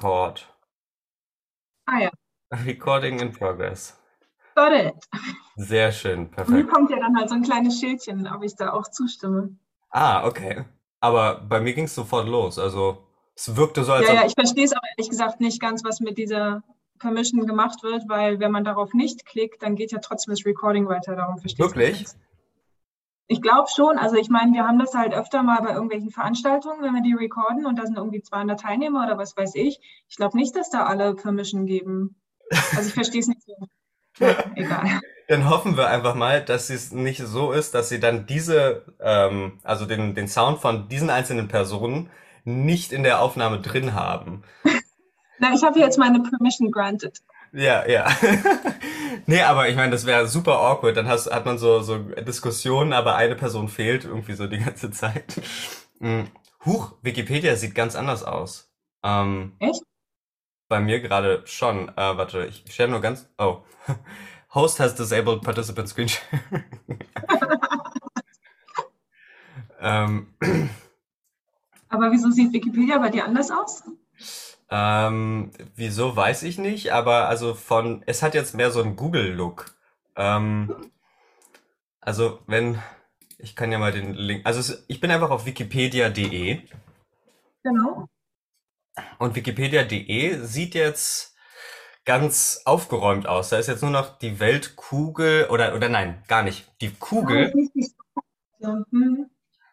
Record. Ah ja, Recording in progress. got it. Sehr schön, perfekt. kommt ja dann halt so ein kleines Schildchen, ob ich da auch zustimme. Ah, okay. Aber bei mir ging es sofort los. Also es wirkte so, als Ja, ja, ich verstehe es aber ehrlich gesagt nicht ganz, was mit dieser Permission gemacht wird, weil wenn man darauf nicht klickt, dann geht ja trotzdem das Recording weiter. Darum verstehe ich es nicht Wirklich? Ich glaube schon, also ich meine, wir haben das halt öfter mal bei irgendwelchen Veranstaltungen, wenn wir die recorden und da sind irgendwie 200 Teilnehmer oder was weiß ich. Ich glaube nicht, dass da alle Permission geben. Also ich verstehe es nicht so. Ja, egal. Dann hoffen wir einfach mal, dass es nicht so ist, dass sie dann diese, ähm, also den, den Sound von diesen einzelnen Personen nicht in der Aufnahme drin haben. Na, ich habe jetzt meine Permission granted. Ja, ja. Nee, aber ich meine, das wäre super awkward. Dann hast, hat man so, so Diskussionen, aber eine Person fehlt irgendwie so die ganze Zeit. Mm. Huch, Wikipedia sieht ganz anders aus. Ähm, Echt? bei mir gerade schon. Äh, warte, ich stelle nur ganz. Oh. Host has disabled participant screen sharing. ähm, Aber wieso sieht Wikipedia bei dir anders aus? Ähm, wieso weiß ich nicht, aber also von, es hat jetzt mehr so einen Google-Look. Ähm, also wenn, ich kann ja mal den Link, also es, ich bin einfach auf wikipedia.de Genau. und wikipedia.de sieht jetzt ganz aufgeräumt aus. Da ist jetzt nur noch die Weltkugel oder, oder nein, gar nicht. Die Kugel ist nicht die Struktur. Hm.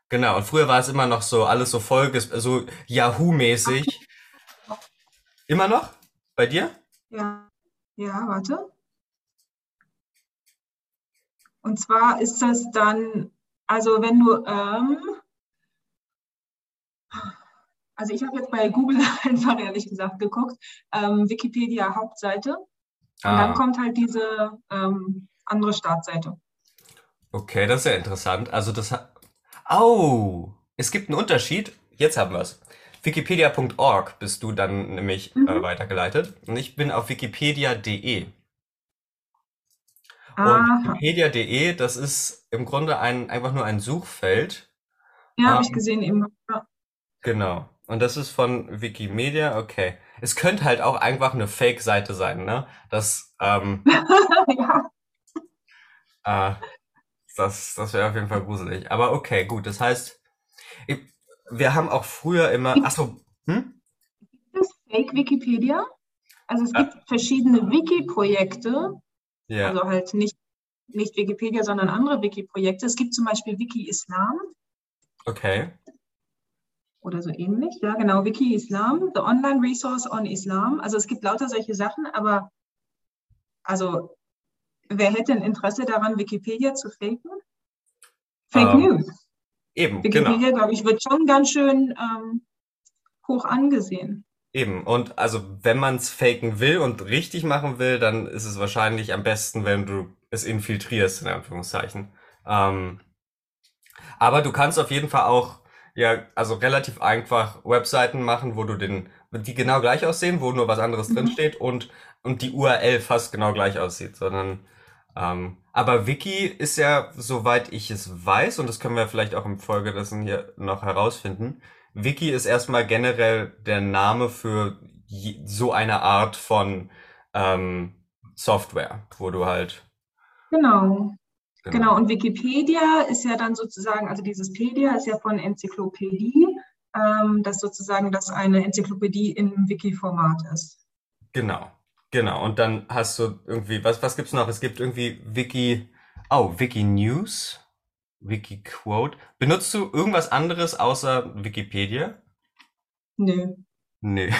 Genau, und früher war es immer noch so, alles so voll, so Yahoo-mäßig. Immer noch? Bei dir? Ja, ja, warte. Und zwar ist das dann, also wenn du, ähm, also ich habe jetzt bei Google einfach ehrlich gesagt geguckt, ähm, Wikipedia Hauptseite und dann Ah, kommt halt diese ähm, andere Startseite. okay, das ist ja interessant. Also das hat, oh, es gibt einen Unterschied. Jetzt haben wir es. Wikipedia.org bist du dann nämlich äh, Mhm. weitergeleitet und ich bin auf wikipedia.de. Und wikipedia.de, das ist im Grunde ein, einfach nur ein Suchfeld. ja, habe ich Ähm, gesehen eben. Ja. Genau. Und das ist von Wikimedia, okay. Es könnte halt auch einfach eine Fake-Seite sein, ne? Das, ähm, Ja. äh, das, das wäre auf jeden Fall gruselig. Aber okay, gut. Das heißt, ich, wir haben auch früher immer, ach Gibt so, hm? es Fake Wikipedia? Also es gibt verschiedene Wiki-Projekte, ja, also halt nicht, nicht Wikipedia, sondern andere Wiki-Projekte. Es gibt zum Beispiel Wiki Islam okay. oder so ähnlich. Ja, genau, Wiki Islam, the Online Resource on Islam. Also es gibt lauter solche Sachen, aber also wer hätte ein Interesse daran, Wikipedia zu faken? Fake Ähm, News. Eben, genau. Wikipedia, glaube ich, wird schon ganz schön ähm, hoch angesehen. Eben. Und also, wenn man es faken will und richtig machen will, dann ist es wahrscheinlich am besten, wenn du es infiltrierst, in Anführungszeichen. Ähm, Aber du kannst auf jeden Fall auch, ja, also relativ einfach Webseiten machen, wo du den, die genau gleich aussehen, wo nur was anderes Mhm. drinsteht und, und die URL fast genau gleich aussieht, sondern, ähm, aber Wiki ist ja, soweit ich es weiß, und das können wir vielleicht auch im Folge dessen hier noch herausfinden, Wiki ist erstmal generell der Name für je, so eine Art von ähm, Software, wo du halt, Genau. genau. Genau, und Wikipedia ist ja dann sozusagen, also dieses Pedia ist ja von Enzyklopädie, ähm, das sozusagen das eine Enzyklopädie im Wiki-Format ist. Genau, genau. Und dann hast du irgendwie, was, was gibt's noch? Es gibt irgendwie Wiki, oh, Wiki News, Wiki Quote. Benutzt du irgendwas anderes außer Wikipedia? Nö. Nee.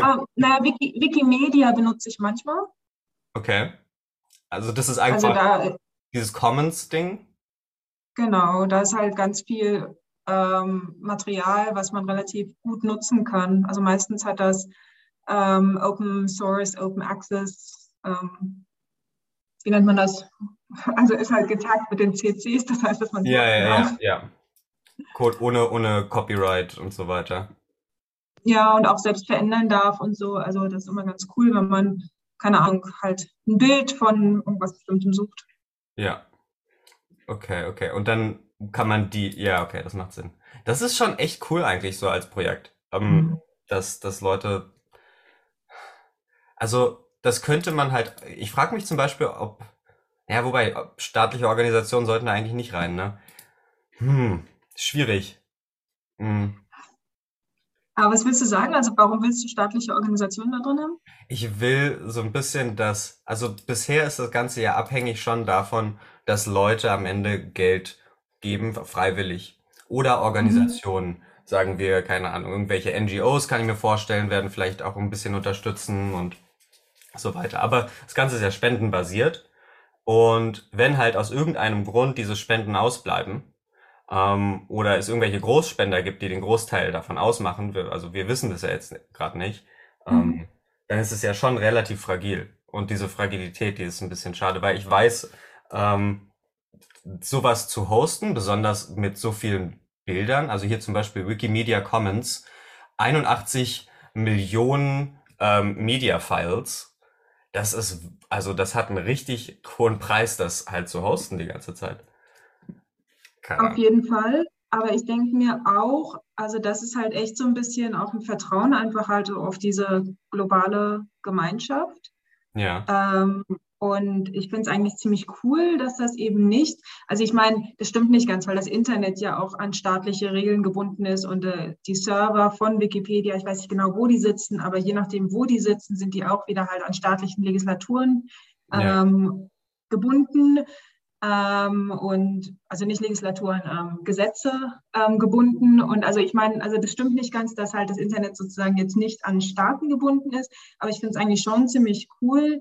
Ah, naja, Wiki, Wikimedia benutze ich manchmal. Okay. Also das ist Also einfach da, dieses Commons-Ding. genau, da ist halt ganz viel ähm, Material, was man relativ gut nutzen kann. Also meistens hat das ähm, Open Source, Open Access, ähm, wie nennt man das? Also ist halt getaggt mit den CCs, das heißt, dass man Ja, ja, ja, ja. Code ohne, ohne Copyright und so weiter. Ja, und auch selbst verändern darf und so. Also das ist immer ganz cool, wenn man, keine Ahnung, halt ein Bild von irgendwas Bestimmtem sucht. Ja. Okay, okay. Und dann kann man die, ja, okay, das macht Sinn. Das ist schon echt cool eigentlich so als Projekt. Ähm, Mhm. dass, dass Leute, also das könnte man halt, ich frage mich zum Beispiel, ob, ja, wobei, staatliche Organisationen sollten da eigentlich nicht rein, ne? Hm, schwierig. Hm. Aber was willst du sagen? Also warum willst du staatliche Organisationen da drin haben? Ich will so ein bisschen das, also bisher ist das Ganze ja abhängig schon davon, dass Leute am Ende Geld geben, freiwillig. Oder Mhm. Organisationen, sagen wir, keine Ahnung, irgendwelche NGOs kann ich mir vorstellen, werden vielleicht auch ein bisschen unterstützen und so weiter. Aber das Ganze ist ja spendenbasiert. Und wenn halt aus irgendeinem Grund diese Spenden ausbleiben, ähm, oder es irgendwelche Großspender gibt, die den Großteil davon ausmachen, wir, also wir wissen das ja jetzt gerade nicht, ähm, Mhm. dann ist es ja schon relativ fragil. Und diese Fragilität, die ist ein bisschen schade, weil ich weiß, ähm, sowas zu hosten, besonders mit so vielen Bildern, also hier zum Beispiel Wikimedia Commons, 81 Millionen ähm, Media Files, das ist, also das hat einen richtig hohen Preis, das halt zu hosten die ganze Zeit. Keine Auf jeden Fall. Aber ich denke mir auch, also das ist halt echt so ein bisschen auch ein Vertrauen einfach halt auf diese globale Gemeinschaft. Ja, Ähm, und ich finde es eigentlich ziemlich cool, dass das eben nicht, also ich meine, das stimmt nicht ganz, weil das Internet ja auch an staatliche Regeln gebunden ist und äh, die Server von Wikipedia, ich weiß nicht genau, wo die sitzen, aber je nachdem, wo die sitzen, sind die auch wieder halt an staatlichen Legislaturen ja, ähm, gebunden. Ähm, und also nicht Legislaturen, ähm, Gesetze ähm, gebunden. Und also ich meine, also das stimmt nicht ganz, dass halt das Internet sozusagen jetzt nicht an Staaten gebunden ist, aber ich finde es eigentlich schon ziemlich cool,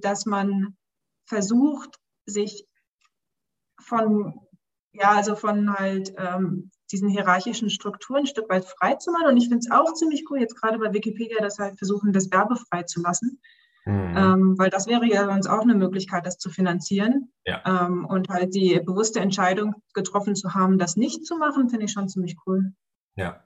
dass man versucht, sich von, ja, also von halt ähm, diesen hierarchischen Strukturen ein Stück weit frei zu machen. Und ich finde es auch ziemlich cool, jetzt gerade bei Wikipedia, dass wir halt versuchen, das werbefrei zu lassen. mhm. Ähm, weil das wäre ja sonst auch eine Möglichkeit, das zu finanzieren. ja, Ähm, und halt die bewusste Entscheidung getroffen zu haben, das nicht zu machen, finde ich schon ziemlich cool. ja.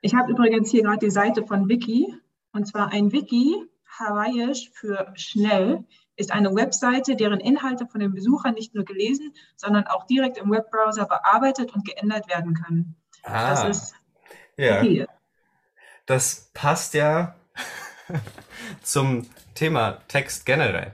Ich habe übrigens hier gerade die Seite von Wiki. Und zwar ein Wiki, hawaiisch für schnell, ist eine Webseite, deren Inhalte von den Besuchern nicht nur gelesen, sondern auch direkt im Webbrowser bearbeitet und geändert werden können. Das Ah, ist ja, Wiki. das passt ja zum Thema Text generell.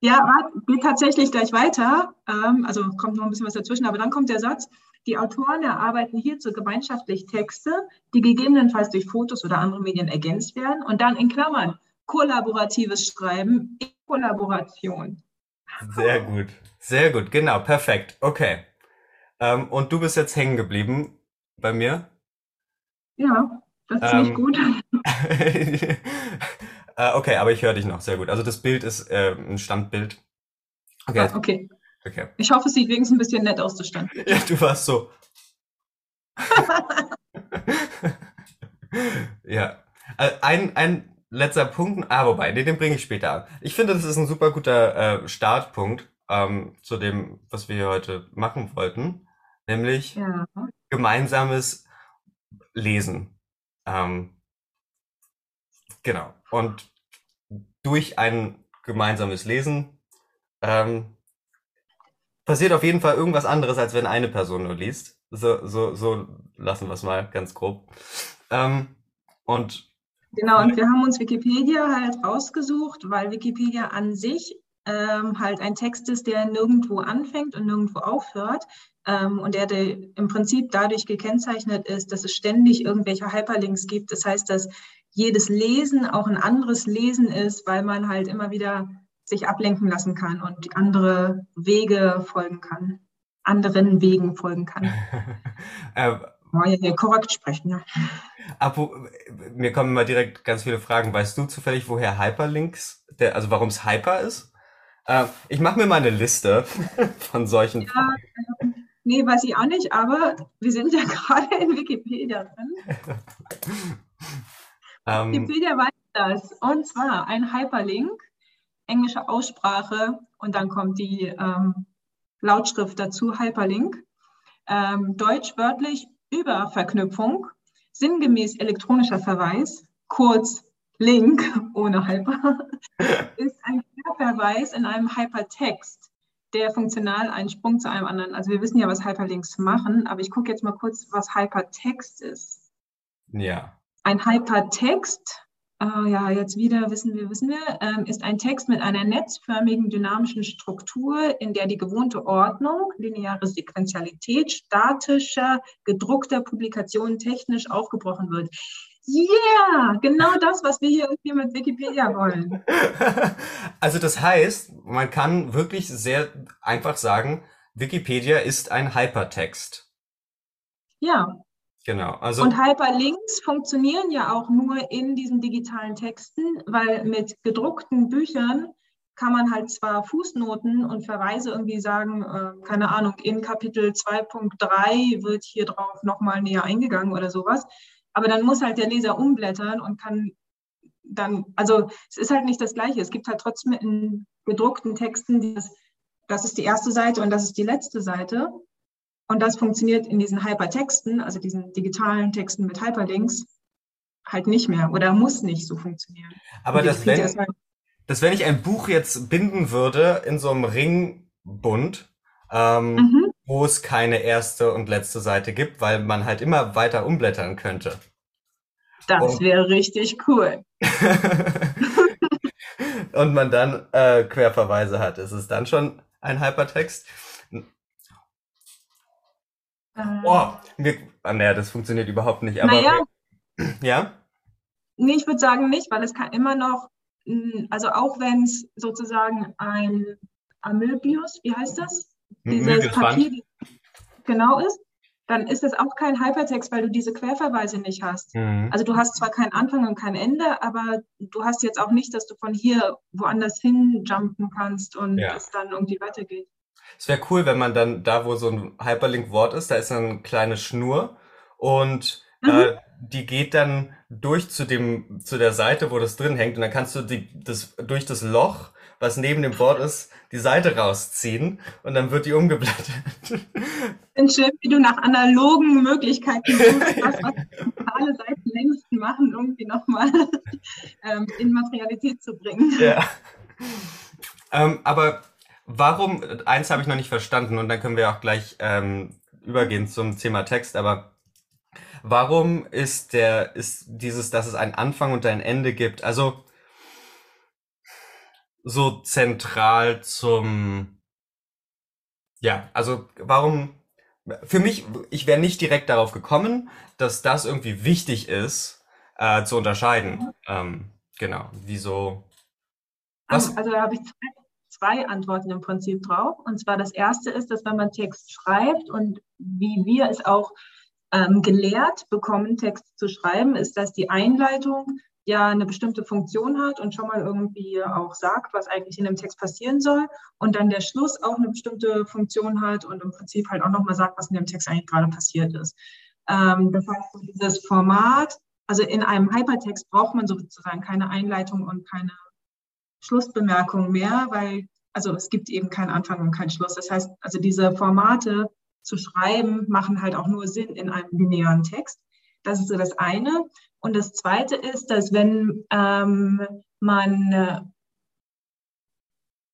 Ja, geht tatsächlich gleich weiter. Ähm, also kommt noch ein bisschen was dazwischen, aber dann kommt der Satz, die Autoren erarbeiten hierzu gemeinschaftlich Texte, die gegebenenfalls durch Fotos oder andere Medien ergänzt werden und dann in Klammern kollaboratives Schreiben in Kollaboration. Sehr gut, sehr gut, genau, perfekt. Okay. Ähm, und du bist jetzt hängen geblieben bei mir. Ja, das ist Ähm, gut. äh, okay, aber ich höre dich noch sehr gut. Also das Bild ist äh, ein Standbild. Okay, Ah, okay. okay. Ich hoffe, es sieht wenigstens ein bisschen nett aus, das Stand. Ja, du warst so. Ja. Äh, Ein, ein letzter Punkt, ah, wobei, nee, den bringe ich später an. Ich finde, das ist ein super guter äh, Startpunkt ähm, zu dem, was wir hier heute machen wollten, nämlich Ja. gemeinsames Lesen. Ähm, genau. Und durch ein gemeinsames Lesen ähm, passiert auf jeden Fall irgendwas anderes, als wenn eine Person nur liest. So, so, so lassen wir es mal ganz grob. Ähm, und Genau, und wir haben uns Wikipedia halt rausgesucht, weil Wikipedia an sich ähm, halt ein Text ist, der nirgendwo anfängt und nirgendwo aufhört ähm, und der, der im Prinzip dadurch gekennzeichnet ist, dass es ständig irgendwelche Hyperlinks gibt. Das heißt, dass jedes Lesen auch ein anderes Lesen ist, weil man halt immer wieder sich ablenken lassen kann und andere Wege folgen kann, anderen Wegen folgen kann. äh, Oh, ja, ja, korrekt sprechen, ja. Apo, mir kommen immer direkt ganz viele Fragen. Weißt du zufällig, woher Hyperlinks, der, also warum es Hyper ist? Äh, ich mache mir mal eine Liste von solchen Ja, Fragen. Nee, weiß ich auch nicht, aber wir sind ja gerade in Wikipedia drin. Ähm, Wikipedia weiß das. Und zwar ein Hyperlink, englische Aussprache und dann kommt die ähm, Lautschrift dazu, Hyperlink. Ähm, Deutsch wörtlich Überverknüpfung, sinngemäß elektronischer Verweis, kurz Link ohne Hyper, ist ein Querverweis in einem Hypertext, der funktional einen Sprung zu einem anderen. Also wir wissen ja, was Hyperlinks machen, aber ich gucke jetzt mal kurz, was Hypertext ist. ja. ein Hypertext äh, ja, jetzt wieder wissen wir, wissen wir, ähm, ist ein Text mit einer netzförmigen dynamischen Struktur, in der die gewohnte Ordnung, lineare Sequenzialität statischer, gedruckter Publikationen technisch aufgebrochen wird. Yeah, genau das, was wir hier irgendwie mit Wikipedia wollen. Also das heißt, man kann wirklich sehr einfach sagen, Wikipedia ist ein Hypertext. Ja, Genau. Also und Hyperlinks funktionieren ja auch nur in diesen digitalen Texten, weil mit gedruckten Büchern kann man halt zwar Fußnoten und Verweise irgendwie sagen, äh, keine Ahnung, in Kapitel 2.3 wird hier drauf nochmal näher eingegangen oder sowas, aber dann muss halt der Leser umblättern und kann dann, also es ist halt nicht das Gleiche. Es gibt halt trotzdem in gedruckten Texten dieses, das ist die erste Seite und das ist die letzte Seite. Und das funktioniert in diesen Hypertexten, also diesen digitalen Texten mit Hyperlinks, halt nicht mehr oder muss nicht so funktionieren. Aber das wenn, das, wenn ich ein Buch jetzt binden würde in so einem Ringbund, ähm, mhm. wo es keine erste und letzte Seite gibt, weil man halt immer weiter umblättern könnte. Das wäre richtig cool. und man dann äh, Querverweise hat. Ist es dann schon ein Hypertext? Oh, wir, ah, naja, das funktioniert überhaupt nicht. Aber naja, wir, ja? Nee, ich würde sagen nicht, weil es kann immer noch, hm, also auch wenn es sozusagen ein Amöbius, wie heißt das? Dieses Papier genau ist, dann ist es auch kein Hypertext, weil du diese Querverweise nicht hast. Mhm. Also du hast zwar keinen Anfang und kein Ende, aber du hast jetzt auch nicht, dass du von hier woanders hin jumpen kannst und ja. es dann irgendwie weitergeht. Es wäre cool, wenn man dann da, wo so ein Hyperlink-Wort ist, da ist eine kleine Schnur und äh, mhm. äh, die geht dann durch zu dem zu der Seite, wo das drin hängt und dann kannst du die, das durch das Loch, was neben dem Wort ist, die Seite rausziehen und dann wird die umgeblättert. Bin schön, wie du nach analogen Möglichkeiten suchst, das, was alle Seiten längst machen, irgendwie nochmal ähm, in Materialität zu bringen. Ja. Ähm, aber Warum, eins habe ich noch nicht verstanden und dann können wir auch gleich ähm, übergehen zum Thema Text, aber warum ist der, ist dieses, dass es einen Anfang und ein Ende gibt, also so zentral zum, ja, also warum, für mich, ich wäre nicht direkt darauf gekommen, dass das irgendwie wichtig ist, äh, zu unterscheiden. Ähm, genau, wieso? Was? Also da habe ich zwei zwei Antworten im Prinzip drauf. Und zwar das erste ist, dass wenn man Text schreibt und wie wir es auch ähm, gelehrt bekommen, Text zu schreiben, ist, dass die Einleitung ja eine bestimmte Funktion hat und schon mal irgendwie auch sagt, was eigentlich in dem Text passieren soll und dann der Schluss auch eine bestimmte Funktion hat und im Prinzip halt auch nochmal sagt, was in dem Text eigentlich gerade passiert ist. Ähm, das heißt, dieses Format, also in einem Hypertext braucht man sozusagen keine Einleitung und keine Schlussbemerkung mehr, weil also es gibt eben keinen Anfang und keinen Schluss. Das heißt, also diese Formate zu schreiben machen halt auch nur Sinn in einem linearen Text. Das ist so das eine. Und das zweite ist, dass wenn ähm, man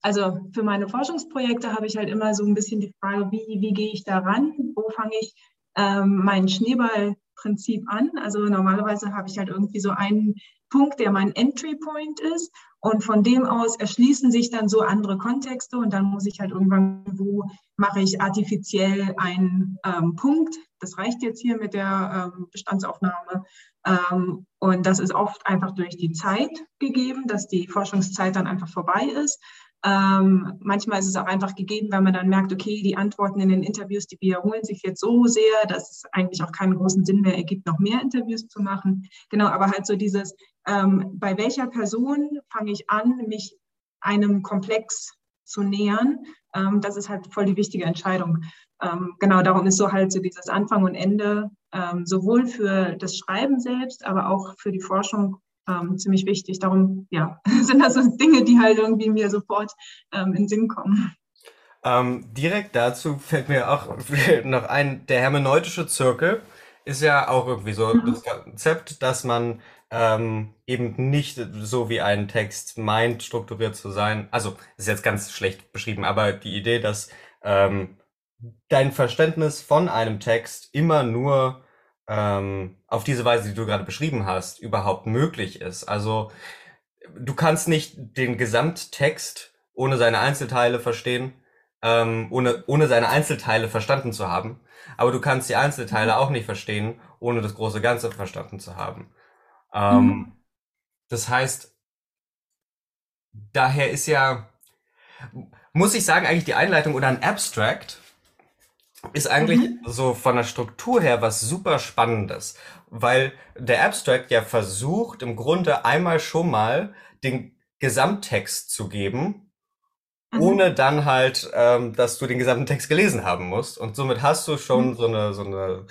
also für meine Forschungsprojekte habe ich halt immer so ein bisschen die Frage, wie, wie gehe ich daran? Wo fange ich ähm, mein Schneeballprinzip an? Also normalerweise habe ich halt irgendwie so einen Punkt, der mein Entry Point ist. Und von dem aus erschließen sich dann so andere Kontexte und dann muss ich halt irgendwann, wo mache ich artifiziell einen ähm, Punkt. Das reicht jetzt hier mit der ähm, Bestandsaufnahme. Ähm, und das ist oft einfach durch die Zeit gegeben, dass die Forschungszeit dann einfach vorbei ist. Ähm, manchmal ist es auch einfach gegeben, wenn man dann merkt, okay, die Antworten in den Interviews, die wiederholen sich jetzt so sehr, dass es eigentlich auch keinen großen Sinn mehr ergibt, noch mehr Interviews zu machen. Genau, aber halt so dieses, ähm, bei welcher Person fange ich an, mich einem Komplex zu nähern, ähm, das ist halt voll die wichtige Entscheidung. Ähm, genau, darum ist so halt so dieses Anfang und Ende ähm, sowohl für das Schreiben selbst, aber auch für die Forschung ähm, ziemlich wichtig. Darum, ja, sind das so Dinge, die halt irgendwie mir sofort ähm, in den Sinn kommen. Ähm, direkt dazu fällt mir auch noch ein, der hermeneutische Zirkel ist ja auch irgendwie so mhm. das Konzept, dass man ähm, eben nicht so wie ein Text meint, strukturiert zu sein. Also ist jetzt ganz schlecht beschrieben, aber die Idee, dass ähm, dein Verständnis von einem Text immer nur ähm, auf diese Weise, die du gerade beschrieben hast, überhaupt möglich ist. Also du kannst nicht den Gesamttext ohne seine Einzelteile verstehen, ähm, ohne, ohne seine Einzelteile verstanden zu haben. Aber du kannst die Einzelteile auch nicht verstehen, ohne das große Ganze verstanden zu haben. Ähm, mhm. Das heißt, daher ist ja, muss ich sagen, eigentlich die Einleitung oder ein Abstract ist eigentlich mhm. so von der Struktur her was super Spannendes, weil der Abstract ja versucht, im Grunde einmal schon mal den Gesamttext zu geben, mhm. ohne dann halt, ähm, dass du den gesamten Text gelesen haben musst. Und somit hast du schon mhm. so eine, so eine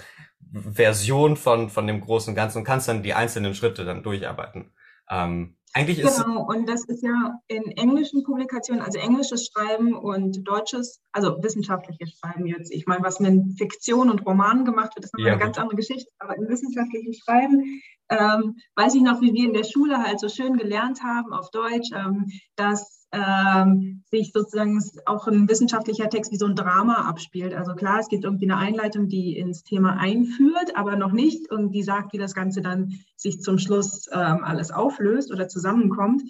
Version von, von dem großen Ganzen und kannst dann die einzelnen Schritte dann durcharbeiten. Ähm, eigentlich ist genau, und das ist ja in englischen Publikationen, also englisches Schreiben und deutsches, also wissenschaftliches Schreiben jetzt. Ich meine, was in Fiktion und Romanen gemacht wird, ist ja. eine ganz andere Geschichte. Aber im wissenschaftlichen Schreiben ähm, weiß ich noch, wie wir in der Schule halt so schön gelernt haben auf Deutsch, ähm, dass ähm, sich sozusagen auch ein wissenschaftlicher Text wie so ein Drama abspielt. Also klar, es gibt irgendwie eine Einleitung, die ins Thema einführt, aber noch nicht irgendwie sagt, wie das Ganze dann sich zum Schluss ähm, alles auflöst oder zusammenkommt.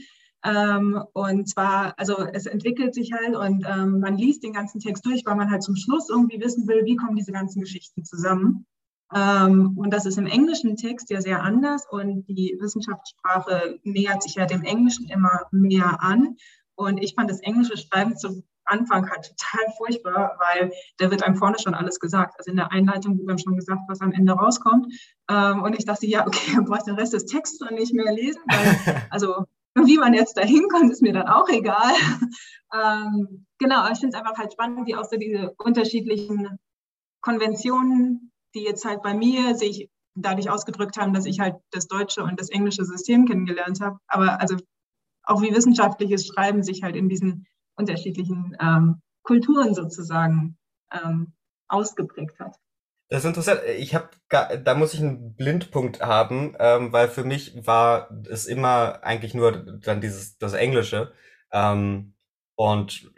Ähm, und zwar, also es entwickelt sich halt und ähm, man liest den ganzen Text durch, weil man halt zum Schluss irgendwie wissen will, wie kommen diese ganzen Geschichten zusammen. Ähm, und das ist im englischen Text ja sehr anders und die Wissenschaftssprache nähert sich ja dem Englischen immer mehr an. Und ich fand das englische Schreiben zum Anfang halt total furchtbar, weil da wird einem vorne schon alles gesagt. Also in der Einleitung wird einem schon gesagt, was am Ende rauskommt. Ähm, und ich dachte, ja, okay, dann brauche ich den Rest des Textes dann nicht mehr lesen, weil, also wie man jetzt da hinkommt, ist mir dann auch egal. ähm, genau, ich finde es einfach halt spannend, wie auch so diese unterschiedlichen Konventionen, die jetzt halt bei mir sich dadurch ausgedrückt haben, dass ich halt das deutsche und das englische System kennengelernt habe. Aber also auch wie wissenschaftliches Schreiben sich halt in diesen unterschiedlichen ähm, Kulturen sozusagen ähm, ausgeprägt hat. Das ist interessant. Ich habe, da muss ich einen Blindpunkt haben, ähm, weil für mich war es immer eigentlich nur dann dieses das Englische. Ähm, und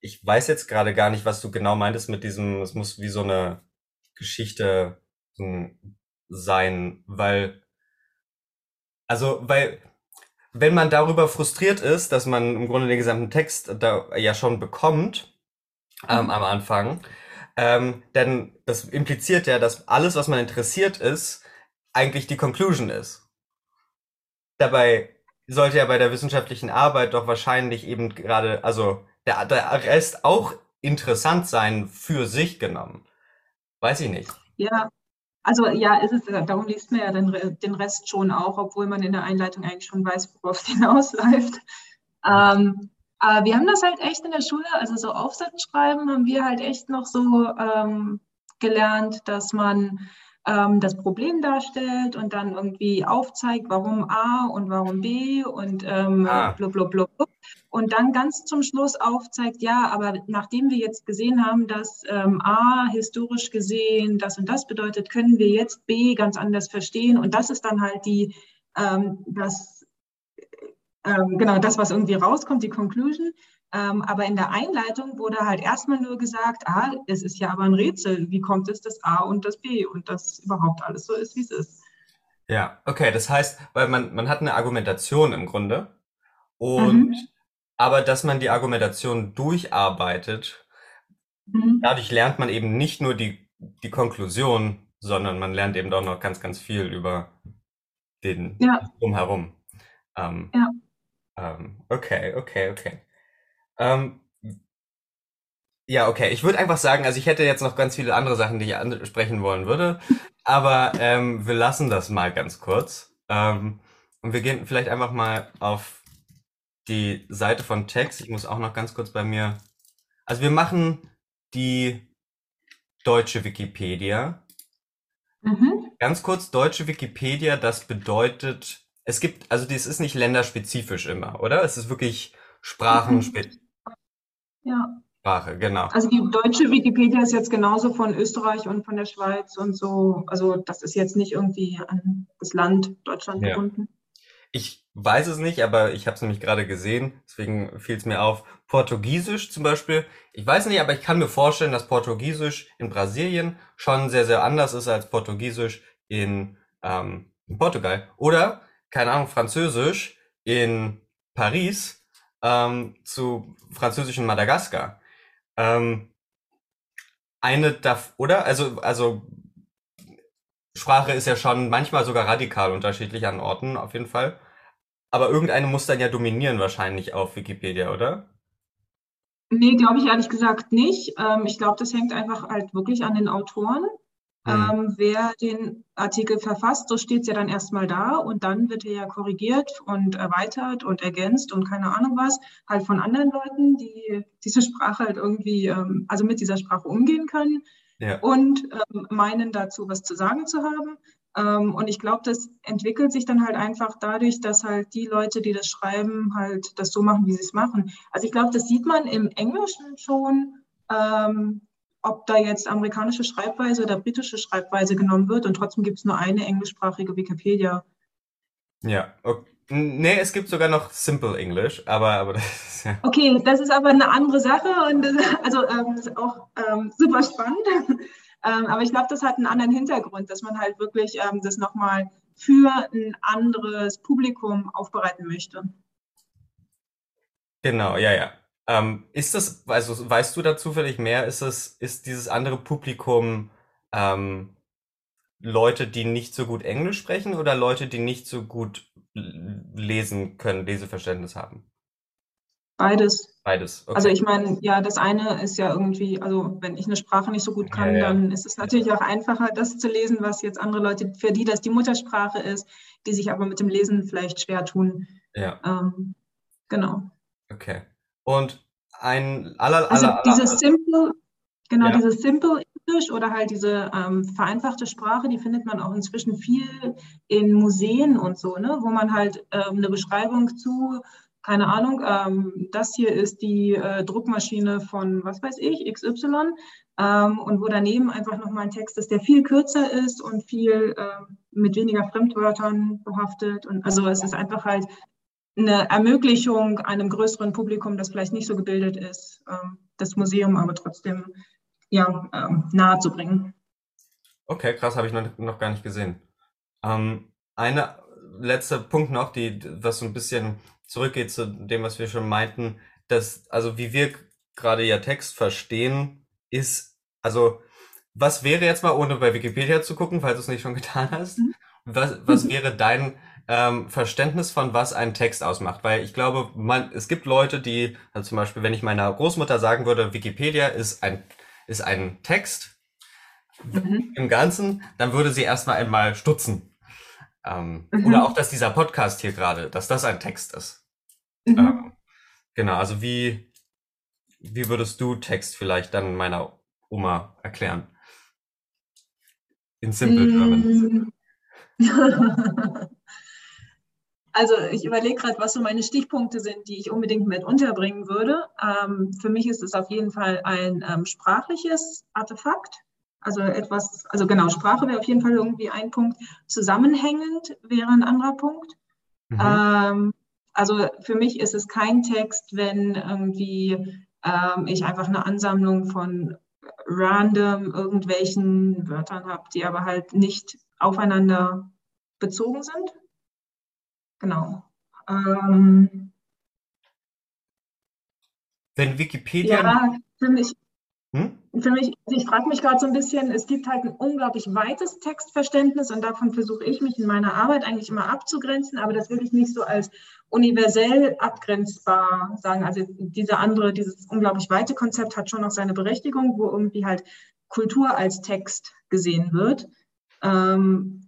ich weiß jetzt gerade gar nicht, was du genau meintest mit diesem. Es muss wie so eine Geschichte hm, sein, weil also weil wenn man darüber frustriert ist, dass man im Grunde den gesamten Text da ja schon bekommt ähm, mhm. am Anfang, ähm, denn das impliziert ja, dass alles, was man interessiert ist, eigentlich die Conclusion ist. Dabei sollte ja bei der wissenschaftlichen Arbeit doch wahrscheinlich eben gerade, also der, der Rest auch interessant sein für sich genommen. Weiß ich nicht. Ja, also ja, ist es, darum liest man ja den, den Rest schon auch, obwohl man in der Einleitung eigentlich schon weiß, worauf es hinausläuft. Ähm, aber wir haben das halt echt in der Schule, also so Aufsätze schreiben, haben wir halt echt noch so ähm, gelernt, dass man ähm, das Problem darstellt und dann irgendwie aufzeigt, warum A und warum B und ähm, ah. blub, blub, blub, blub. Und dann ganz zum Schluss aufzeigt, ja, aber nachdem wir jetzt gesehen haben, dass ähm, A historisch gesehen das und das bedeutet, können wir jetzt B ganz anders verstehen. Und das ist dann halt die, ähm, das, ähm, genau das, was irgendwie rauskommt, die Conclusion. Ähm, aber in der Einleitung wurde halt erstmal nur gesagt, ah, es ist ja aber ein Rätsel, wie kommt es, dass A und das B und das überhaupt alles so ist, wie es ist. Ja, okay, das heißt, weil man, man hat eine Argumentation im Grunde und mhm. Aber dass man die Argumentation durcharbeitet, mhm. dadurch lernt man eben nicht nur die, die Konklusion, sondern man lernt eben auch noch ganz, ganz viel über den ja. drumherum. Ähm, ja. Ähm, okay, okay, okay. Ähm, ja, okay. Ich würde einfach sagen, also ich hätte jetzt noch ganz viele andere Sachen, die ich ansprechen wollen würde, aber ähm, wir lassen das mal ganz kurz. Ähm, und wir gehen vielleicht einfach mal auf die Seite von Text. Ich muss auch noch ganz kurz bei mir. Also wir machen die deutsche Wikipedia. Mhm. Ganz kurz, deutsche Wikipedia, das bedeutet, es gibt, also das ist nicht länderspezifisch immer, oder? Es ist wirklich sprachenspezifisch. Ja. Sprache, genau. Also die deutsche Wikipedia ist jetzt genauso von Österreich und von der Schweiz und so. Also das ist jetzt nicht irgendwie an das Land Deutschland ja. gebunden. Ich weiß es nicht, aber ich habe es nämlich gerade gesehen, deswegen fiel es mir auf. Portugiesisch zum Beispiel. Ich weiß nicht, aber ich kann mir vorstellen, dass Portugiesisch in Brasilien schon sehr, sehr anders ist als Portugiesisch in, ähm, in Portugal. Oder, keine Ahnung, Französisch in Paris ähm, zu französischen Madagaskar. Ähm, eine darf, oder? Also, also Sprache ist ja schon manchmal sogar radikal unterschiedlich an Orten, auf jeden Fall. Aber irgendeine muss dann ja dominieren wahrscheinlich auf Wikipedia, oder? Nee, glaube ich ehrlich gesagt nicht. Ähm, ich glaube, das hängt einfach halt wirklich an den Autoren. Mhm. Ähm, wer den Artikel verfasst, so steht es ja dann erstmal da und dann wird er ja korrigiert und erweitert und ergänzt und keine Ahnung was, halt von anderen Leuten, die diese Sprache halt irgendwie, ähm, also mit dieser Sprache umgehen können ja. und ähm, meinen dazu was zu sagen zu haben. Ähm, und ich glaube, das entwickelt sich dann halt einfach dadurch, dass halt die Leute, die das schreiben, halt das so machen, wie sie es machen. Also ich glaube, das sieht man im Englischen schon, ähm, ob da jetzt amerikanische Schreibweise oder britische Schreibweise genommen wird und trotzdem gibt es nur eine englischsprachige Wikipedia. Ja, okay. Nee, es gibt sogar noch Simple English, aber, aber das ist ja. Okay, das ist aber eine andere Sache und das, also ähm, ist auch ähm, super spannend. ähm, aber ich glaube, das hat einen anderen Hintergrund, dass man halt wirklich ähm, das nochmal für ein anderes Publikum aufbereiten möchte. Genau, ja, ja. Ähm, ist das, also weißt du da zufällig mehr, ist das, ist dieses andere Publikum ähm, Leute, die nicht so gut Englisch sprechen oder Leute, die nicht so gut lesen können, Leseverständnis haben? Beides. Beides. Okay. Also ich meine, ja, das eine ist ja irgendwie, also wenn ich eine Sprache nicht so gut kann, ja, ja. dann ist es natürlich auch einfacher, das zu lesen, was jetzt andere Leute, für die das die Muttersprache ist, die sich aber mit dem Lesen vielleicht schwer tun. Ja. Ähm, genau. Okay. Und ein aller, aller, also dieses Simple, genau, ja. dieses Simple Englisch oder halt diese ähm, vereinfachte Sprache, die findet man auch inzwischen viel in Museen und so, ne? wo man halt ähm, eine Beschreibung zu, keine Ahnung, ähm, das hier ist die äh, Druckmaschine von, was weiß ich, XY, ähm, und wo daneben einfach nochmal ein Text ist, der viel kürzer ist und viel äh, mit weniger Fremdwörtern behaftet. Und also es ist einfach halt eine Ermöglichung einem größeren Publikum, das vielleicht nicht so gebildet ist, ähm, das Museum aber trotzdem ja, ähm, nahe zu bringen. Okay, krass, habe ich noch, noch gar nicht gesehen. Ähm, eine letzte Punkt noch, die, was so ein bisschen zurückgeht zu dem, was wir schon meinten, dass, also wie wir gerade ja Text verstehen, ist, also was wäre jetzt mal, ohne bei Wikipedia zu gucken, falls du es nicht schon getan hast, mhm. was, was wäre dein ähm, Verständnis von was ein Text ausmacht? Weil ich glaube, man, es gibt Leute, die, also zum Beispiel, wenn ich meiner Großmutter sagen würde, Wikipedia ist ein ist ein Text mhm. im Ganzen, dann würde sie erstmal einmal stutzen. Ähm, mhm. Oder auch, dass dieser Podcast hier gerade, dass das ein Text ist. Mhm. Ähm, genau, also wie, wie würdest du Text vielleicht dann meiner Oma erklären? In Simple German. Also ich überlege gerade, was so meine Stichpunkte sind, die ich unbedingt mit unterbringen würde. Ähm, für mich ist es auf jeden Fall ein ähm, sprachliches Artefakt. Also etwas, also genau, Sprache wäre auf jeden Fall irgendwie ein Punkt. Zusammenhängend wäre ein anderer Punkt. Mhm. Ähm, also für mich ist es kein Text, wenn irgendwie ähm, ich einfach eine Ansammlung von random irgendwelchen Wörtern habe, die aber halt nicht aufeinander bezogen sind. Genau. Ähm, Wenn Wikipedia. Ja, für mich. Hm? Für mich, ich frage mich gerade so ein bisschen, es gibt halt ein unglaublich weites Textverständnis und davon versuche ich mich in meiner Arbeit eigentlich immer abzugrenzen, aber das will ich nicht so als universell abgrenzbar sagen. Also diese andere, dieses unglaublich weite Konzept hat schon noch seine Berechtigung, wo irgendwie halt Kultur als Text gesehen wird. Ähm,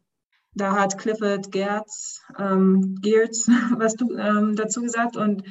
da hat Clifford Gertz, ähm, Geertz was du, ähm, dazu gesagt. Und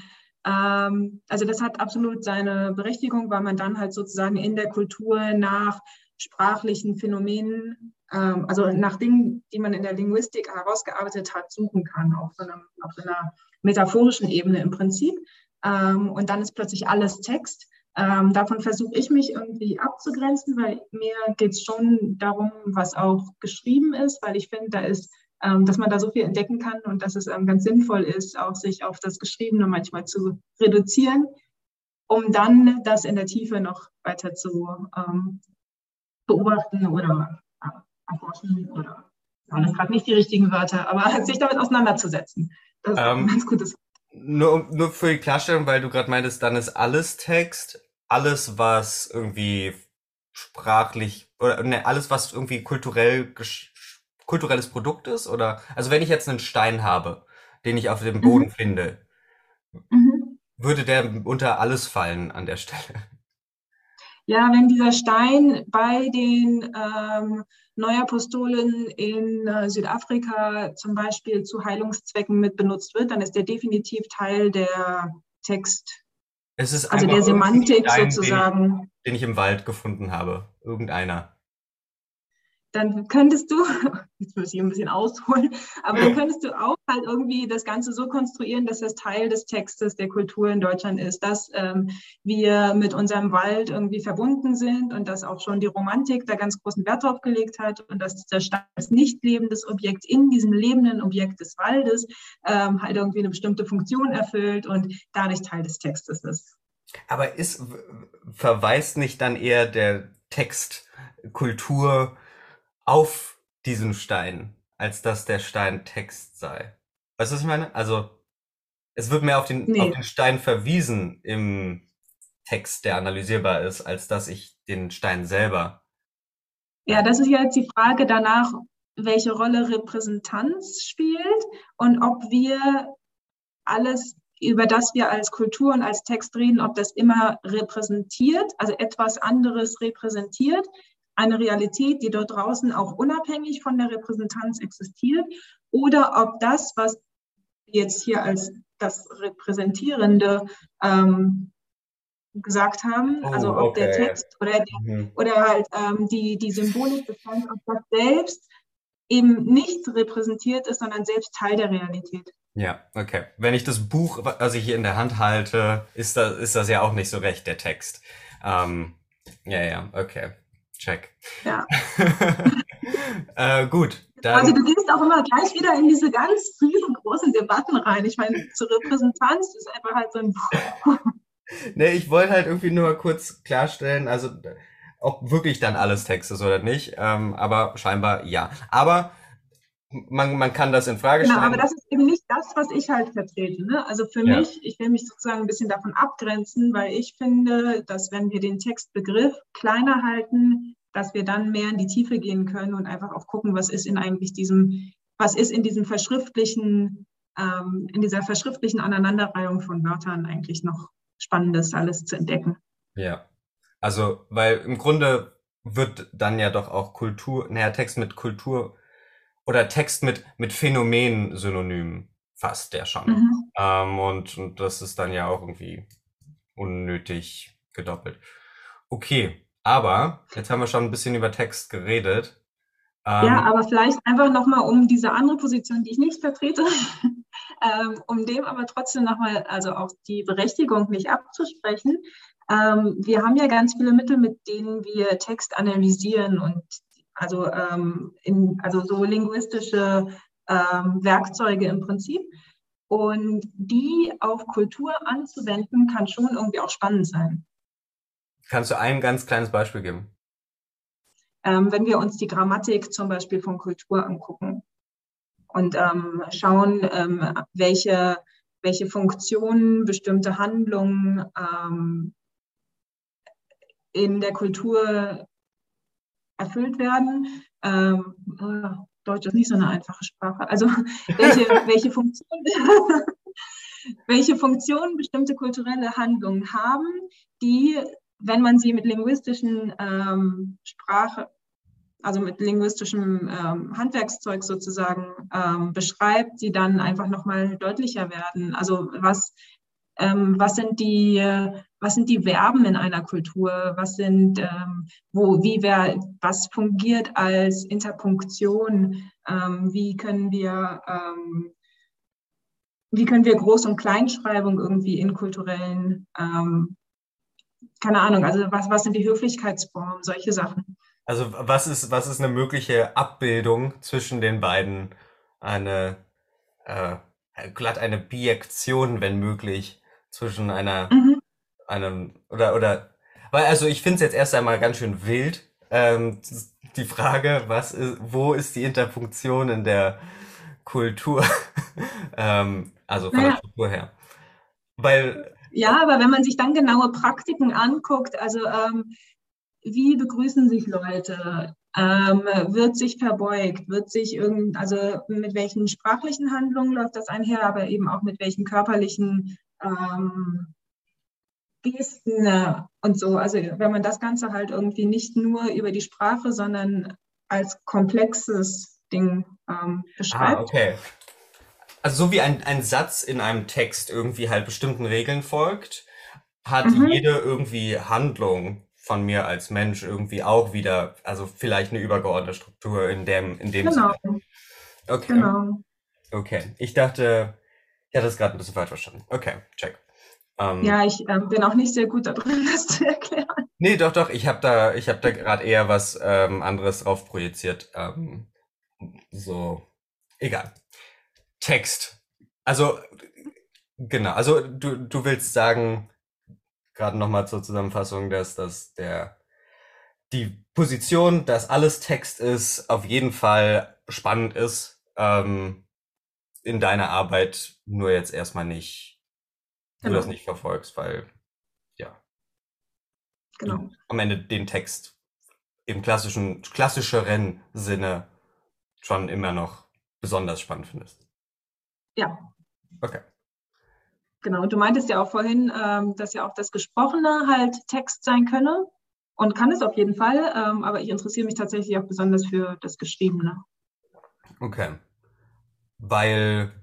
ähm, also das hat absolut seine Berechtigung, weil man dann halt sozusagen in der Kultur nach sprachlichen Phänomenen, ähm, also nach Dingen, die man in der Linguistik herausgearbeitet hat, suchen kann, auf so, einem, auf so einer metaphorischen Ebene im Prinzip. Ähm, und dann ist plötzlich alles Text. Ähm, davon versuche ich mich irgendwie abzugrenzen, weil mir geht es schon darum, was auch geschrieben ist, weil ich finde, da ist, ähm, dass man da so viel entdecken kann und dass es ähm, ganz sinnvoll ist, auch sich auf das Geschriebene manchmal zu reduzieren, um dann das in der Tiefe noch weiter zu ähm, beobachten oder äh, erforschen oder waren das gerade nicht die richtigen Wörter, aber sich damit auseinanderzusetzen. Das ist ähm, ein ganz gutes. Nur, nur für die Klarstellung, weil du gerade meintest, dann ist alles Text, alles, was irgendwie sprachlich oder ne, alles, was irgendwie kulturell kulturelles Produkt ist? Oder also wenn ich jetzt einen Stein habe, den ich auf dem Boden mhm. finde, mhm. würde der unter alles fallen an der Stelle? Ja, wenn dieser Stein bei den ähm, Neuapostolen in äh, Südafrika zum Beispiel zu Heilungszwecken mit benutzt wird, dann ist der definitiv Teil der Text, es ist also der Semantik sozusagen. Den den ich im Wald gefunden habe. Irgendeiner dann könntest du, jetzt muss ich ein bisschen ausholen, aber dann könntest du auch halt irgendwie das Ganze so konstruieren, dass das Teil des Textes der Kultur in Deutschland ist, dass ähm, wir mit unserem Wald irgendwie verbunden sind und dass auch schon die Romantik da ganz großen Wert drauf gelegt hat und dass der Stein als nicht lebendes Objekt in diesem lebenden Objekt des Waldes ähm, halt irgendwie eine bestimmte Funktion erfüllt und dadurch Teil des Textes ist. Aber ist, verweist nicht dann eher der Text Kultur auf diesen Stein, als dass der Stein Text sei. Weißt du, was ich meine? Also, es wird mehr auf den, nee. auf den Stein verwiesen im Text, der analysierbar ist, als dass ich den Stein selber. Ja, das ist jetzt die Frage danach, welche Rolle Repräsentanz spielt und ob wir alles, über das wir als Kultur und als Text reden, ob das immer repräsentiert, also etwas anderes repräsentiert, eine Realität, die dort draußen auch unabhängig von der Repräsentanz existiert, oder ob das, was jetzt hier als das Repräsentierende ähm, gesagt haben, oh, also ob okay. der Text oder, der, mhm. oder halt ähm, die, die Symbolik des ob das selbst eben nicht repräsentiert ist, sondern selbst Teil der Realität. Ja, okay. Wenn ich das Buch, was ich hier in der Hand halte, ist das, ist das ja auch nicht so recht, der Text. Ähm, ja, ja, okay. Check. Ja. äh, gut. Dann. Also du gehst auch immer gleich wieder in diese ganz riesengroßen Debatten rein. Ich meine, zur Repräsentanz ist einfach halt so ein. nee, ich wollte halt irgendwie nur kurz klarstellen, also ob wirklich dann alles Text ist oder nicht. Ähm, aber scheinbar ja. Aber man, man kann das in Frage stellen. Genau, aber das ist eben nicht das, was ich halt vertrete. Ne? Also für ja. mich, ich will mich sozusagen ein bisschen davon abgrenzen, weil ich finde, dass wenn wir den Textbegriff kleiner halten, dass wir dann mehr in die Tiefe gehen können und einfach auch gucken, was ist in eigentlich diesem, was ist in diesem verschriftlichen, ähm, in dieser verschriftlichen Aneinanderreihung von Wörtern eigentlich noch Spannendes alles zu entdecken. Ja. Also, weil im Grunde wird dann ja doch auch Kultur, naja, Text mit Kultur oder Text mit, mit Phänomen synonym fast der schon. Mhm. Ähm, und, und das ist dann ja auch irgendwie unnötig gedoppelt. Okay, aber jetzt haben wir schon ein bisschen über Text geredet. Ähm, ja, aber vielleicht einfach nochmal um diese andere Position, die ich nicht vertrete, ähm, um dem aber trotzdem nochmal, also auch die Berechtigung nicht abzusprechen. Ähm, wir haben ja ganz viele Mittel, mit denen wir Text analysieren und also, ähm, in, also so linguistische ähm, Werkzeuge im Prinzip. Und die auf Kultur anzuwenden, kann schon irgendwie auch spannend sein. Kannst du ein ganz kleines Beispiel geben? Ähm, wenn wir uns die Grammatik zum Beispiel von Kultur angucken und ähm, schauen, ähm, welche, welche Funktionen bestimmte Handlungen ähm, in der Kultur erfüllt werden. Ähm, oh, Deutsch ist nicht so eine einfache Sprache. Also welche, welche Funktionen welche Funktionen bestimmte kulturelle Handlungen haben, die, wenn man sie mit linguistischen ähm, Sprache, also mit linguistischem ähm, Handwerkszeug sozusagen ähm, beschreibt, die dann einfach nochmal deutlicher werden. Also was, ähm, was sind die was sind die Verben in einer Kultur? Was sind, ähm, wo, wie wer, was fungiert als Interpunktion? Ähm, wie können wir, ähm, wie können wir Groß- und Kleinschreibung irgendwie in kulturellen, ähm, keine Ahnung, also was, was sind die Höflichkeitsformen, solche Sachen. Also was ist, was ist eine mögliche Abbildung zwischen den beiden? Eine, äh, glatt eine Bijektion, wenn möglich, zwischen einer mhm einem, oder, oder, weil, also ich finde es jetzt erst einmal ganz schön wild, ähm, die Frage, was ist, wo ist die Interpunktion in der Kultur? ähm, also von naja. der Struktur her. Weil. Ja, aber wenn man sich dann genaue Praktiken anguckt, also ähm, wie begrüßen sich Leute? Ähm, wird sich verbeugt? Wird sich irgend, also mit welchen sprachlichen Handlungen läuft das einher, aber eben auch mit welchen körperlichen ähm, Gesten äh, und so. Also wenn man das Ganze halt irgendwie nicht nur über die Sprache, sondern als komplexes Ding ähm, beschreibt. Ah, okay. Also so wie ein, ein Satz in einem Text irgendwie halt bestimmten Regeln folgt, hat mhm. jede irgendwie Handlung von mir als Mensch irgendwie auch wieder, also vielleicht eine übergeordnete Struktur in dem, in dem genau. Sinne. Okay. Genau. Okay. Ich dachte, ich hatte das gerade ein bisschen falsch verstanden. Okay, check. Ähm, ja, ich ähm, bin auch nicht sehr gut darin, das zu erklären. Nee, doch, doch. Ich habe da, ich habe da gerade eher was ähm, anderes drauf projiziert. Ähm, so, egal. Text. Also, genau. Also du, du willst sagen, gerade nochmal zur Zusammenfassung, dass, dass der die Position, dass alles Text ist, auf jeden Fall spannend ist ähm, in deiner Arbeit, nur jetzt erstmal nicht genau. du das nicht verfolgst, weil ja. Genau. am Ende den Text im klassischen, klassischeren Sinne schon immer noch besonders spannend findest. Ja. Okay. Genau, und du meintest ja auch vorhin, ähm, dass ja auch das Gesprochene halt Text sein könne. Und kann es auf jeden Fall, ähm, aber ich interessiere mich tatsächlich auch besonders für das Geschriebene. Okay. Weil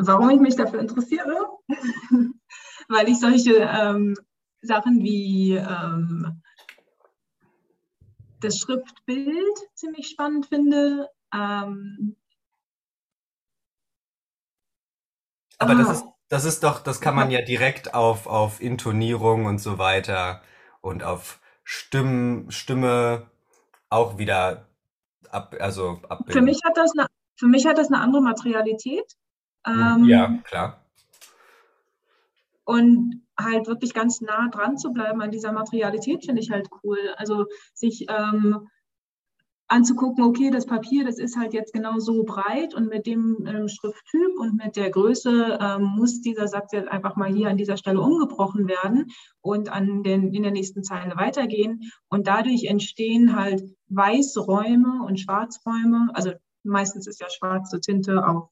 Warum ich mich dafür interessiere? Weil ich solche ähm, Sachen wie ähm, das Schriftbild ziemlich spannend finde. Ähm, Aber das ist, das ist doch, das kann man ja direkt auf, auf Intonierung und so weiter und auf Stimmen, Stimme auch wieder ab, also abbilden. Für mich hat das eine, für mich hat das eine andere Materialität. Ähm, ja, klar. Und halt wirklich ganz nah dran zu bleiben an dieser Materialität, finde ich halt cool. Also sich ähm, anzugucken, okay, das Papier, das ist halt jetzt genau so breit und mit dem ähm, Schrifttyp und mit der Größe ähm, muss dieser Satz jetzt einfach mal hier an dieser Stelle umgebrochen werden und an den, in der nächsten Zeile weitergehen. Und dadurch entstehen halt Weißräume und Schwarzräume. Also meistens ist ja schwarze Tinte auf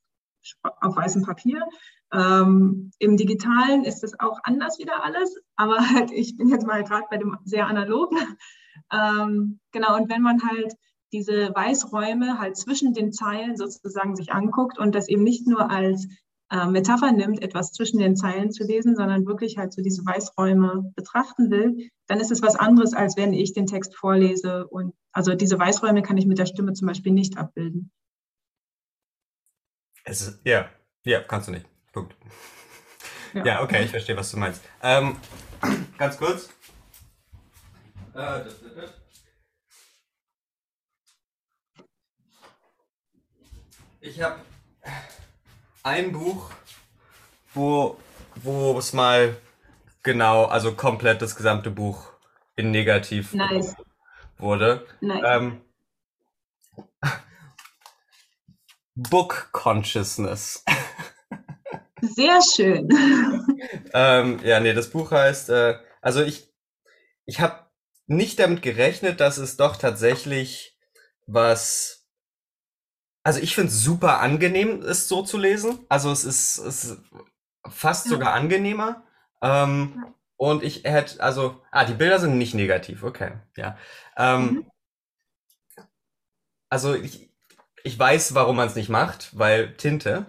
auf weißem Papier. Ähm, Im Digitalen ist es auch anders wieder alles, aber halt, ich bin jetzt mal gerade bei dem sehr analogen. Ähm, genau, und wenn man halt diese Weißräume halt zwischen den Zeilen sozusagen sich anguckt und das eben nicht nur als äh, Metapher nimmt, etwas zwischen den Zeilen zu lesen, sondern wirklich halt so diese Weißräume betrachten will, dann ist es was anderes, als wenn ich den Text vorlese. Und also diese Weißräume kann ich mit der Stimme zum Beispiel nicht abbilden. Es ist, ja, ja, kannst du nicht. Punkt. Ja, ja okay, ich verstehe, was du meinst. Ähm, ganz kurz. Äh, das, das, das. Ich habe ein Buch, wo, wo es mal genau, also komplett das gesamte Buch in negativ nice. wurde. Nice. Ähm, Book Consciousness. Sehr schön. ähm, ja, nee, das Buch heißt, äh, also ich, ich habe nicht damit gerechnet, dass es doch tatsächlich was, also ich finde es super angenehm, es so zu lesen. Also es ist, es ist fast sogar angenehmer. Ähm. Und ich hätte, also, ah, die Bilder sind nicht negativ, okay, ja. Ähm, mhm. Also ich, ich weiß, warum man es nicht macht, weil Tinte.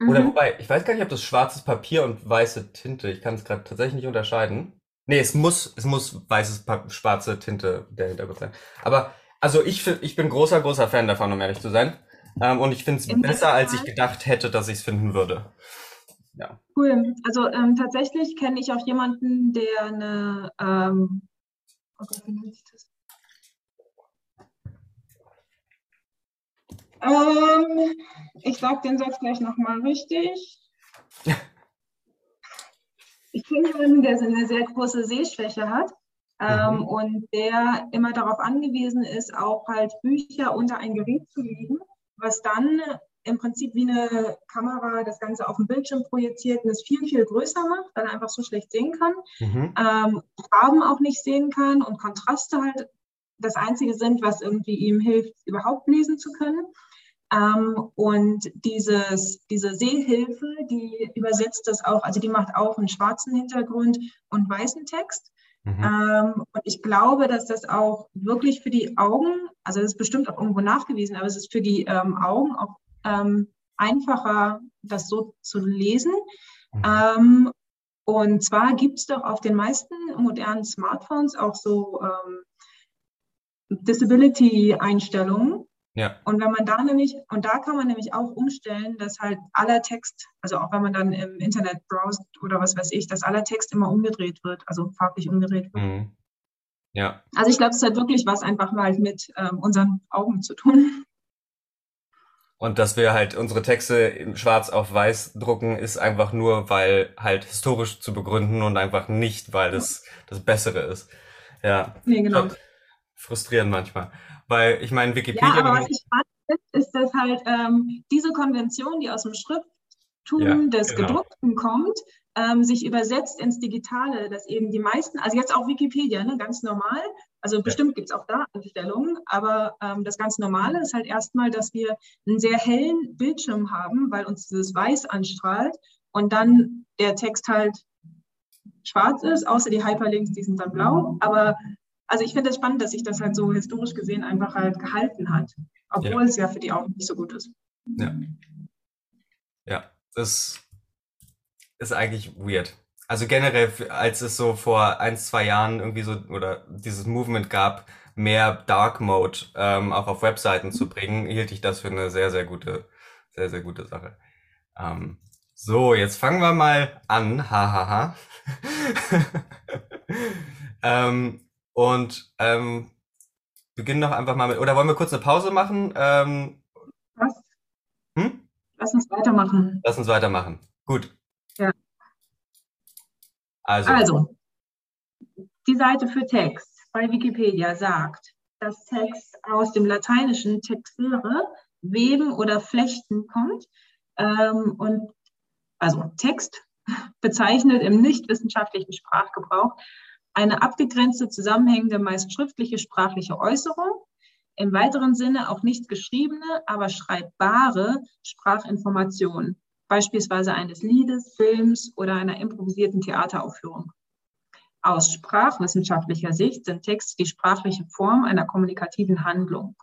Mhm. Oder wobei, ich weiß gar nicht, ob das schwarzes Papier und weiße Tinte, ich kann es gerade tatsächlich nicht unterscheiden. Nee, es muss, es muss weißes, schwarze Tinte der Hintergrund sein. Aber, also ich, ich bin großer, großer Fan davon, um ehrlich zu sein. Ähm, und ich finde es besser, als ich gedacht hätte, dass ich es finden würde. Ja. Cool. Also ähm, tatsächlich kenne ich auch jemanden, der eine, ähm, oh Gott, wie nennt sich das? Ähm, ich sage den Satz gleich nochmal richtig. Ich kenne jemanden, der eine sehr große Sehschwäche hat ähm, mhm. und der immer darauf angewiesen ist, auch halt Bücher unter ein Gerät zu legen, was dann im Prinzip wie eine Kamera das Ganze auf dem Bildschirm projiziert und es viel, viel größer macht, weil er einfach so schlecht sehen kann, mhm. ähm, Farben auch nicht sehen kann und Kontraste halt das Einzige sind, was irgendwie ihm hilft, überhaupt lesen zu können. Ähm, und dieses, diese Sehhilfe, die übersetzt das auch, also die macht auch einen schwarzen Hintergrund und weißen Text. Mhm. Ähm, und ich glaube, dass das auch wirklich für die Augen, also das ist bestimmt auch irgendwo nachgewiesen, aber es ist für die ähm, Augen auch ähm, einfacher, das so zu lesen. Mhm. Ähm, und zwar gibt es doch auf den meisten modernen Smartphones auch so ähm, Disability-Einstellungen. Ja. Und wenn man da nämlich, und da kann man nämlich auch umstellen, dass halt aller Text, also auch wenn man dann im Internet browst oder was weiß ich, dass aller Text immer umgedreht wird, also farblich umgedreht wird. Mhm. Ja. Also ich glaube, es hat wirklich was einfach mal mit ähm, unseren Augen zu tun. Und dass wir halt unsere Texte in schwarz auf weiß drucken, ist einfach nur, weil halt historisch zu begründen und einfach nicht, weil das das Bessere ist. Ja. Nee, genau. Frustrierend manchmal. Weil ich meine, Wikipedia. Ja, aber was ich spannend finde, ist, dass halt ähm, diese Konvention, die aus dem Schrifttum ja, des genau. Gedruckten kommt, ähm, sich übersetzt ins Digitale, dass eben die meisten, also jetzt auch Wikipedia, ne, ganz normal, also bestimmt gibt es auch da Anstellungen, aber ähm, das ganz Normale ist halt erstmal, dass wir einen sehr hellen Bildschirm haben, weil uns dieses Weiß anstrahlt und dann der Text halt schwarz ist, außer die Hyperlinks, die sind dann blau. Aber also ich finde es spannend, dass sich das halt so historisch gesehen einfach halt gehalten hat, obwohl ja. es ja für die Augen nicht so gut ist. Ja. Ja, das ist eigentlich weird. Also generell, als es so vor ein, zwei Jahren irgendwie so, oder dieses Movement gab, mehr Dark Mode ähm, auch auf Webseiten zu bringen, hielt ich das für eine sehr, sehr gute, sehr, sehr gute Sache. Ähm, so, jetzt fangen wir mal an. Hahaha. ähm, und ähm, beginnen doch einfach mal mit. Oder wollen wir kurz eine Pause machen? Ähm, Was? Hm? Lass uns weitermachen. Lass uns weitermachen. Gut. Ja. Also. also, die Seite für Text bei Wikipedia sagt, dass Text aus dem lateinischen texere, weben oder flechten kommt. Ähm, und also Text bezeichnet im nichtwissenschaftlichen Sprachgebrauch eine abgegrenzte, zusammenhängende, meist schriftliche sprachliche Äußerung, im weiteren Sinne auch nicht geschriebene, aber schreibbare Sprachinformation, beispielsweise eines Liedes, Films oder einer improvisierten Theateraufführung. Aus sprachwissenschaftlicher Sicht sind Texte die sprachliche Form einer kommunikativen Handlung.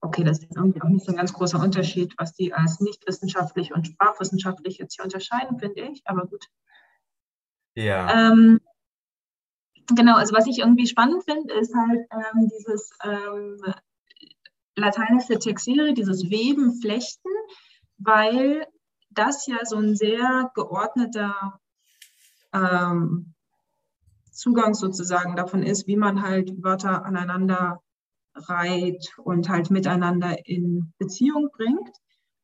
Okay, das ist irgendwie auch nicht so ein ganz großer Unterschied, was die als nicht wissenschaftlich und sprachwissenschaftlich jetzt hier unterscheiden, finde ich, aber gut. Ja. Ähm, genau, also was ich irgendwie spannend finde, ist halt ähm, dieses ähm, lateinische Textile, dieses Weben, Flechten, weil das ja so ein sehr geordneter ähm, Zugang sozusagen davon ist, wie man halt Wörter aneinander reiht und halt miteinander in Beziehung bringt.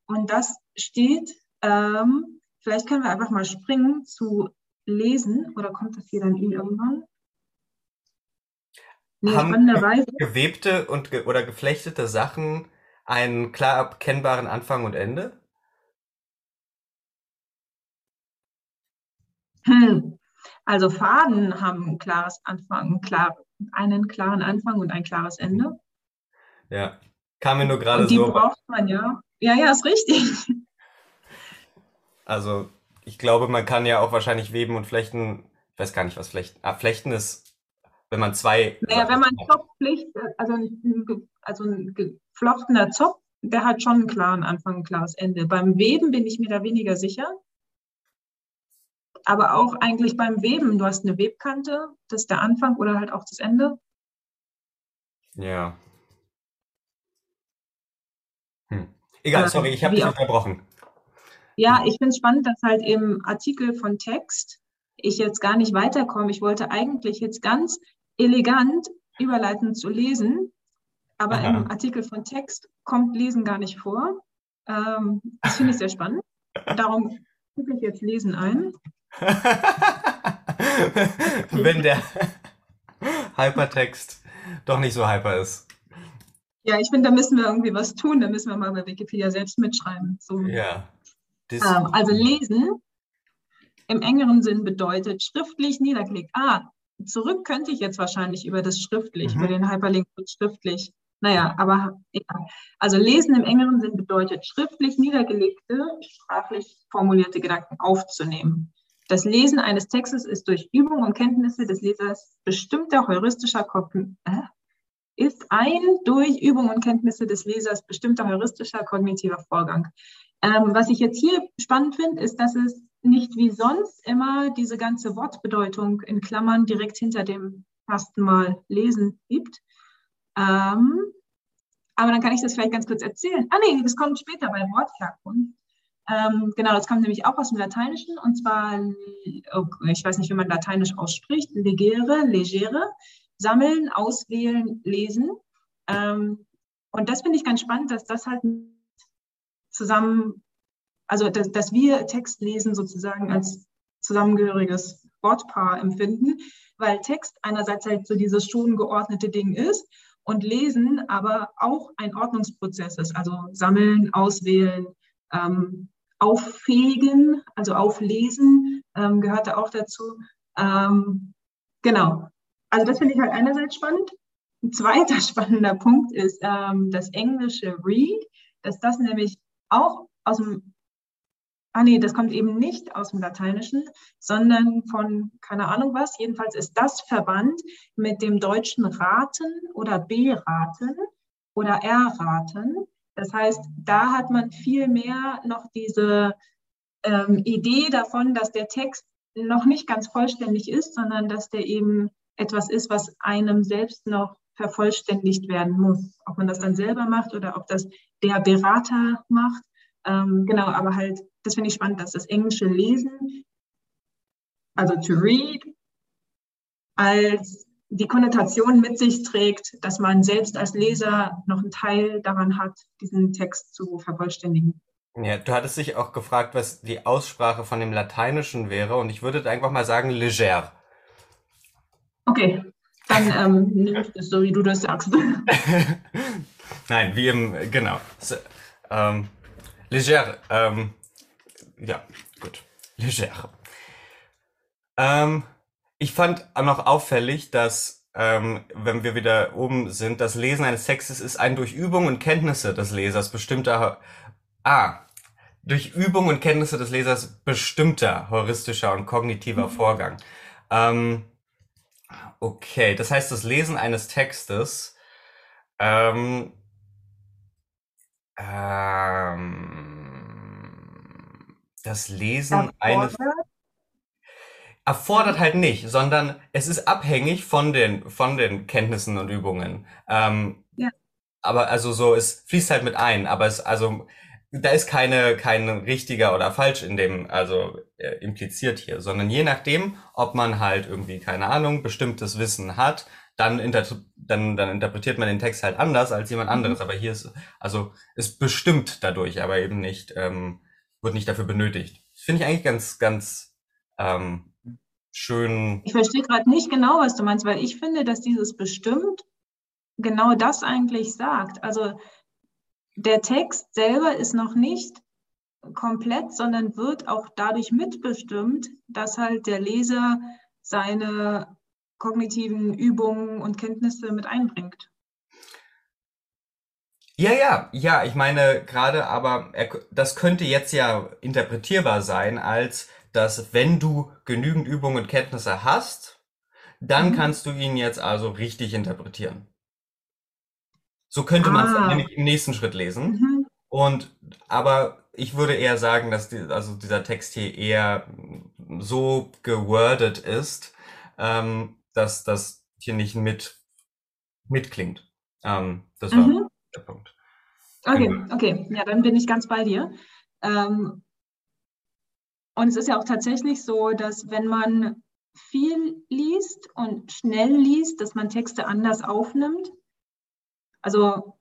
Und das steht, ähm, vielleicht können wir einfach mal springen zu lesen oder kommt das hier dann irgendwann? Haben gewebte und ge oder geflechtete Sachen einen klar erkennbaren Anfang und Ende? Hm. Also Faden haben ein klares Anfang, klar, einen klaren Anfang und ein klares Ende. Ja, kam mir nur gerade so. Die braucht man ja. Ja, ja, ist richtig. Also ich glaube, man kann ja auch wahrscheinlich weben und flechten. Ich weiß gar nicht, was flechten. Ah, flechten ist wenn man zwei. Naja, wenn man Zopf flecht, also ein, also ein geflochtener Zopf, der hat schon einen klaren Anfang, ein klares Ende. Beim Weben bin ich mir da weniger sicher. Aber auch eigentlich beim Weben, du hast eine Webkante, das ist der Anfang oder halt auch das Ende. Ja. Hm. Egal, sorry, ich habe dich unterbrochen. Ja, ich finde es spannend, dass halt im Artikel von Text ich jetzt gar nicht weiterkomme. Ich wollte eigentlich jetzt ganz elegant überleitend zu lesen, aber Aha. im Artikel von Text kommt Lesen gar nicht vor. Ähm, das finde ich sehr spannend. Darum füge ich jetzt Lesen ein. Wenn der Hypertext doch nicht so hyper ist. Ja, ich finde, da müssen wir irgendwie was tun. Da müssen wir mal bei Wikipedia selbst mitschreiben. So. Ja. Ähm, also lesen im engeren Sinn bedeutet schriftlich niedergelegt. Ah, zurück könnte ich jetzt wahrscheinlich über das schriftlich, mhm. über den Hyperlink schriftlich. Naja, aber egal. Also lesen im engeren Sinn bedeutet schriftlich niedergelegte, sprachlich formulierte Gedanken aufzunehmen. Das Lesen eines Textes ist durch Übung und Kenntnisse des Lesers bestimmter heuristischer Kogn äh? ist ein durch Übung und Kenntnisse des Lesers bestimmter heuristischer kognitiver Vorgang. Ähm, was ich jetzt hier spannend finde, ist, dass es nicht wie sonst immer diese ganze Wortbedeutung in Klammern direkt hinter dem ersten Mal lesen gibt. Ähm, aber dann kann ich das vielleicht ganz kurz erzählen. Ah nee, das kommt später bei Wortherkunft. Ähm, genau, das kommt nämlich auch aus dem Lateinischen und zwar, oh, ich weiß nicht, wie man Lateinisch ausspricht, legere, legere, sammeln, auswählen, lesen. Ähm, und das finde ich ganz spannend, dass das halt zusammen also dass, dass wir Textlesen sozusagen als zusammengehöriges Wortpaar empfinden, weil Text einerseits halt so dieses schon geordnete Ding ist und Lesen aber auch ein Ordnungsprozess ist, also sammeln, auswählen, ähm, auffegen, also auflesen ähm, gehört da auch dazu. Ähm, genau. Also das finde ich halt einerseits spannend. Ein zweiter spannender Punkt ist ähm, das englische Read, dass das nämlich auch aus dem Ah nee, das kommt eben nicht aus dem Lateinischen, sondern von keine Ahnung was. Jedenfalls ist das verwandt mit dem deutschen Raten oder Beraten oder Erraten. Das heißt, da hat man viel mehr noch diese ähm, Idee davon, dass der Text noch nicht ganz vollständig ist, sondern dass der eben etwas ist, was einem selbst noch vervollständigt werden muss. Ob man das dann selber macht oder ob das der Berater macht. Ähm, genau, aber halt das finde ich spannend, dass das englische Lesen, also to read, als die Konnotation mit sich trägt, dass man selbst als Leser noch einen Teil daran hat, diesen Text zu vervollständigen. Ja, du hattest dich auch gefragt, was die Aussprache von dem Lateinischen wäre, und ich würde einfach mal sagen leger. Okay, dann ähm, nehme ich das so, wie du das sagst. Nein, wie im, genau. So, ähm, leger, ähm, ja, gut. Leger. Ähm, ich fand auch noch auffällig, dass, ähm, wenn wir wieder oben sind, das Lesen eines Textes ist ein durch Übung und Kenntnisse des Lesers bestimmter, ah, durch Übung und Kenntnisse des Lesers bestimmter heuristischer und kognitiver mhm. Vorgang. Ähm, okay, das heißt, das Lesen eines Textes, ähm, ähm, das Lesen eines erfordert halt nicht, sondern es ist abhängig von den von den Kenntnissen und Übungen. Ähm, ja. Aber also so, es fließt halt mit ein, aber es also da ist keine kein richtiger oder falsch in dem also äh, impliziert hier, sondern je nachdem, ob man halt irgendwie keine Ahnung bestimmtes Wissen hat, dann, inter dann, dann interpretiert man den Text halt anders als jemand mhm. anderes. Aber hier ist also ist bestimmt dadurch, aber eben nicht ähm, wird nicht dafür benötigt. Finde ich eigentlich ganz, ganz ähm, schön. Ich verstehe gerade nicht genau, was du meinst, weil ich finde, dass dieses bestimmt genau das eigentlich sagt. Also der Text selber ist noch nicht komplett, sondern wird auch dadurch mitbestimmt, dass halt der Leser seine kognitiven Übungen und Kenntnisse mit einbringt. Ja, ja, ja, ich meine gerade, aber er, das könnte jetzt ja interpretierbar sein, als dass wenn du genügend Übungen und Kenntnisse hast, dann mhm. kannst du ihn jetzt also richtig interpretieren. So könnte man es ah. im nächsten Schritt lesen. Mhm. Und aber ich würde eher sagen, dass die, also dieser Text hier eher so gewordet ist, ähm, dass das hier nicht mit mitklingt. Ähm, das war mhm der Punkt. Okay, genau. okay, ja, dann bin ich ganz bei dir. Ähm, und es ist ja auch tatsächlich so, dass wenn man viel liest und schnell liest, dass man Texte anders aufnimmt. Also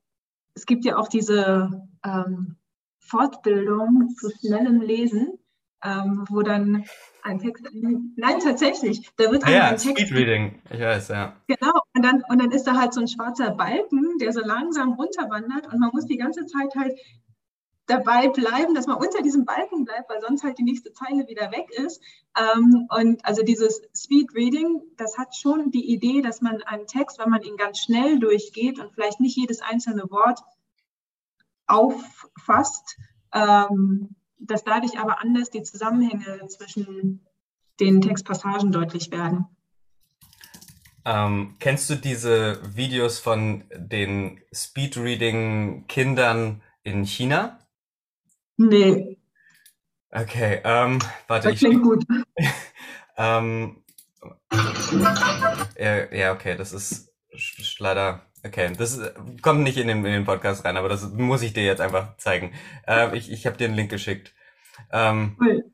es gibt ja auch diese ähm, Fortbildung zu schnellem Lesen. ähm, wo dann ein Text. Nein, tatsächlich. Da wird Ah ja, ein Text. Speedreading. Ich weiß, ja. Genau. Und dann, und dann ist da halt so ein schwarzer Balken, der so langsam runterwandert und man muss die ganze Zeit halt dabei bleiben, dass man unter diesem Balken bleibt, weil sonst halt die nächste Zeile wieder weg ist. Ähm, und also dieses Speed Reading, das hat schon die Idee, dass man einen Text, wenn man ihn ganz schnell durchgeht und vielleicht nicht jedes einzelne Wort auffasst, ähm, dass dadurch aber anders die Zusammenhänge zwischen den Textpassagen deutlich werden. Ähm, kennst du diese Videos von den Speedreading-Kindern in China? Nee, Okay, ähm, warte, das ich klingt gut. ähm, ja, ja, okay, das ist leider, okay, das ist, kommt nicht in den, in den Podcast rein, aber das muss ich dir jetzt einfach zeigen. Ähm, ich ich habe dir einen Link geschickt. Ähm, Cool.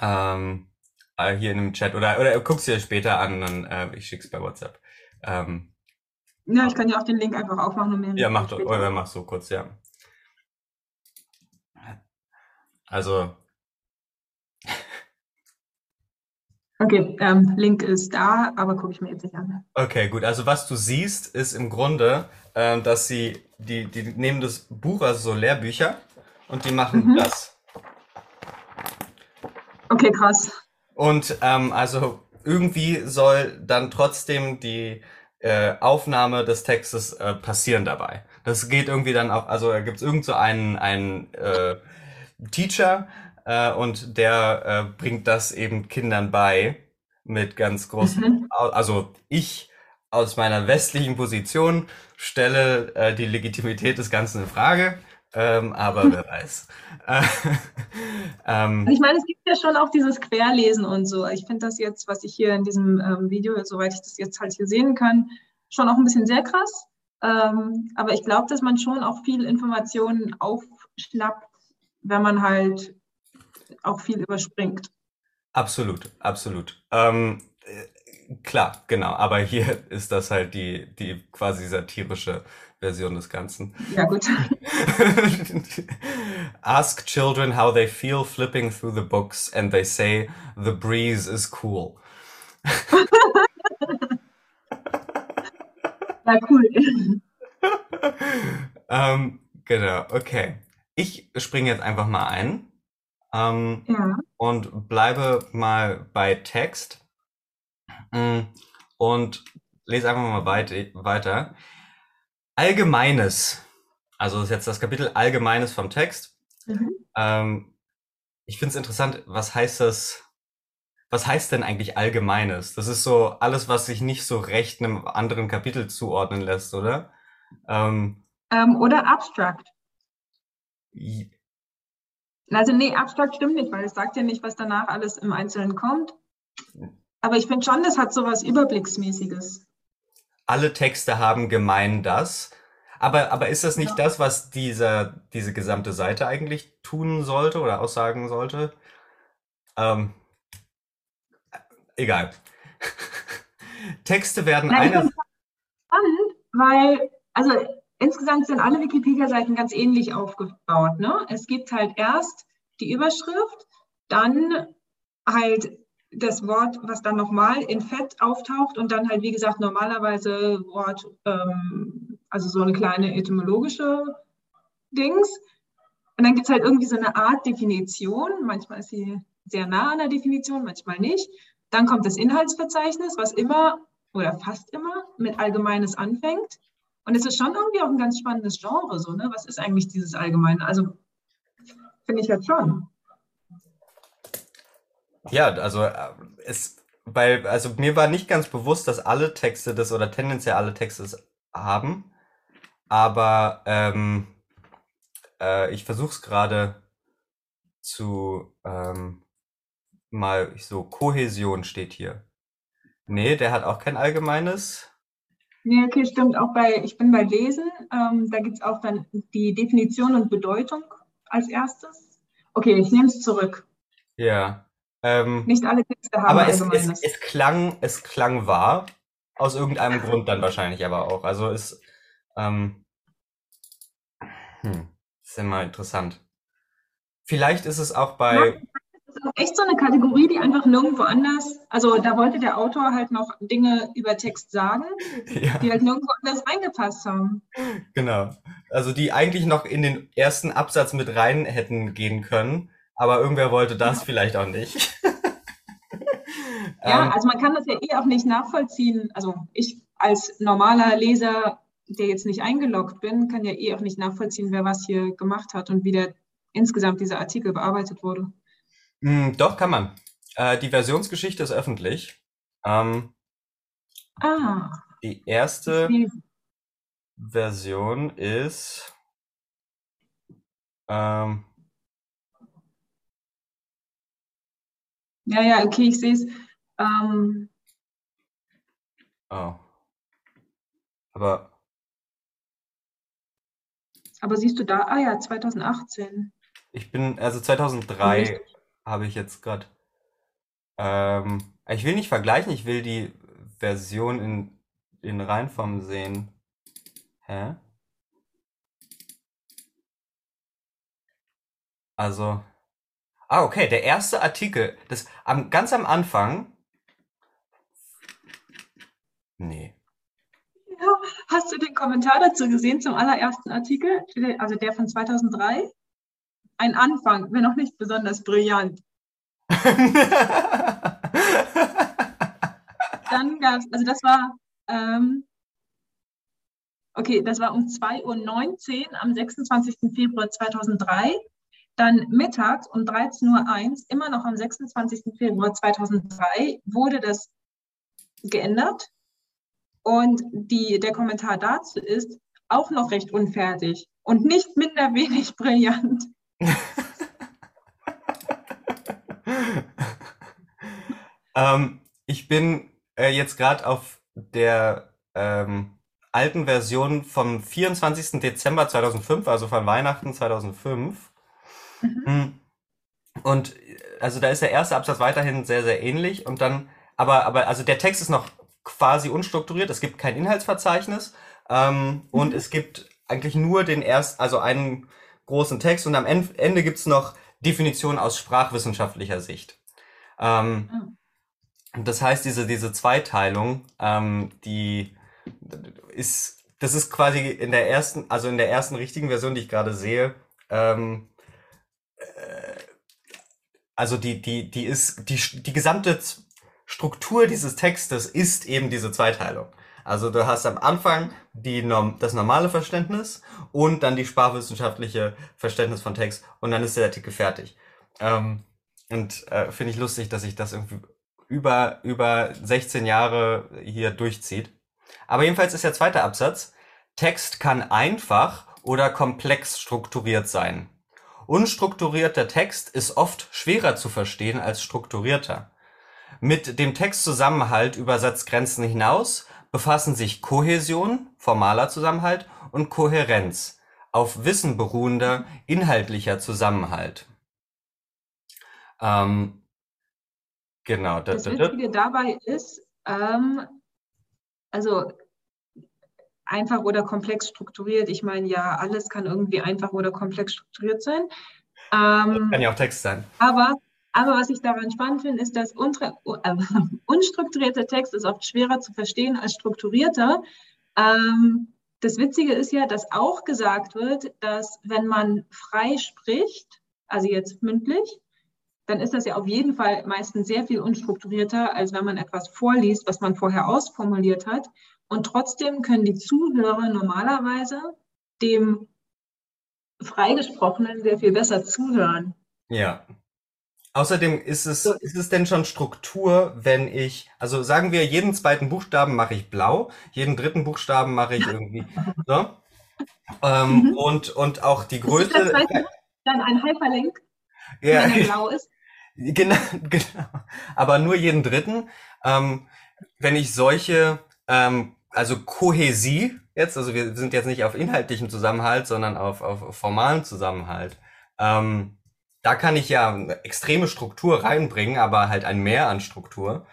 ähm, äh, hier in dem Chat oder oder guck's dir später an, dann äh, ich schick's bei WhatsApp. Ähm, Ja, ich kann ja auch den Link einfach aufmachen und mir ja, mach doch, oder mach so kurz, ja. Also, Okay, ähm, Link ist da, aber gucke ich mir jetzt nicht an. Okay, gut. Also was du siehst, ist im Grunde, ähm, dass sie, die, die nehmen das Buch, also so Lehrbücher, und die machen Mhm. das. Okay, krass. Und ähm, also irgendwie soll dann trotzdem die äh, Aufnahme des Textes äh, passieren dabei. Das geht irgendwie dann auch, also da gibt's irgend so einen, einen äh, Teacher äh, und der äh, bringt das eben Kindern bei mit ganz großen, Mhm. Also ich aus meiner westlichen Position stelle äh, die Legitimität des Ganzen in Frage, ähm, aber wer weiß. Äh, ähm, Und ich meine, es gibt ja schon auch dieses Querlesen und so. Ich finde das jetzt, was ich hier in diesem ähm, Video, soweit ich das jetzt halt hier sehen kann, schon auch ein bisschen sehr krass. Ähm, aber ich glaube, dass man schon auch viel Informationen aufschnappt, wenn man halt auch viel überspringt. Absolut, absolut. Ähm, äh, klar, genau. Aber hier ist das halt die, die quasi satirische Version des Ganzen. Ja, gut. Ask children how they feel flipping through the books and they say the breeze is cool. Ja, cool. ähm, genau, okay. Ich springe jetzt einfach mal ein ähm, Ja. und bleibe mal bei Text Mm, und lese einfach mal weit, weiter. Allgemeines, also das ist jetzt das Kapitel Allgemeines vom Text. Mhm. Ähm, ich finde es interessant, was heißt das, was heißt denn eigentlich Allgemeines? Das ist so alles, was sich nicht so recht einem anderen Kapitel zuordnen lässt, oder? Ähm, Ähm, oder abstract. Also nee, abstrakt stimmt nicht, weil es sagt ja nicht, was danach alles im Einzelnen kommt. Aber ich finde schon, das hat sowas Überblicksmäßiges. alle Texte haben gemein das. Aber, aber ist das nicht Ja. das, was dieser, diese gesamte Seite eigentlich tun sollte oder aussagen sollte? Ähm, egal. Texte werden Na, ich eine, finde spannend, weil, also insgesamt sind alle Wikipedia-Seiten ganz ähnlich aufgebaut. Ne? Es gibt halt erst die Überschrift, dann halt das Wort, was dann nochmal in Fett auftaucht und dann halt, wie gesagt, normalerweise Wort, ähm, also so eine kleine etymologische Dings. Und dann gibt es halt irgendwie so eine Art Definition. Manchmal ist sie sehr nah an der Definition, manchmal nicht. Dann kommt das Inhaltsverzeichnis, was immer oder fast immer mit Allgemeines anfängt. Und es ist schon irgendwie auch ein ganz spannendes Genre, so, ne? Was ist eigentlich dieses Allgemeine? Also, finde ich jetzt schon. ja, also äh, es, weil, also mir war nicht ganz bewusst, dass alle Texte das oder tendenziell alle Texte es haben. Aber ähm, äh, ich versuche es gerade zu ähm, mal so Kohäsion steht hier. Nee, der hat auch kein allgemeines. Nee, okay, stimmt. Auch bei, ich bin bei Lesen, ähm, da gibt es auch dann die Definition und Bedeutung als erstes. Okay, ich nehme es zurück. Ja. Ähm, Nicht alle Texte haben aber es, es, es klang, es klang wahr. Aus irgendeinem Grund dann wahrscheinlich aber auch. Also ist, ähm, hm, ist ja mal interessant. Vielleicht ist es auch bei, Das ist echt so eine Kategorie, die einfach nirgendwo anders, also da wollte der Autor halt noch Dinge über Text sagen, ja. die halt nirgendwo anders reingepasst haben. Genau. Also die eigentlich noch in den ersten Absatz mit rein hätten gehen können, aber irgendwer wollte das ja. vielleicht auch nicht. ja, ähm, also man kann das ja eh auch nicht nachvollziehen. Also ich als normaler Leser, der jetzt nicht eingeloggt bin, kann ja eh auch nicht nachvollziehen, wer was hier gemacht hat und wie der insgesamt dieser Artikel bearbeitet wurde. Mm, doch, kann man. Äh, die Versionsgeschichte ist öffentlich. Ähm, ah. Die erste Version ist. Ähm, ja, ja, okay, ich sehe es. Ähm, oh. Aber. Aber siehst du da? Ah ja, 2018. Ich bin, also 2003 habe ich jetzt gerade. Ähm, ich will nicht vergleichen, ich will die Version in, in Reinform sehen. Hä? Also. Ah, okay, der erste Artikel, das am, ganz am Anfang. Nee. Ja, hast du den Kommentar dazu gesehen zum allerersten Artikel, also der von 2003? Ein Anfang, wenn auch nicht besonders brillant. Dann gab es, also das war, ähm, okay, das war um 2.19 Uhr am 26. Februar 2003. Dann mittags um 13.01 Uhr, immer noch am 26. Februar 2003, wurde das geändert. Und die, der Kommentar dazu ist auch noch recht unfertig und nicht minder wenig brillant. ähm, ich bin äh, jetzt gerade auf der ähm, alten Version vom 24. Dezember 2005, also von Weihnachten 2005. Mhm. Hm. Und also da ist der erste Absatz weiterhin sehr, sehr ähnlich und dann, aber, aber also der Text ist noch quasi unstrukturiert, es gibt kein Inhaltsverzeichnis ähm, mhm. und es gibt eigentlich nur den ersten, also einen großen Text und am Ende gibt's noch Definitionen aus sprachwissenschaftlicher Sicht. Ähm, oh. Das heißt, diese, diese Zweiteilung, ähm, die ist, das ist quasi in der ersten, also in der ersten richtigen Version, die ich gerade sehe, ähm, äh, also die, die, die ist, die, die gesamte Struktur dieses Textes ist eben diese Zweiteilung. Also du hast am Anfang die, das normale Verständnis und dann die sprachwissenschaftliche Verständnis von Text und dann ist der Artikel fertig. Ähm, und äh, finde ich lustig, dass sich das irgendwie über, über 16 Jahre hier durchzieht. Aber jedenfalls ist der zweite Absatz, Text kann einfach oder komplex strukturiert sein. Unstrukturierter Text ist oft schwerer zu verstehen als strukturierter. Mit dem Textzusammenhalt über Satzgrenzen hinaus befassen sich Kohäsion, formaler Zusammenhalt, und Kohärenz, auf Wissen beruhender, inhaltlicher Zusammenhalt. Ähm, genau. Das Wichtige dabei ist, ähm, also einfach oder komplex strukturiert. Ich meine, ja, alles kann irgendwie einfach oder komplex strukturiert sein. Ähm, kann ja auch Text sein. Aber aber was ich daran spannend finde, ist, dass äh, unstrukturierter Text ist oft schwerer zu verstehen als strukturierter. Ähm, das Witzige ist ja, dass auch gesagt wird, dass wenn man frei spricht, also jetzt mündlich, dann ist das ja auf jeden Fall meistens sehr viel unstrukturierter, als wenn man etwas vorliest, was man vorher ausformuliert hat. Und trotzdem können die Zuhörer normalerweise dem Freigesprochenen sehr viel besser zuhören. Ja, Außerdem ist es, ist es denn schon Struktur, wenn ich, also sagen wir, jeden zweiten Buchstaben mache ich blau, jeden dritten Buchstaben mache ich irgendwie so. Ähm, mhm. und, und auch die Größe. Das dann ein Hyperlink, ja, wenn er blau ist. Genau, genau. Aber nur jeden dritten. Ähm, wenn ich solche, ähm, also Kohäsie jetzt, also wir sind jetzt nicht auf inhaltlichem Zusammenhalt, sondern auf, auf formalen Zusammenhalt. Ähm, da kann ich ja eine extreme Struktur reinbringen, aber halt ein Mehr an Struktur,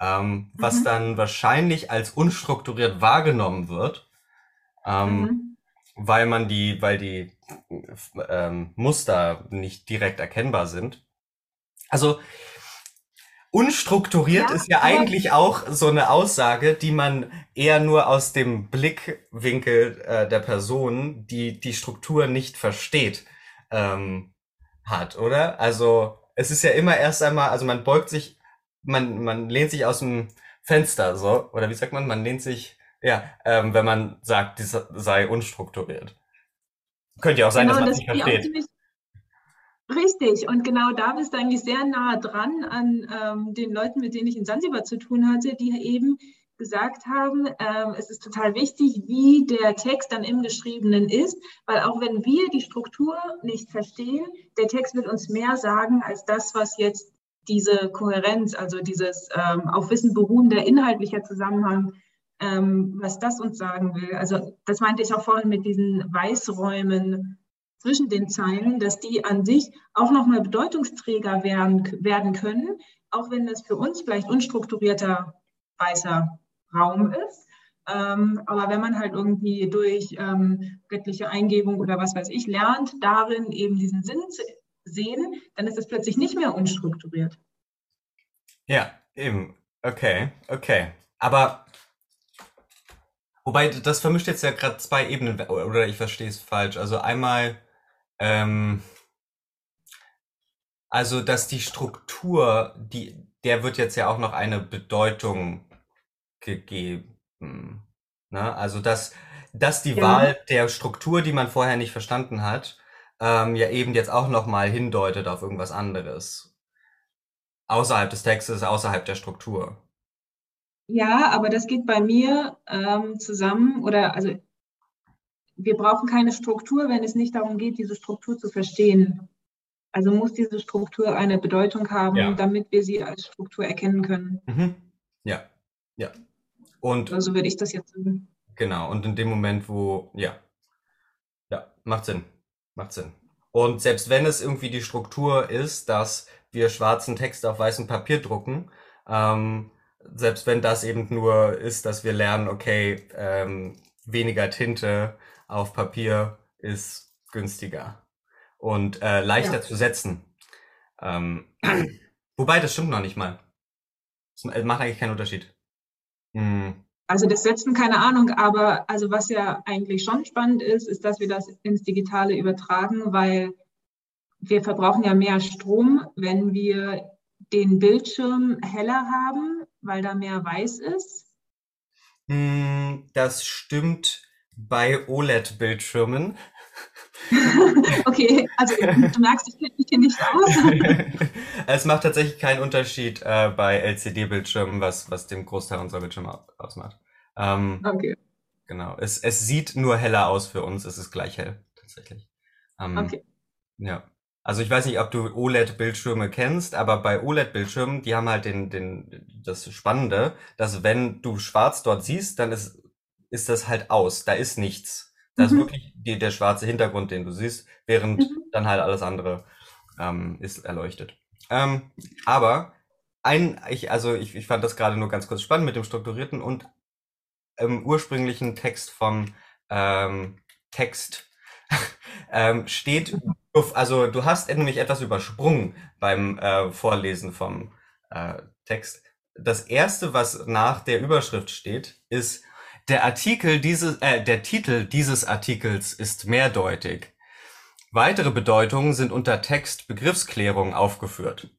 ähm, was mhm. dann wahrscheinlich als unstrukturiert wahrgenommen wird, ähm, mhm. weil man die, weil die ähm, Muster nicht direkt erkennbar sind. Also unstrukturiert ja, ist ja eigentlich auch so eine Aussage, die man eher nur aus dem Blickwinkel äh, der Person, die die Struktur nicht versteht, ähm, hat, oder? Also es ist ja immer erst einmal, also man beugt sich, man, man lehnt sich aus dem Fenster, so, oder wie sagt man, man lehnt sich, ja, ähm, wenn man sagt, dies sei unstrukturiert. Könnte ja auch sein, genau, dass man es nicht versteht. Richtig, und genau da bist du eigentlich sehr nah dran an ähm, den Leuten, mit denen ich in Sansibar zu tun hatte, die eben gesagt haben, ähm, es ist total wichtig, wie der Text dann im Geschriebenen ist, weil auch wenn wir die Struktur nicht verstehen, der Text wird uns mehr sagen als das, was jetzt diese Kohärenz, also dieses ähm, auf Wissen beruhende inhaltlicher Zusammenhang, ähm, was das uns sagen will. Also das meinte ich auch vorhin mit diesen Weißräumen zwischen den Zeilen, dass die an sich auch nochmal Bedeutungsträger werden, werden können, auch wenn das für uns vielleicht unstrukturierter weißer Raum ist. Ähm, aber wenn man halt irgendwie durch ähm, göttliche Eingebung oder was weiß ich lernt, darin eben diesen Sinn zu sehen, dann ist es plötzlich nicht mehr unstrukturiert. Ja, eben. Okay, okay. Aber wobei das vermischt jetzt ja gerade zwei Ebenen, oder ich verstehe es falsch. Also einmal ähm, also, dass die Struktur, die, der wird jetzt ja auch noch eine Bedeutung gegeben. Ne? Also, dass, dass die ja. Wahl der Struktur, die man vorher nicht verstanden hat, ähm, ja eben jetzt auch nochmal hindeutet auf irgendwas anderes. Außerhalb des Textes, außerhalb der Struktur. Ja, aber das geht bei mir ähm, zusammen oder also wir brauchen keine Struktur, wenn es nicht darum geht, diese Struktur zu verstehen. Also muss diese Struktur eine Bedeutung haben, ja. damit wir sie als Struktur erkennen können. Mhm. Ja, ja. Und also würde ich das jetzt sagen. Genau, und in dem Moment, wo, ja, ja, macht Sinn, macht Sinn. Und selbst wenn es irgendwie die Struktur ist, dass wir schwarzen Text auf weißem Papier drucken, ähm, selbst wenn das eben nur ist, dass wir lernen, okay, ähm, weniger Tinte, auf Papier ist günstiger und äh, leichter ja. zu setzen. Ähm, wobei, das stimmt noch nicht mal. Das macht eigentlich keinen Unterschied. Hm. Also das Setzen, keine Ahnung, aber also was ja eigentlich schon spannend ist, ist, dass wir das ins Digitale übertragen, weil wir verbrauchen ja mehr Strom, wenn wir den Bildschirm heller haben, weil da mehr weiß ist. Hm, das stimmt bei OLED-Bildschirmen. okay, also du merkst, ich kenne mich hier nicht aus. es macht tatsächlich keinen Unterschied äh, bei LCD-Bildschirmen, was, was den Großteil unserer Bildschirme ausmacht. Ähm, okay. Genau. Es, es sieht nur heller aus für uns, es ist gleich hell, tatsächlich. Ähm, okay. Ja. Also ich weiß nicht, ob du OLED-Bildschirme kennst, aber bei OLED-Bildschirmen, die haben halt den, den, das Spannende, dass wenn du schwarz dort siehst, dann ist ist das halt aus. Da ist nichts. Da mhm. ist wirklich die, der schwarze Hintergrund, den du siehst, während mhm. dann halt alles andere ähm, ist erleuchtet. Ähm, aber ein, ich, also ich, ich fand das gerade nur ganz kurz spannend mit dem strukturierten und ähm, ursprünglichen Text vom ähm, Text ähm, steht, also du hast nämlich etwas übersprungen beim äh, Vorlesen vom äh, Text. Das erste, was nach der Überschrift steht, ist der Artikel dieses, äh, der Titel dieses Artikels ist mehrdeutig. Weitere Bedeutungen sind unter Text Begriffsklärung aufgeführt.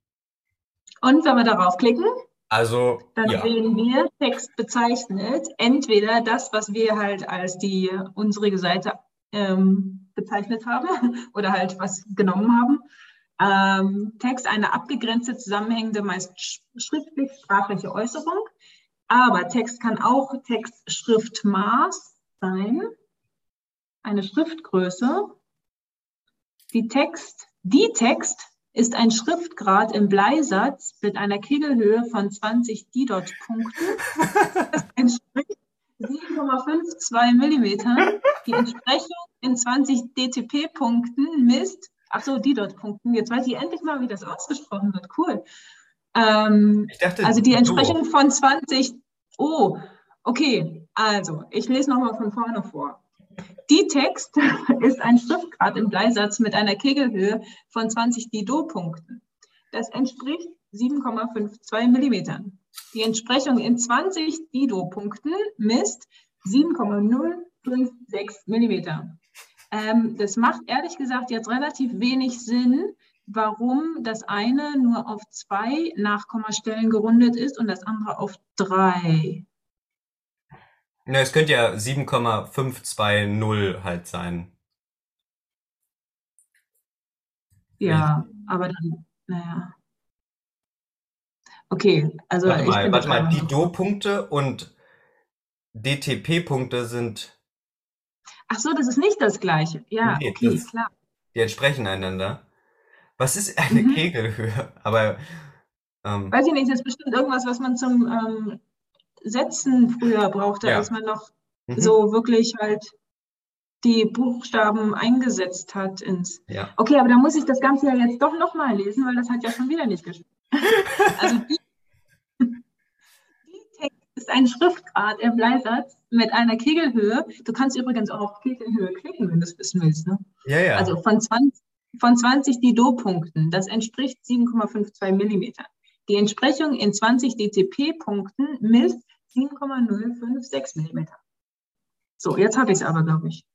Und wenn wir darauf klicken, also, dann ja. sehen wir Text bezeichnet entweder das, was wir halt als die unsere Seite ähm, bezeichnet haben oder halt was genommen haben. Ähm, Text eine abgegrenzte, zusammenhängende, meist schriftlich sprachliche Äußerung. Aber Text kann auch Textschriftmaß sein, eine Schriftgröße. Die Text, die Text ist ein Schriftgrad im Bleisatz mit einer Kegelhöhe von 20 D-Dot-Punkten. Das entspricht 7,52 Millimetern. Die Entsprechung in 20 DTP-Punkten misst, ach so, D-Dot-Punkten. Jetzt weiß ich endlich mal, wie das ausgesprochen wird. Cool. Ähm, dachte, also die Entsprechung von 20 Oh, okay. Also, ich lese nochmal von vorne vor. Die Text ist ein Schriftgrad im Bleisatz mit einer Kegelhöhe von 20 Didot-Punkten. Das entspricht 7,52 Millimetern. Die Entsprechung in 20 Dido-Punkten misst 7,056 Millimeter. Ähm, das macht ehrlich gesagt jetzt relativ wenig Sinn, warum das eine nur auf zwei Nachkommastellen gerundet ist und das andere auf drei. Na, es könnte ja 7,520 halt sein. Ja, aber dann, naja. Okay, also warte ich mal, warte mal, einfach- Didot-Punkte und DTP-Punkte sind, Ach so, das ist nicht das gleiche. Ja, Nee, okay, klar. die entsprechen einander. Was ist eine Mhm. Kegelhöhe? Aber ähm, Weiß ich nicht, das ist bestimmt irgendwas, was man zum ähm, Setzen früher brauchte, Ja. als man noch mhm, so wirklich halt die Buchstaben eingesetzt hat ins. ja. Okay, aber da muss ich das Ganze ja jetzt doch nochmal lesen, weil das hat ja schon wieder nicht gestimmt. Also die, die Text ist ein Schriftgrad im Bleisatz mit einer Kegelhöhe. Du kannst übrigens auch auf Kegelhöhe klicken, wenn du es wissen willst. Ne? Ja, ja. Also von 20, von 20 Dido-Punkten, das entspricht 7,52 Millimeter. Die Entsprechung in 20 DTP-Punkten misst 7,056 Millimeter. So, jetzt habe ich es aber, glaube ich.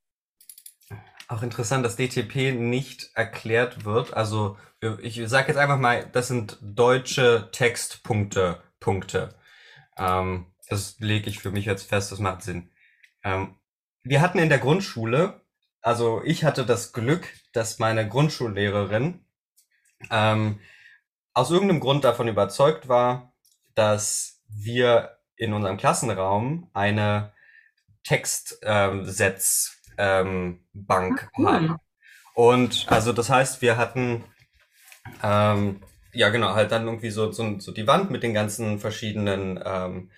Auch interessant, dass DTP nicht erklärt wird. Also ich sage jetzt einfach mal, das sind deutsche Textpunkte, Punkte. Ähm, das lege ich für mich jetzt fest, das macht Sinn. Ähm, wir hatten in der Grundschule, also ich hatte das Glück, dass meine Grundschullehrerin ähm, aus irgendeinem Grund davon überzeugt war, dass wir in unserem Klassenraum eine Textsetz ähm, Bank Ach, cool. haben. Und also das heißt, wir hatten ähm, ja genau halt dann irgendwie so, so, so die Wand mit den ganzen verschiedenen ähm,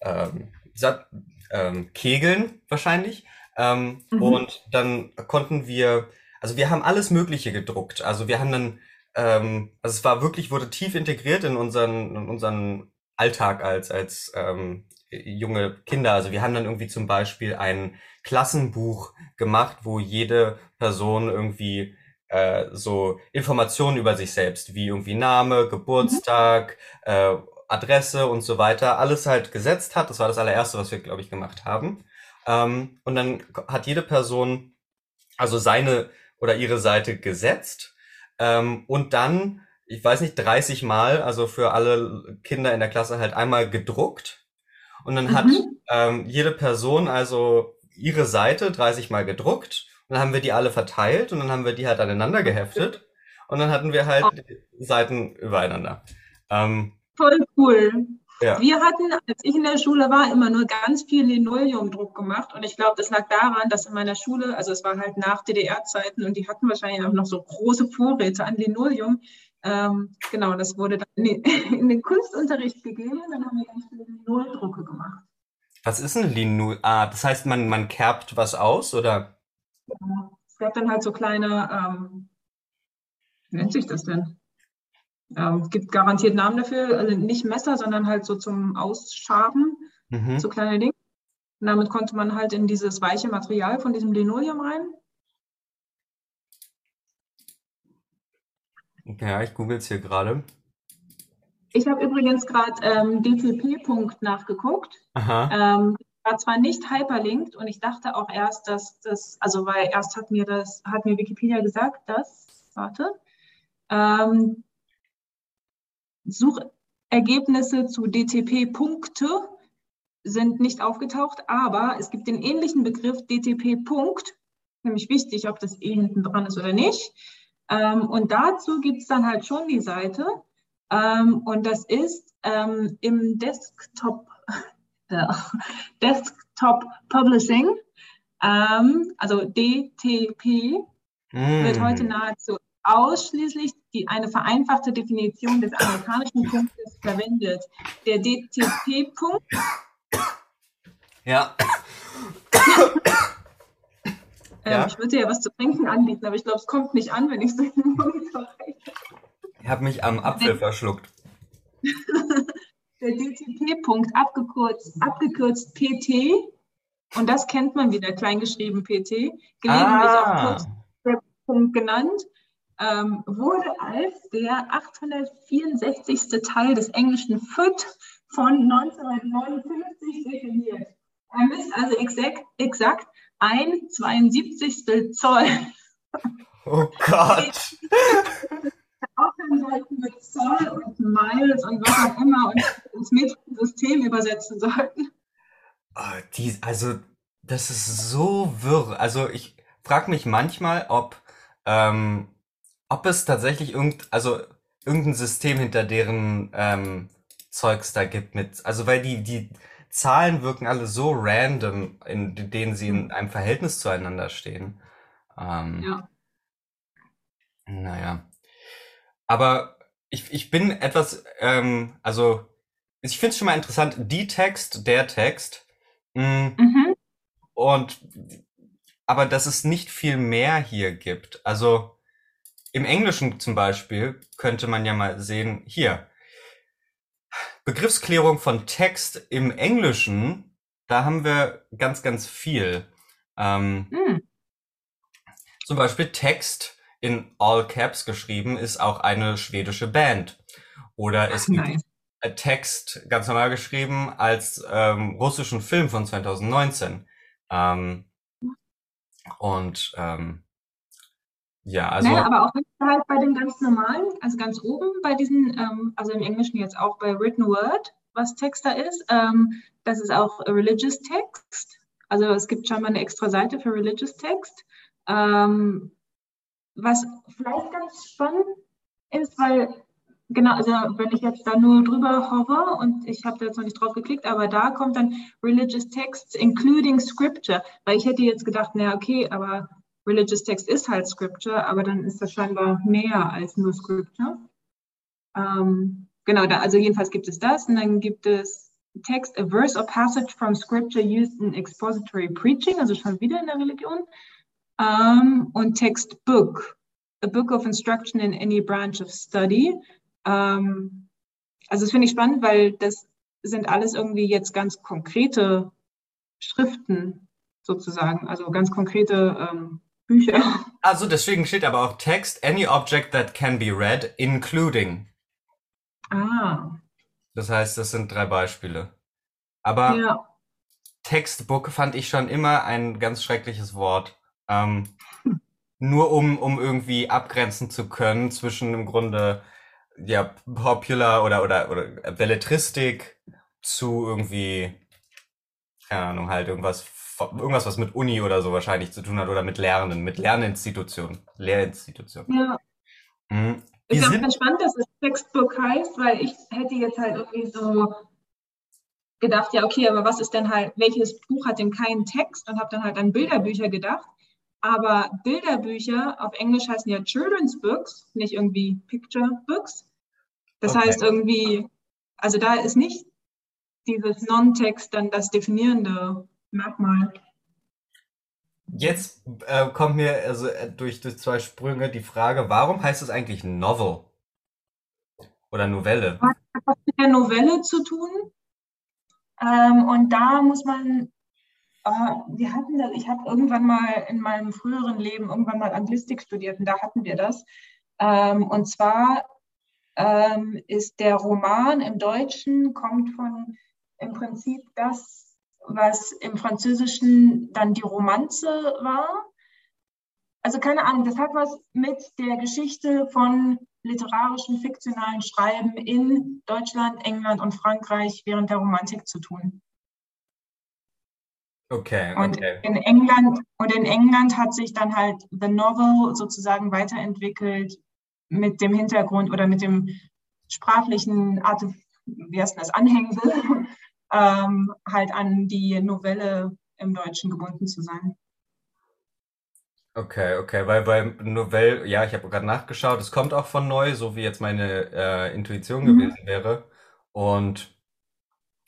ähm, Sat ähm, Kegeln wahrscheinlich. Ähm, Mhm. Und dann konnten wir, also wir haben alles Mögliche gedruckt. Also wir haben dann, ähm, also es war wirklich, wurde tief integriert in unseren, in unseren Alltag als, als ähm, junge Kinder. Also wir haben dann irgendwie zum Beispiel ein Klassenbuch gemacht, wo jede Person irgendwie äh, so Informationen über sich selbst, wie irgendwie Name, Geburtstag, äh, Adresse und so weiter, alles halt gesetzt hat. Das war das allererste, was wir, glaube ich, gemacht haben. Ähm, und dann hat jede Person also seine oder ihre Seite gesetzt ähm, und dann, ich weiß nicht, 30 Mal, also für alle Kinder in der Klasse halt einmal gedruckt. Und dann hat Mhm. ähm, jede Person also ihre Seite 30 Mal gedruckt und dann haben wir die alle verteilt und dann haben wir die halt aneinander geheftet und dann hatten wir halt Seiten übereinander. Ähm, Voll cool. Ja. Wir hatten, als ich in der Schule war, immer nur ganz viel Linoleumdruck gemacht. Und ich glaube, das lag daran, dass in meiner Schule, also es war halt nach DDR-Zeiten und die hatten wahrscheinlich auch noch so große Vorräte an Linoleum. Ähm, genau, das wurde dann in den, in den Kunstunterricht gegeben. Dann haben wir ganz viele Linoldrucke gemacht. Was ist ein Linu? Ah, das heißt, man, man kerbt was aus oder? Ja. Es gab dann halt so kleine, ähm, wie nennt sich das denn? Ähm, gibt garantiert Namen dafür, also nicht Messer, sondern halt so zum Ausschaben. Mhm. so kleine Dinge. Und damit konnte man halt in dieses weiche Material von diesem Linoleum rein. Ja, ich google es hier gerade. Ich habe übrigens gerade ähm, DTP-Punkt nachgeguckt. Aha. Ähm, war zwar nicht hyperlinkt und ich dachte auch erst, dass das, also weil erst hat mir das, hat mir Wikipedia gesagt, dass, warte, ähm, Suchergebnisse zu DTP-Punkte sind nicht aufgetaucht, aber es gibt den ähnlichen Begriff DTP-Punkt, nämlich wichtig, ob das E hinten dran ist oder nicht. Ähm, und dazu gibt es dann halt schon die Seite. Ähm, und das ist ähm, im Desktop, Desktop Publishing, also DTP, wird Mm. heute nahezu ausschließlich die, eine vereinfachte Definition des amerikanischen Punktes verwendet. Der DTP-Punkt Ja. Ähm, Ja. Ich würde ja was zu trinken anbieten, aber ich glaube, es kommt nicht an, wenn ich so in den Monitor reiche. Ich habe mich am Apfel verschluckt. Der DTP-Punkt, abgekürzt, abgekürzt PT, und das kennt man wieder, kleingeschrieben PT, gelegentlich auch Ah. kurz Punkt genannt, ähm, wurde als der 864. Teil des englischen Foot von 1959 definiert. Er misst also exakt, exakt ein 72. Zoll. Oh Gott. Aufhören sollten mit Zoll und Miles und was auch immer und ins Metrosystem übersetzen sollten. Oh, die, also, das ist so wirr. Also, ich frage mich manchmal, ob, ähm, ob es tatsächlich irgend, also, irgendein System hinter deren ähm, Zeugs da gibt mit, also weil die, die Zahlen wirken alle so random, in denen sie in einem Verhältnis zueinander stehen. Ähm, Ja. naja. Aber ich, ich bin etwas, ähm, also ich finde es schon mal interessant, die Text, der Text, mh, Mhm. und aber dass es nicht viel mehr hier gibt. Also im Englischen zum Beispiel könnte man ja mal sehen, hier, Begriffsklärung von Text im Englischen, da haben wir ganz, ganz viel. Ähm, Hm. zum Beispiel Text in All Caps geschrieben ist auch eine schwedische Band. Oder es gibt Nice. äh, Text ganz normal geschrieben als ähm, russischen Film von 2019. Ähm, und ähm, ja, also Naja, aber auch halt bei den ganz normalen, also ganz oben bei diesen, ähm, also im Englischen jetzt auch bei Written Word, was Text da ist, ähm, das ist auch Religious Text. Also es gibt schon mal eine extra Seite für Religious Text. Ähm, was vielleicht ganz spannend ist, weil genau, also wenn ich jetzt da nur drüber hover und ich habe da jetzt noch nicht drauf geklickt, aber da kommt dann Religious Texts including Scripture, weil ich hätte jetzt gedacht, naja, okay, aber Religious Text ist halt Scripture, aber dann ist das scheinbar mehr als nur Scripture. Ähm, genau, da, also jedenfalls gibt es das und dann gibt es Text, a verse or passage from Scripture used in expository preaching, also schon wieder in der Religion. Ähm, und Text Book, a book of instruction in any branch of study. Ähm, also das finde ich spannend, weil das sind alles irgendwie jetzt ganz konkrete Schriften sozusagen, also ganz konkrete ähm, Bücher. Also deswegen steht aber auch Text, any object that can be read, including. Ah, Das heißt, das sind drei Beispiele. Aber ja. Textbook fand ich schon immer ein ganz schreckliches Wort. Ähm, nur um, um irgendwie abgrenzen zu können zwischen im Grunde ja Popular oder oder oder Belletristik zu irgendwie keine Ahnung halt irgendwas irgendwas was mit Uni oder so wahrscheinlich zu tun hat oder mit Lernen mit Lerninstitutionen Lehrinstitutionen. ja. Mhm. Auch sind ganz spannend, dass es Textbook heißt, weil ich hätte jetzt halt irgendwie so gedacht, ja, okay, aber was ist denn halt, welches Buch hat denn keinen Text und habe dann halt an Bilderbücher gedacht. Aber Bilderbücher auf Englisch heißen ja Children's Books, nicht irgendwie Picture Books. Das Okay. heißt irgendwie, also da ist nicht dieses Non-Text dann das definierende Merkmal. Jetzt äh, kommt mir also äh, durch, durch zwei Sprünge die Frage, warum heißt es eigentlich Novel? Oder Novelle? hat was mit der Novelle zu tun. Ähm, und da muss man, äh, wir hatten das, ich habe irgendwann mal in meinem früheren Leben irgendwann mal Anglistik studiert und da hatten wir das. Ähm, und zwar ähm, ist der Roman im Deutschen, kommt von im Prinzip das, was im Französischen dann die Romanze war. Also keine Ahnung, das hat was mit der Geschichte von literarischem, fiktionalen Schreiben in Deutschland, England und Frankreich während der Romantik zu tun. Okay, Und okay. in England, und in England hat sich dann halt The Novel sozusagen weiterentwickelt mit dem Hintergrund oder mit dem sprachlichen Art, wie heißt das, Anhängsel, ähm, halt an die Novelle im Deutschen gebunden zu sein. Okay, okay, weil bei Novell, ja, ich habe gerade nachgeschaut, es kommt auch von neu, so wie jetzt meine äh, Intuition mhm. gewesen wäre. Und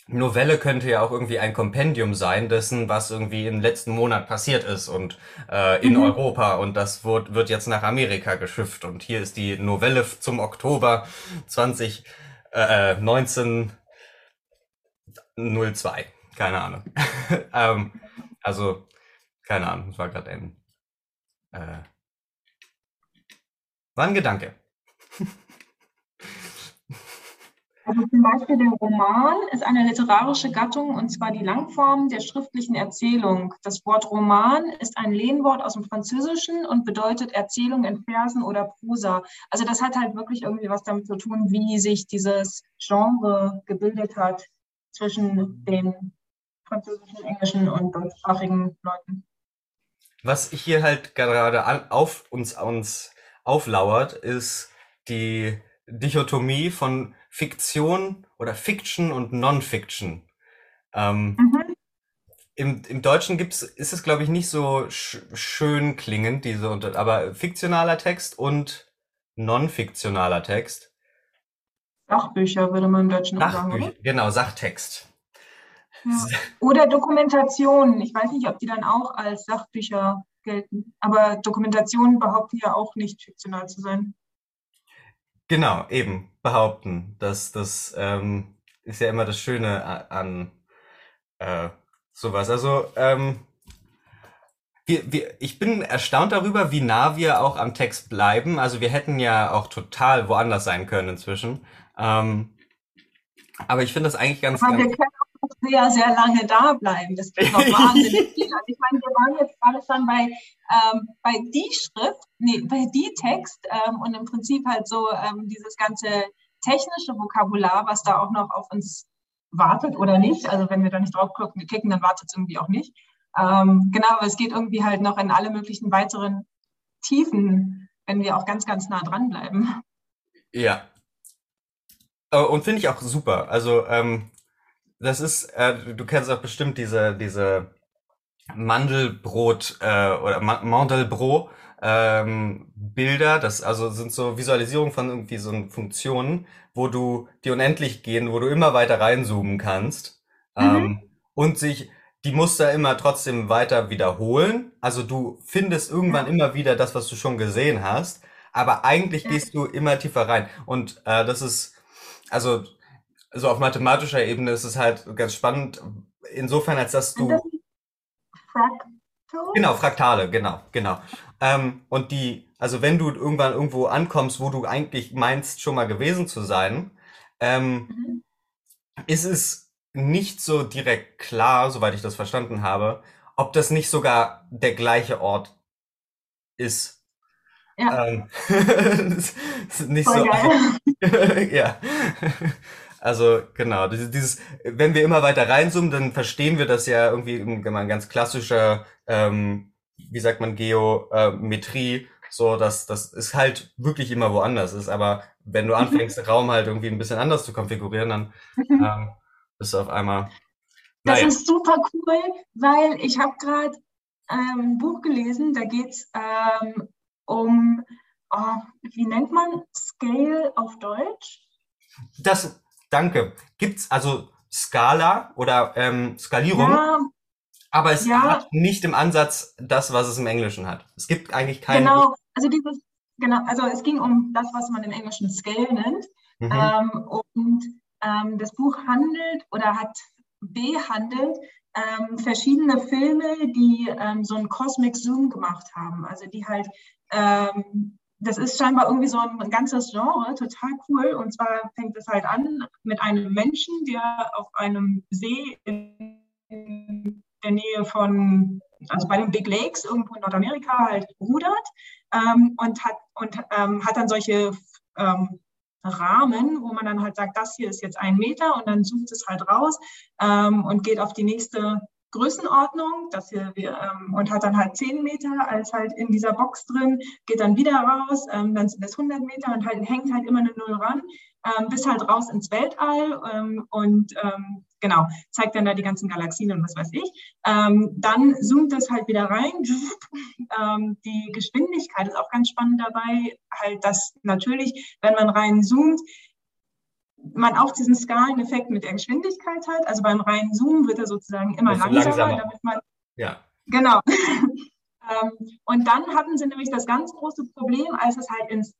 Novelle könnte ja auch irgendwie ein Kompendium sein dessen, was irgendwie im letzten Monat passiert ist und äh, in mhm. Europa und das wird, wird jetzt nach Amerika geschifft und hier ist die Novelle zum Oktober 2019 02. Keine Ahnung. ähm, also, keine Ahnung, es war gerade ein. Äh, war ein Gedanke. Also zum Beispiel der Roman ist eine literarische Gattung und zwar die Langform der schriftlichen Erzählung. Das Wort Roman ist ein Lehnwort aus dem Französischen und bedeutet Erzählung in Versen oder Prosa. Also das hat halt wirklich irgendwie was damit zu tun, wie sich dieses Genre gebildet hat zwischen den französischen, englischen und deutschsprachigen Leuten. Was hier halt gerade an, auf uns, uns auflauert, ist die Dichotomie von Fiktion oder Fiction und Non-Fiction. Ähm, mhm. im, Im Deutschen gibt's, ist es, glaube ich, nicht so sch schön klingend, diese, aber fiktionaler Text und non-fiktionaler Text. Sachbücher würde man im Deutschen sagen. Oder? Genau, Sachtext. Ja. Oder Dokumentationen. Ich weiß nicht, ob die dann auch als Sachbücher gelten. Aber Dokumentationen behaupten ja auch nicht fiktional zu sein. Genau, eben behaupten. Das, das ähm, ist ja immer das Schöne an äh, sowas. Also ähm, wir, wir, ich bin erstaunt darüber, wie nah wir auch am Text bleiben. Also wir hätten ja auch total woanders sein können inzwischen. Ähm, aber ich finde das eigentlich ganz, aber ganz, sehr, sehr lange da bleiben. Das ist noch wahnsinnig viel. Also ich meine, wir waren jetzt gerade schon bei, ähm, bei die Schrift, nee, bei die Text ähm, und im Prinzip halt so ähm, dieses ganze technische Vokabular, was da auch noch auf uns wartet oder nicht. Also wenn wir da nicht drauf klicken, dann wartet es irgendwie auch nicht. Ähm, genau, aber es geht irgendwie halt noch in alle möglichen weiteren Tiefen, wenn wir auch ganz, ganz nah dranbleiben. Ja. Äh, und finde ich auch super. Also ähm, das ist, äh, du kennst auch bestimmt diese, diese Mandelbrot äh, oder Ma Mandelbrot ähm, Bilder, das also sind so Visualisierungen von irgendwie so Funktionen, wo du die unendlich gehen, wo du immer weiter reinzoomen kannst mhm. ähm, und sich die Muster immer trotzdem weiter wiederholen. Also du findest irgendwann immer wieder das, was du schon gesehen hast, aber eigentlich ja. gehst du immer tiefer rein. Und äh, das ist, also also auf mathematischer Ebene ist es halt ganz spannend, insofern, als dass du. Fraktale? Genau, Fraktale, genau, genau. Ähm, und die, also wenn du irgendwann irgendwo ankommst, wo du eigentlich meinst, schon mal gewesen zu sein, ähm, mhm. ist es nicht so direkt klar, soweit ich das verstanden habe, ob das nicht sogar der gleiche Ort ist. Ja. Ähm, nicht Voll so. ja. Also genau, dieses, wenn wir immer weiter reinzoomen, dann verstehen wir das ja irgendwie ein ganz klassischer, ähm, wie sagt man, Geometrie, so dass das ist halt wirklich immer woanders ist. Aber wenn du mhm. anfängst, den Raum halt irgendwie ein bisschen anders zu konfigurieren, dann mhm. ähm, bist du auf einmal. Naja. Das ist super cool, weil ich habe gerade ähm, ein Buch gelesen, da geht's ähm, um, oh, wie nennt man Scale auf Deutsch? Das, Danke. Gibt's also Skala oder ähm, Skalierung? Ja, aber es ja. hat nicht im Ansatz das, was es im Englischen hat. Es gibt eigentlich keinen. Genau, also dieses, genau, also es ging um das, was man im Englischen Scale nennt. Mhm. Ähm, und ähm, das Buch handelt oder hat behandelt ähm, verschiedene Filme, die ähm, so einen Cosmic Zoom gemacht haben. Also die halt ähm, das ist scheinbar irgendwie so ein ganzes Genre, total cool. Und zwar fängt es halt an mit einem Menschen, der auf einem See in der Nähe von, also bei den Big Lakes irgendwo in Nordamerika halt rudert ähm, und hat und ähm, hat dann solche ähm, Rahmen, wo man dann halt sagt, das hier ist jetzt ein Meter und dann zoomt es halt raus ähm, und geht auf die nächste Größenordnung, dass wir, wir ähm, und hat dann halt 10 Meter als halt in dieser Box drin, geht dann wieder raus, ähm, dann sind es 100 Meter und halt, hängt halt immer eine Null ran, ähm, bis halt raus ins Weltall ähm, und ähm, genau, zeigt dann da die ganzen Galaxien und was weiß ich. Ähm, dann zoomt das halt wieder rein. die Geschwindigkeit ist auch ganz spannend dabei, halt, dass natürlich, wenn man rein zoomt, man auch diesen Skaleneffekt mit der Geschwindigkeit hat. Also beim reinen Zoom wird er sozusagen immer langsamer, langsamer, damit man. Ja. Genau. ähm, und dann hatten sie nämlich das ganz große Problem, als es halt ins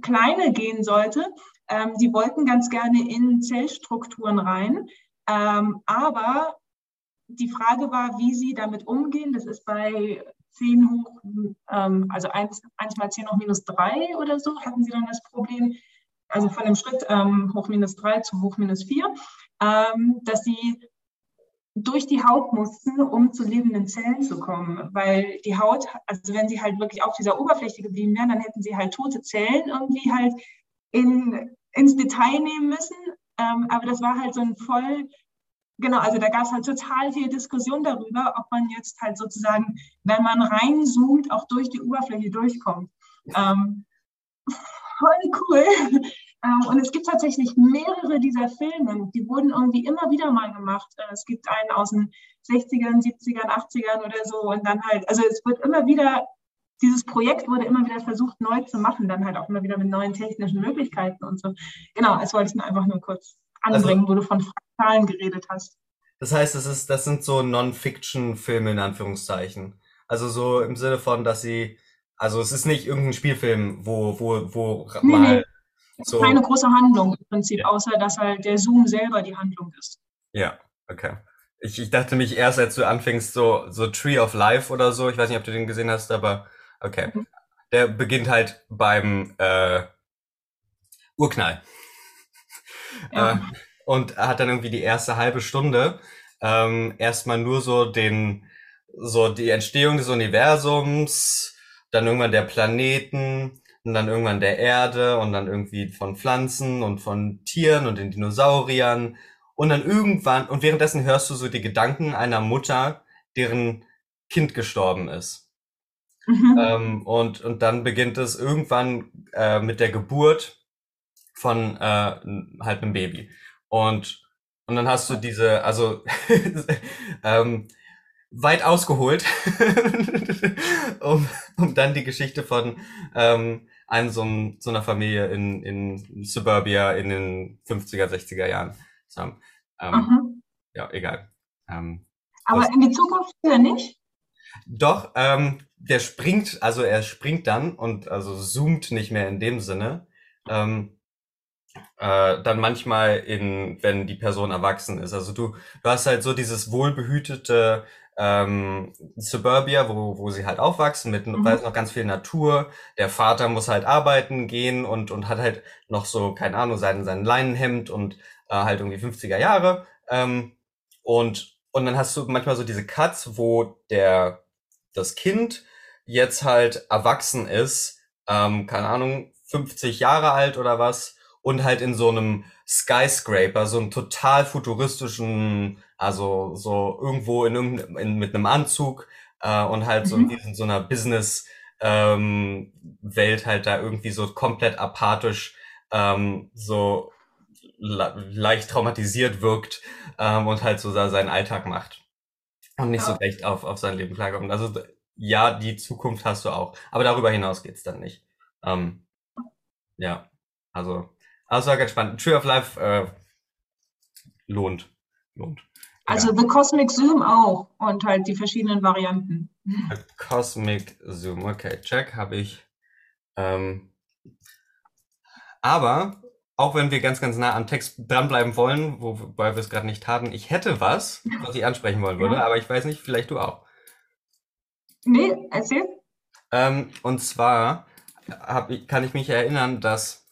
Kleine gehen sollte. Ähm, sie wollten ganz gerne in Zellstrukturen rein, ähm, aber die Frage war, wie sie damit umgehen. Das ist bei 10 hoch, also 1, 1 mal 10 hoch minus 3 oder so, hatten sie dann das Problem, also von dem Schritt ähm, hoch minus 3 zu hoch minus 4, ähm, dass sie durch die Haut mussten, um zu lebenden Zellen zu kommen. Weil die Haut, also wenn sie halt wirklich auf dieser Oberfläche geblieben wären, dann hätten sie halt tote Zellen irgendwie halt in, ins Detail nehmen müssen. Ähm, aber das war halt so ein voll, genau, also da gab es halt total viel Diskussion darüber, ob man jetzt halt sozusagen, wenn man reinzoomt, auch durch die Oberfläche durchkommt. Ähm, voll cool. Ähm, und es gibt tatsächlich mehrere dieser Filme, die wurden irgendwie immer wieder mal gemacht. Äh, es gibt einen aus den 60ern, 70ern, 80ern oder so. Und dann halt, also es wird immer wieder, dieses Projekt wurde immer wieder versucht neu zu machen, dann halt auch immer wieder mit neuen technischen Möglichkeiten und so. Genau, das wollte ich nur einfach nur kurz anbringen, also, wo du von Fraktalen geredet hast. Das heißt, das ist, das sind so Non-Fiction-Filme in Anführungszeichen. Also so im Sinne von, dass sie, also es ist nicht irgendein Spielfilm, wo, wo, wo nee, mal nee so. Keine große Handlung im Prinzip, außer dass halt der Zoom selber die Handlung ist. Ja, okay. Ich, ich dachte mich erst, als du anfängst, so, so Tree of Life oder so, ich weiß nicht, ob du den gesehen hast, aber okay. Mhm. Der beginnt halt beim äh, Urknall. Ja. Äh, und hat dann irgendwie die erste halbe Stunde ähm, erstmal nur so den, so die Entstehung des Universums, dann irgendwann der Planeten, und dann irgendwann der Erde und dann irgendwie von Pflanzen und von Tieren und den Dinosauriern und dann irgendwann und währenddessen hörst du so die Gedanken einer Mutter, deren Kind gestorben ist. Mhm. Ähm, und, und dann beginnt es irgendwann äh, mit der Geburt von äh, halt einem Baby. Und, und dann hast du diese, also ähm, weit ausgeholt, um, um dann die Geschichte von ähm, einem so, so einer Familie in, in Suburbia in den 50er, 60er Jahren zu haben. Ähm, mhm. Ja, egal. Ähm, Aber in die Zukunft ja nicht? Doch, ähm, der springt, also er springt dann und also zoomt nicht mehr in dem Sinne. Ähm, äh, dann manchmal in, wenn die Person erwachsen ist. Also du, du hast halt so dieses wohlbehütete ähm, Suburbia, wo, wo sie halt aufwachsen, mit mhm. weiß noch ganz viel Natur. Der Vater muss halt arbeiten gehen und, und hat halt noch so, keine Ahnung, sein, sein Leinenhemd und äh, halt irgendwie 50er Jahre. Ähm, und, und dann hast du manchmal so diese Cuts, wo der, das Kind jetzt halt erwachsen ist, ähm, keine Ahnung, 50 Jahre alt oder was, und halt in so einem Skyscraper, so einem total futuristischen also so irgendwo in, in mit einem Anzug äh, und halt so mhm. in so einer Business ähm, Welt halt da irgendwie so komplett apathisch ähm, so leicht traumatisiert wirkt ähm, und halt so seinen Alltag macht und nicht ja. so recht auf, auf sein Leben klarkommt. Also ja, die Zukunft hast du auch, aber darüber hinaus geht's dann nicht. Ähm, ja, also, also ganz spannend. Tree of Life äh, lohnt, lohnt. Also ja. The Cosmic Zoom auch und halt die verschiedenen Varianten. The Cosmic Zoom, okay, check, habe ich. Ähm, aber auch wenn wir ganz, ganz nah am Text dranbleiben wollen, wobei wir es gerade nicht hatten, ich hätte was, was ich ansprechen wollen würde, ja. aber ich weiß nicht, vielleicht du auch. Nee, erzähl. Ähm, und zwar hab, kann ich mich erinnern, dass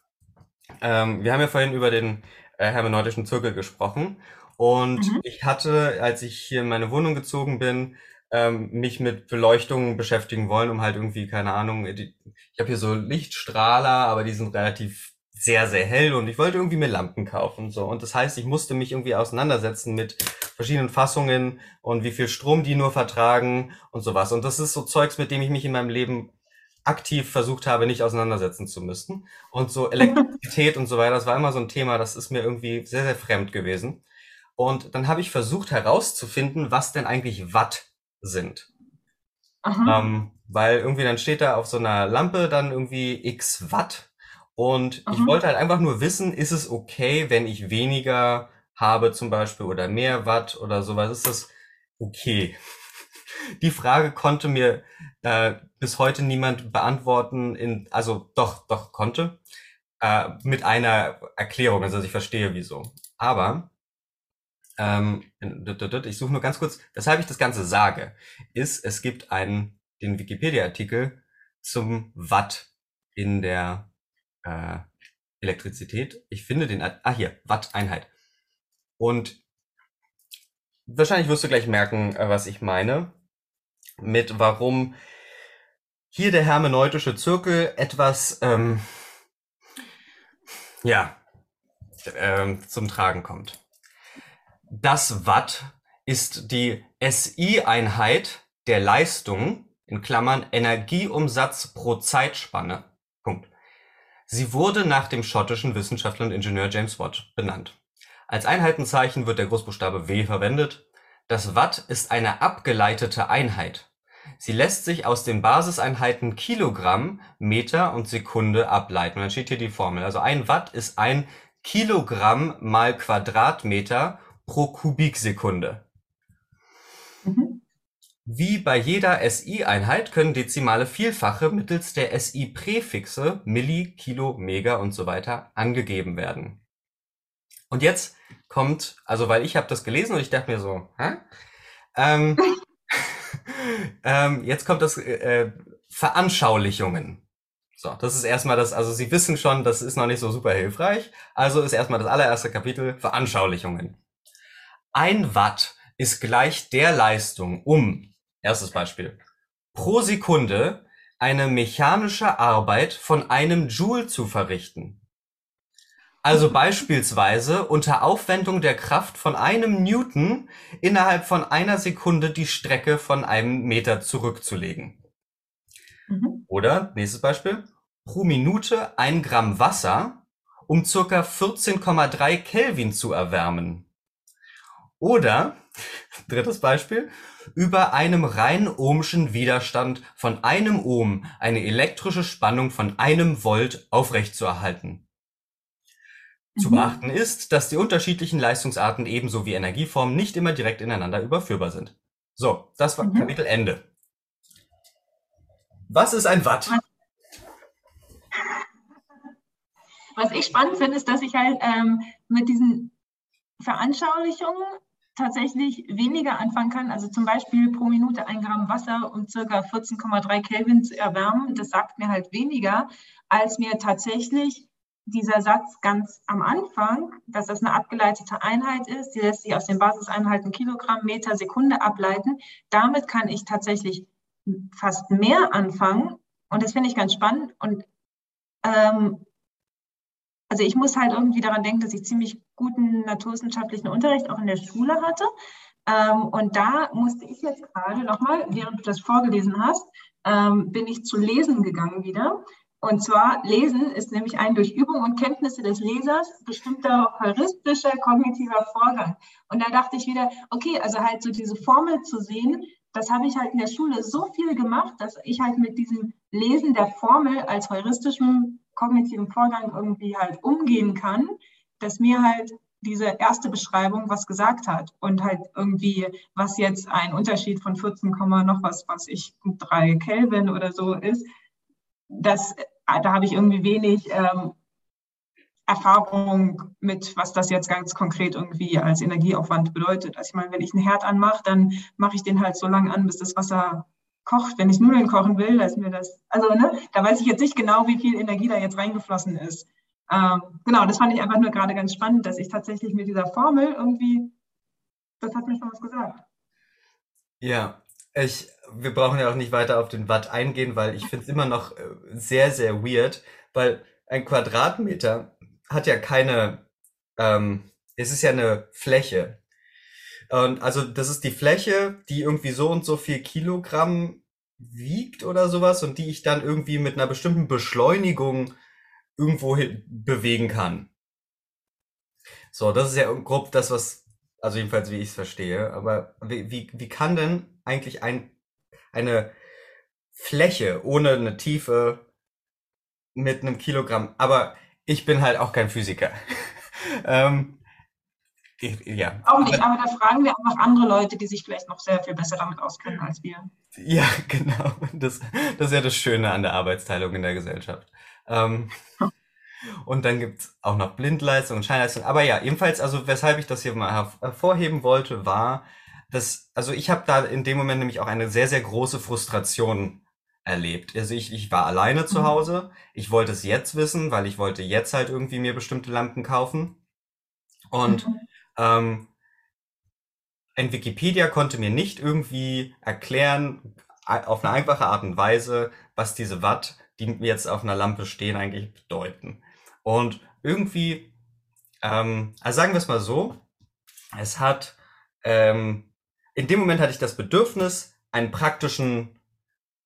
ähm, wir haben ja vorhin über den äh, hermeneutischen Zirkel gesprochen und mhm. ich hatte, als ich hier in meine Wohnung gezogen bin, ähm, mich mit Beleuchtungen beschäftigen wollen, um halt irgendwie, keine Ahnung, ich habe hier so Lichtstrahler, aber die sind relativ sehr, sehr hell und ich wollte irgendwie mir Lampen kaufen. So. Und das heißt, ich musste mich irgendwie auseinandersetzen mit verschiedenen Fassungen und wie viel Strom die nur vertragen und sowas. Und das ist so Zeugs, mit dem ich mich in meinem Leben aktiv versucht habe, nicht auseinandersetzen zu müssen. Und so Elektrizität und so weiter, das war immer so ein Thema, das ist mir irgendwie sehr, sehr fremd gewesen. Und dann habe ich versucht herauszufinden, was denn eigentlich Watt sind. Ähm, weil irgendwie dann steht da auf so einer Lampe dann irgendwie x Watt. Und Aha. ich wollte halt einfach nur wissen, ist es okay, wenn ich weniger habe zum Beispiel oder mehr Watt oder sowas? Ist das okay? Die Frage konnte mir äh, bis heute niemand beantworten. In, also doch, doch konnte äh, mit einer Erklärung. Also ich verstehe wieso. Aber ähm, ich suche nur ganz kurz, weshalb ich das Ganze sage, ist, es gibt einen den Wikipedia-Artikel zum Watt in der äh, Elektrizität. Ich finde den, ah hier, Watt-Einheit. Und wahrscheinlich wirst du gleich merken, äh, was ich meine, mit warum hier der hermeneutische Zirkel etwas, ähm, ja, ähm, zum Tragen kommt. Das Watt ist die SI-Einheit der Leistung, in Klammern Energieumsatz pro Zeitspanne. Punkt. Sie wurde nach dem schottischen Wissenschaftler und Ingenieur James Watt benannt. Als Einheitenzeichen wird der Großbuchstabe W verwendet. Das Watt ist eine abgeleitete Einheit. Sie lässt sich aus den Basiseinheiten Kilogramm, Meter und Sekunde ableiten. Und dann steht hier die Formel. Also ein Watt ist ein Kilogramm mal Quadratmeter pro Kubiksekunde. Mhm. Wie bei jeder SI-Einheit können dezimale Vielfache mittels der SI-Präfixe Milli, Kilo, Mega und so weiter angegeben werden. Und jetzt kommt, also weil ich habe das gelesen und ich dachte mir so, hä? Ähm, ähm, jetzt kommt das äh, Veranschaulichungen. So, das ist erstmal das, also Sie wissen schon, das ist noch nicht so super hilfreich. Also ist erstmal das allererste Kapitel Veranschaulichungen. Ein Watt ist gleich der Leistung, um, erstes Beispiel, pro Sekunde eine mechanische Arbeit von einem Joule zu verrichten. Also beispielsweise unter Aufwendung der Kraft von einem Newton innerhalb von einer Sekunde die Strecke von einem Meter zurückzulegen. Mhm. Oder, nächstes Beispiel, pro Minute ein Gramm Wasser, um circa 14,3 Kelvin zu erwärmen. Oder, drittes Beispiel, über einem rein ohmschen Widerstand von einem Ohm eine elektrische Spannung von einem Volt aufrechtzuerhalten. Zu mhm. beachten ist, dass die unterschiedlichen Leistungsarten ebenso wie Energieformen nicht immer direkt ineinander überführbar sind. So, das war mhm. Kapitel Ende. Was ist ein Watt? Was ich spannend finde, ist, dass ich halt ähm, mit diesen Veranschaulichungen tatsächlich weniger anfangen kann. Also zum Beispiel pro Minute ein Gramm Wasser um circa 14,3 Kelvin zu erwärmen. Das sagt mir halt weniger, als mir tatsächlich dieser Satz ganz am Anfang, dass das eine abgeleitete Einheit ist, die lässt sich aus den Basiseinheiten Kilogramm, Meter, Sekunde ableiten. Damit kann ich tatsächlich fast mehr anfangen. Und das finde ich ganz spannend. Und ähm, also ich muss halt irgendwie daran denken, dass ich ziemlich guten naturwissenschaftlichen Unterricht auch in der Schule hatte. Ähm, und da musste ich jetzt gerade nochmal, während du das vorgelesen hast, ähm, bin ich zu lesen gegangen wieder. Und zwar Lesen ist nämlich ein durch Übung und Kenntnisse des Lesers bestimmter heuristischer kognitiver Vorgang. Und da dachte ich wieder, okay, also halt so diese Formel zu sehen, das habe ich halt in der Schule so viel gemacht, dass ich halt mit diesem Lesen der Formel als heuristischem kognitiven Vorgang irgendwie halt umgehen kann, dass mir halt diese erste Beschreibung was gesagt hat und halt irgendwie, was jetzt ein Unterschied von 14, noch was, was ich 3 Kelvin oder so ist, das Ah, da habe ich irgendwie wenig ähm, Erfahrung mit, was das jetzt ganz konkret irgendwie als Energieaufwand bedeutet. Also ich meine, wenn ich einen Herd anmache, dann mache ich den halt so lange an, bis das Wasser kocht. Wenn ich Nudeln kochen will, da ist mir das, also ne, da weiß ich jetzt nicht genau, wie viel Energie da jetzt reingeflossen ist. Ähm, genau, das fand ich einfach nur gerade ganz spannend, dass ich tatsächlich mit dieser Formel irgendwie, das hat mir schon was gesagt. Ja, ich, wir brauchen ja auch nicht weiter auf den Watt eingehen, weil ich finde es immer noch äh, sehr, sehr weird, weil ein Quadratmeter hat ja keine, ähm, es ist ja eine Fläche. Und also das ist die Fläche, die irgendwie so und so viel Kilogramm wiegt oder sowas und die ich dann irgendwie mit einer bestimmten Beschleunigung irgendwo bewegen kann. So, das ist ja grob das, was, also jedenfalls wie ich es verstehe. Aber wie, wie, wie kann denn eigentlich ein, eine Fläche ohne eine Tiefe mit einem Kilogramm. Aber ich bin halt auch kein Physiker. ähm, ich, ja. Auch nicht, aber da fragen wir einfach andere Leute, die sich vielleicht noch sehr viel besser damit auskennen als wir. Ja, genau. Das, das ist ja das Schöne an der Arbeitsteilung in der Gesellschaft. Ähm, und dann gibt's auch noch Blindleistung und Scheinleistung. Aber ja, ebenfalls, also weshalb ich das hier mal hervorheben wollte, war, das, also ich habe da in dem Moment nämlich auch eine sehr, sehr große Frustration erlebt. Also ich, ich war alleine zu Mhm. Hause. Ich wollte es jetzt wissen, weil ich wollte jetzt halt irgendwie mir bestimmte Lampen kaufen. Und Mhm. ähm, ein Wikipedia konnte mir nicht irgendwie erklären, auf eine einfache Art und Weise, was diese Watt, die jetzt auf einer Lampe stehen, eigentlich bedeuten. Und irgendwie, ähm, also sagen wir es mal so, es hat, ähm, in dem Moment hatte ich das Bedürfnis, einen praktischen,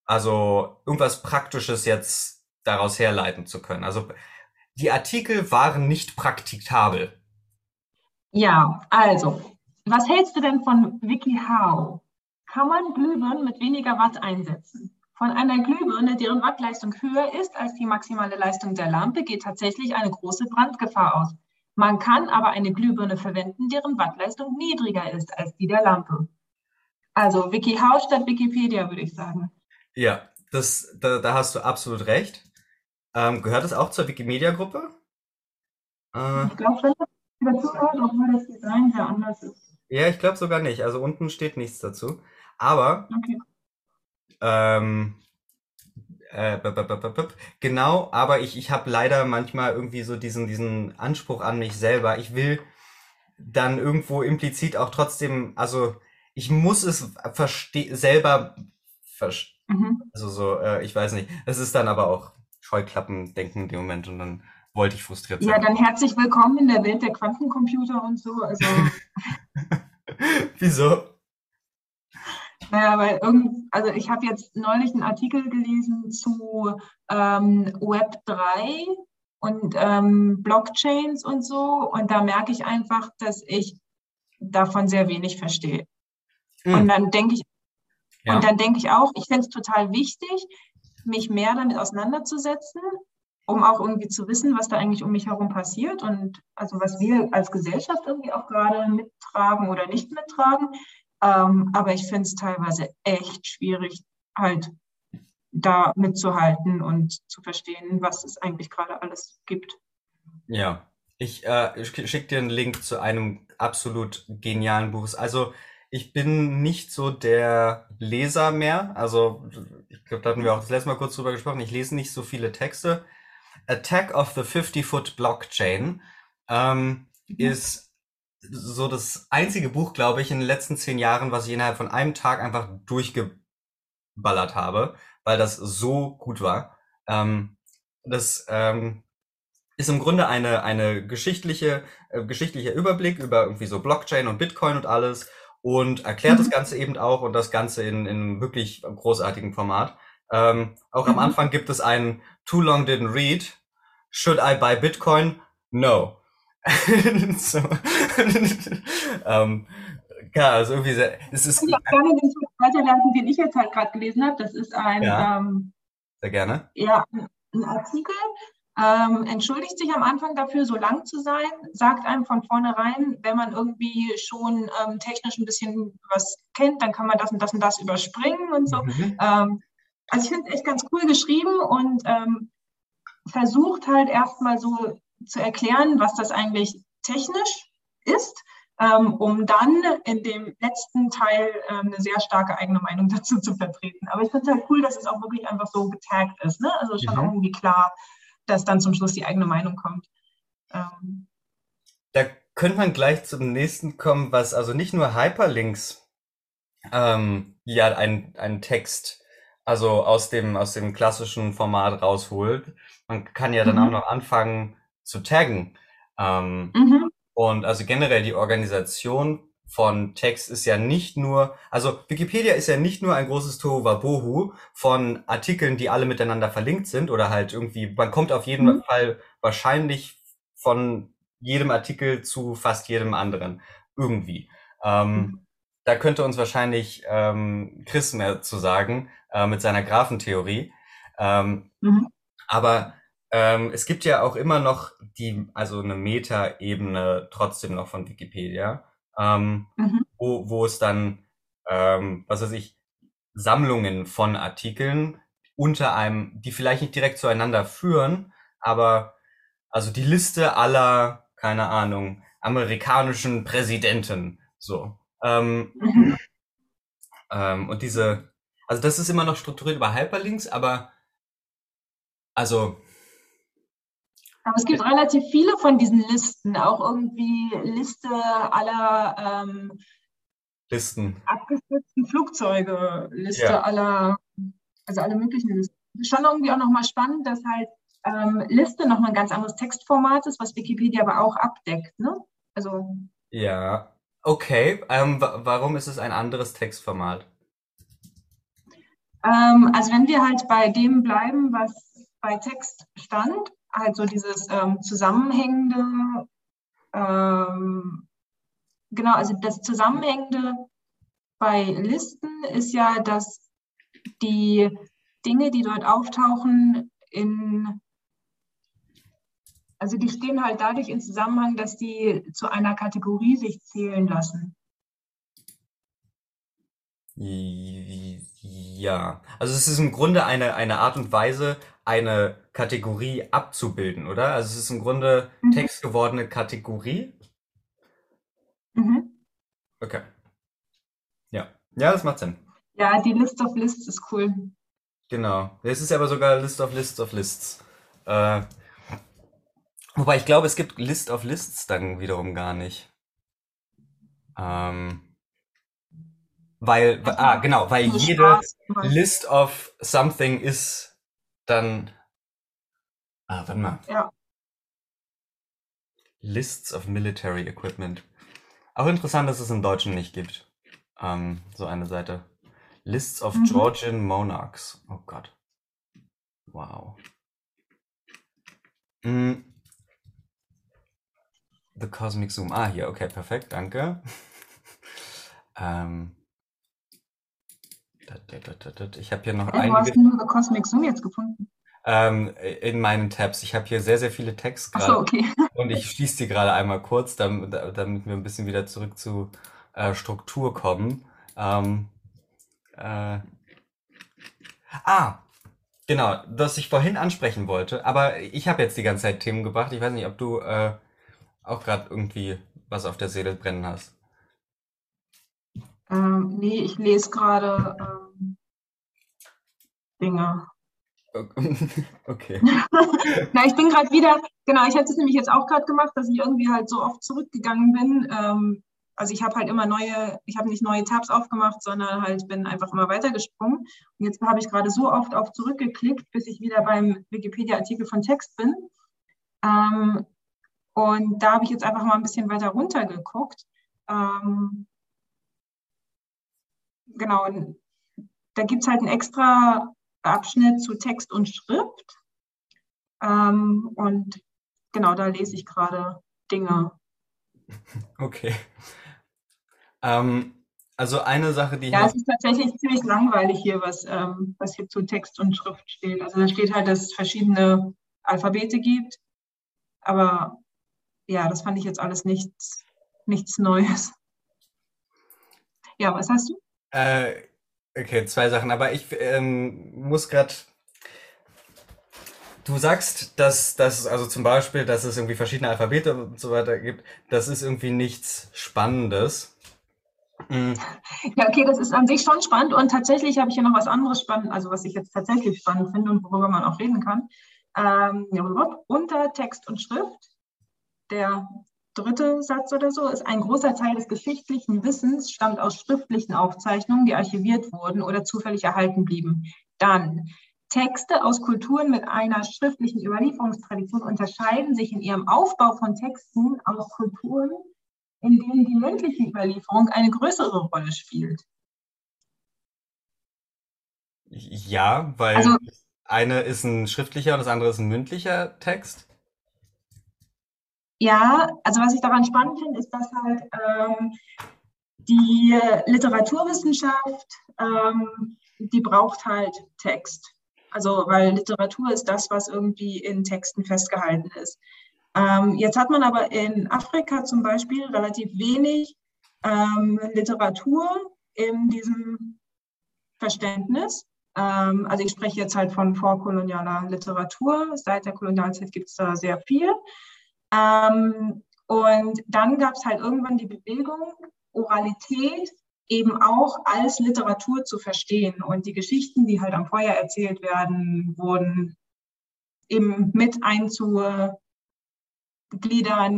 also irgendwas Praktisches jetzt daraus herleiten zu können. Also die Artikel waren nicht praktikabel. Ja, also, was hältst du denn von WikiHow? Kann man Glühbirnen mit weniger Watt einsetzen? Von einer Glühbirne, deren Wattleistung höher ist als die maximale Leistung der Lampe, geht tatsächlich eine große Brandgefahr aus. Man kann aber eine Glühbirne verwenden, deren Wattleistung niedriger ist als die der Lampe. Also WikiHow statt Wikipedia, würde ich sagen. Ja, das, da, da hast du absolut recht. Ähm, gehört es auch zur Wikimedia-Gruppe? Äh, Ich glaube schon, dass es dazugehört, obwohl das Design sehr anders ist. ja, ich glaube sogar nicht. Also unten steht nichts dazu. Aber Okay. Ähm, äh, b- b- b- b- b- genau, aber ich, ich habe leider manchmal irgendwie so diesen, diesen Anspruch an mich selber. Ich will dann irgendwo implizit auch trotzdem, also ich muss es verste selber verstehen. Mhm. Also so, äh, ich weiß nicht. Es ist dann aber auch Scheuklappendenken in dem Moment und dann wollte ich frustriert Ja, sein. dann herzlich willkommen in der Welt der Quantencomputer und so. Also Wieso? Naja, weil irgend, also ich habe jetzt neulich einen Artikel gelesen zu ähm, Web 3 und ähm, Blockchains und so. Und da merke ich einfach, dass ich davon sehr wenig verstehe. Hm. Und dann denke ich, Ja. und dann denke ich auch, ich finde es total wichtig, mich mehr damit auseinanderzusetzen, um auch irgendwie zu wissen, was da eigentlich um mich herum passiert und also was wir als Gesellschaft irgendwie auch gerade mittragen oder nicht mittragen. Ähm, aber ich finde es teilweise echt schwierig, halt da mitzuhalten und zu verstehen, was es eigentlich gerade alles gibt. Ja, ich äh, schicke dir einen Link zu einem absolut genialen Buch. Also ich bin nicht so der Leser mehr. Also ich glaube, da hatten wir auch das letzte Mal kurz drüber gesprochen. Ich lese nicht so viele Texte. Attack of the 50-Foot Blockchain ähm, ist so das einzige Buch, glaube ich, in den letzten zehn Jahren, was ich innerhalb von einem Tag einfach durchgeballert habe, weil das so gut war. Ähm, das ähm, ist im Grunde eine, eine geschichtliche, äh, geschichtlicher Überblick über irgendwie so Blockchain und Bitcoin und alles und erklärt das Mhm. Ganze eben auch und das Ganze in, in einem wirklich großartigen Format. Ähm, auch am Mhm. Anfang gibt es einen Too long didn't read. Should I buy Bitcoin? No. so. ähm, ja, also irgendwie sehr, es ist Ich gerne den Text weiterleiten, den ich jetzt halt gerade gelesen habe. Das ist ein, Ja. ähm, sehr gerne. ja, ein Artikel, ähm, entschuldigt sich am Anfang dafür, so lang zu sein, sagt einem von vornherein, wenn man irgendwie schon ähm, technisch ein bisschen was kennt, dann kann man das und das und das überspringen und so. Mhm. Ähm, also ich finde es echt ganz cool geschrieben und ähm, versucht halt erstmal so zu erklären, was das eigentlich technisch ist, ähm, um dann in dem letzten Teil ähm, eine sehr starke eigene Meinung dazu zu vertreten. Aber ich finde es halt cool, dass es auch wirklich einfach so getaggt ist. Ne? Also schon Mhm. auch irgendwie klar, dass dann zum Schluss die eigene Meinung kommt. Ähm, Da könnte man gleich zum nächsten kommen, was also nicht nur Hyperlinks, ähm, ja, ein, ein Text, also aus dem, aus dem klassischen Format rausholt. Man kann ja dann Mhm. auch noch anfangen zu taggen. Ähm, mhm. und also generell die Organisation von Text ist ja nicht nur, also Wikipedia ist ja nicht nur ein großes Tohuwabohu von Artikeln, die alle miteinander verlinkt sind oder halt irgendwie, man kommt auf jeden Mhm. Fall wahrscheinlich von jedem Artikel zu fast jedem anderen irgendwie. Ähm, Mhm. da könnte uns wahrscheinlich ähm, Chris mehr zu sagen äh, mit seiner Graphentheorie. Ähm, Mhm. aber ähm, es gibt ja auch immer noch die, also eine Meta-Ebene trotzdem noch von Wikipedia, ähm, Mhm. wo, wo es dann, ähm, was weiß ich, Sammlungen von Artikeln unter einem, die vielleicht nicht direkt zueinander führen, aber also die Liste aller, keine Ahnung, amerikanischen Präsidenten, so. Ähm, mhm. ähm, und diese, also das ist immer noch strukturiert über Hyperlinks, aber also aber es gibt relativ viele von diesen Listen, auch irgendwie Liste aller ähm, Listen. Abgestürzten Flugzeuge, Liste ja. aller, also alle möglichen Listen. Schon irgendwie auch nochmal spannend, dass halt ähm, Liste nochmal ein ganz anderes Textformat ist, was Wikipedia aber auch abdeckt, ne? Also. Ja, okay. Ähm, warum ist es ein anderes Textformat? Ähm, also wenn wir halt bei dem bleiben, was bei Text stand, halt so dieses ähm, zusammenhängende, ähm, genau, also das Zusammenhängende bei Listen ist ja, dass die Dinge, die dort auftauchen, in, also die stehen halt dadurch in Zusammenhang, dass die zu einer Kategorie sich zählen lassen. Ja, also es ist im Grunde eine, eine Art und Weise, eine Kategorie abzubilden, oder? Also es ist im Grunde mhm. textgewordene Kategorie. Mhm. Okay. Ja. Ja, das macht Sinn. Ja, die List of Lists ist cool. Genau. Es ist aber sogar List of Lists of Lists. Äh, wobei ich glaube, es gibt List of Lists dann wiederum gar nicht. Ähm, weil, ah, genau, weil jede List of something ist dann Ah, warte mal. Ja. Lists of Military Equipment. Auch interessant, dass es im Deutschen nicht gibt. Ähm, so eine Seite. Lists of mhm. Georgian Monarchs. Oh Gott. Wow. Mm. The Cosmic Zoom. Ah, hier, okay, perfekt, danke. ähm. Ich habe hier noch hey, Wo hast du The Cosmic Zoom jetzt gefunden? ähm, in meinen Tabs. Ich habe hier sehr, sehr viele Tags gerade. So, okay. und ich schließe die gerade einmal kurz, damit, damit wir ein bisschen wieder zurück zu äh, Struktur kommen. Ähm, äh, ah, genau, was ich vorhin ansprechen wollte, aber ich habe jetzt die ganze Zeit Themen gebracht. Ich weiß nicht, ob du äh, auch gerade irgendwie was auf der Seele brennen hast. Ähm, nee, ich lese gerade ähm, Dinge. Okay. Na, ich bin gerade wieder, genau, ich hatte es nämlich jetzt auch gerade gemacht, dass ich irgendwie halt so oft zurückgegangen bin. Ähm, also ich habe halt immer neue, ich habe nicht neue Tabs aufgemacht, sondern halt bin einfach immer weitergesprungen. Und jetzt habe ich gerade so oft auf zurückgeklickt, bis ich wieder beim Wikipedia-Artikel von Text bin. Ähm, und da habe ich jetzt einfach mal ein bisschen weiter runtergeguckt. Ähm, genau, da gibt es halt ein extra Abschnitt zu Text und Schrift. Ähm, und genau, da lese ich gerade Dinge. Okay. Ähm, also eine Sache, die Ja, es ist tatsächlich ziemlich langweilig hier, was, ähm, was hier zu Text und Schrift steht. Also da steht halt, dass es verschiedene Alphabete gibt. Aber ja, das fand ich jetzt alles nichts, nichts Neues. Ja, was hast du? Äh, Okay, zwei Sachen, aber ich ähm, muss gerade. Du sagst, dass das, also zum Beispiel, dass es irgendwie verschiedene Alphabete und so weiter gibt, das ist irgendwie nichts Spannendes. Mhm. Ja, okay, das ist an sich schon spannend und tatsächlich habe ich hier noch was anderes spannend, also was ich jetzt tatsächlich spannend finde und worüber man auch reden kann. Ähm, unter Text und Schrift, der dritte Satz oder so ist, ein großer Teil des geschichtlichen Wissens stammt aus schriftlichen Aufzeichnungen, die archiviert wurden oder zufällig erhalten blieben. Dann Texte aus Kulturen mit einer schriftlichen Überlieferungstradition unterscheiden sich in ihrem Aufbau von Texten aus Kulturen, in denen die mündliche Überlieferung eine größere Rolle spielt. Ja, weil also, eine ist ein schriftlicher und das andere ist ein mündlicher Text. Ja, also was ich daran spannend finde, ist, dass halt ähm, die Literaturwissenschaft, ähm, die braucht halt Text. Also, weil Literatur ist das, was irgendwie in Texten festgehalten ist. Ähm, jetzt hat man aber in Afrika zum Beispiel relativ wenig ähm, Literatur in diesem Verständnis. Ähm, also ich spreche jetzt halt von vorkolonialer Literatur. Seit der Kolonialzeit gibt es da sehr viel. Ähm, und dann gab es halt irgendwann die Bewegung, Oralität eben auch als Literatur zu verstehen. Und die Geschichten, die halt am Feuer erzählt werden, wurden eben mit einzugliedern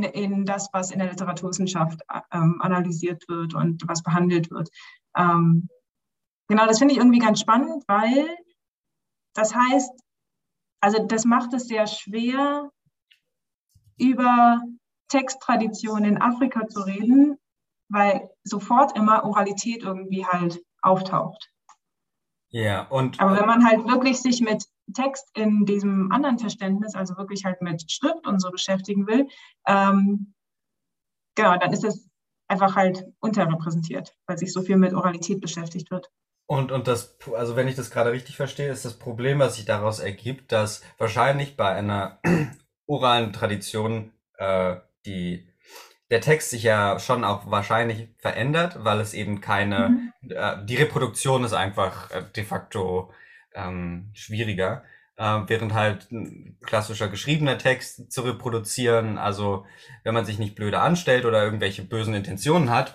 in das, was in der Literaturwissenschaft ähm, analysiert wird und was behandelt wird. Ähm, genau, das finde ich irgendwie ganz spannend, weil das heißt, also das macht es sehr schwer, über Texttraditionen in Afrika zu reden, weil sofort immer Oralität irgendwie halt auftaucht. Ja, und. Aber wenn man halt wirklich sich mit Text in diesem anderen Verständnis, also wirklich halt mit Schrift und so beschäftigen will, ähm, genau, dann ist es einfach halt unterrepräsentiert, weil sich so viel mit Oralität beschäftigt wird. Und, und das, also wenn ich das gerade richtig verstehe, ist das Problem, was sich daraus ergibt, dass wahrscheinlich bei einer oralen Tradition äh, die der Text sich ja schon auch wahrscheinlich verändert, weil es eben keine, mhm. äh, die Reproduktion ist einfach äh, de facto ähm, schwieriger, äh, während halt ein klassischer geschriebener Text zu reproduzieren, also wenn man sich nicht blöde anstellt oder irgendwelche bösen Intentionen hat,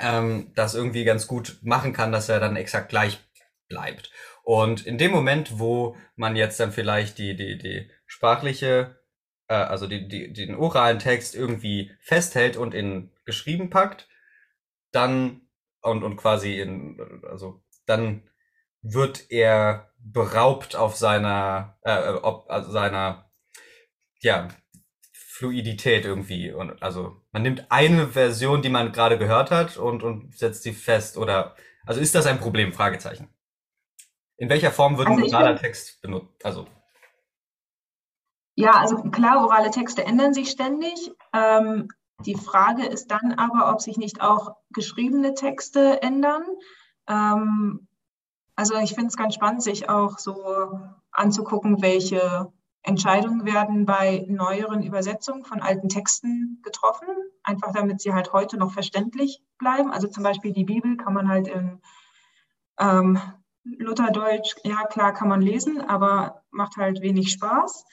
ähm, das irgendwie ganz gut machen kann, dass er dann exakt gleich bleibt. Und in dem Moment, wo man jetzt dann vielleicht die, die, die sprachliche äh, also die, die, den oralen Text irgendwie festhält und in geschrieben packt, dann und, und quasi in, also dann wird er beraubt auf seiner, äh, ob, also seiner, ja, Fluidität irgendwie. Und also man nimmt eine Version, die man gerade gehört hat und, und setzt sie fest. Oder also ist das ein Problem? Fragezeichen. In welcher Form wird also ein oraler Text benutzt? Also ja, also klar, orale Texte ändern sich ständig. Ähm, die Frage ist dann aber, ob sich nicht auch geschriebene Texte ändern. Ähm, also ich finde es ganz spannend, sich auch so anzugucken, welche Entscheidungen werden bei neueren Übersetzungen von alten Texten getroffen, einfach damit sie halt heute noch verständlich bleiben. Also zum Beispiel die Bibel kann man halt in ähm, Lutherdeutsch, ja klar kann man lesen, aber macht halt wenig Spaß.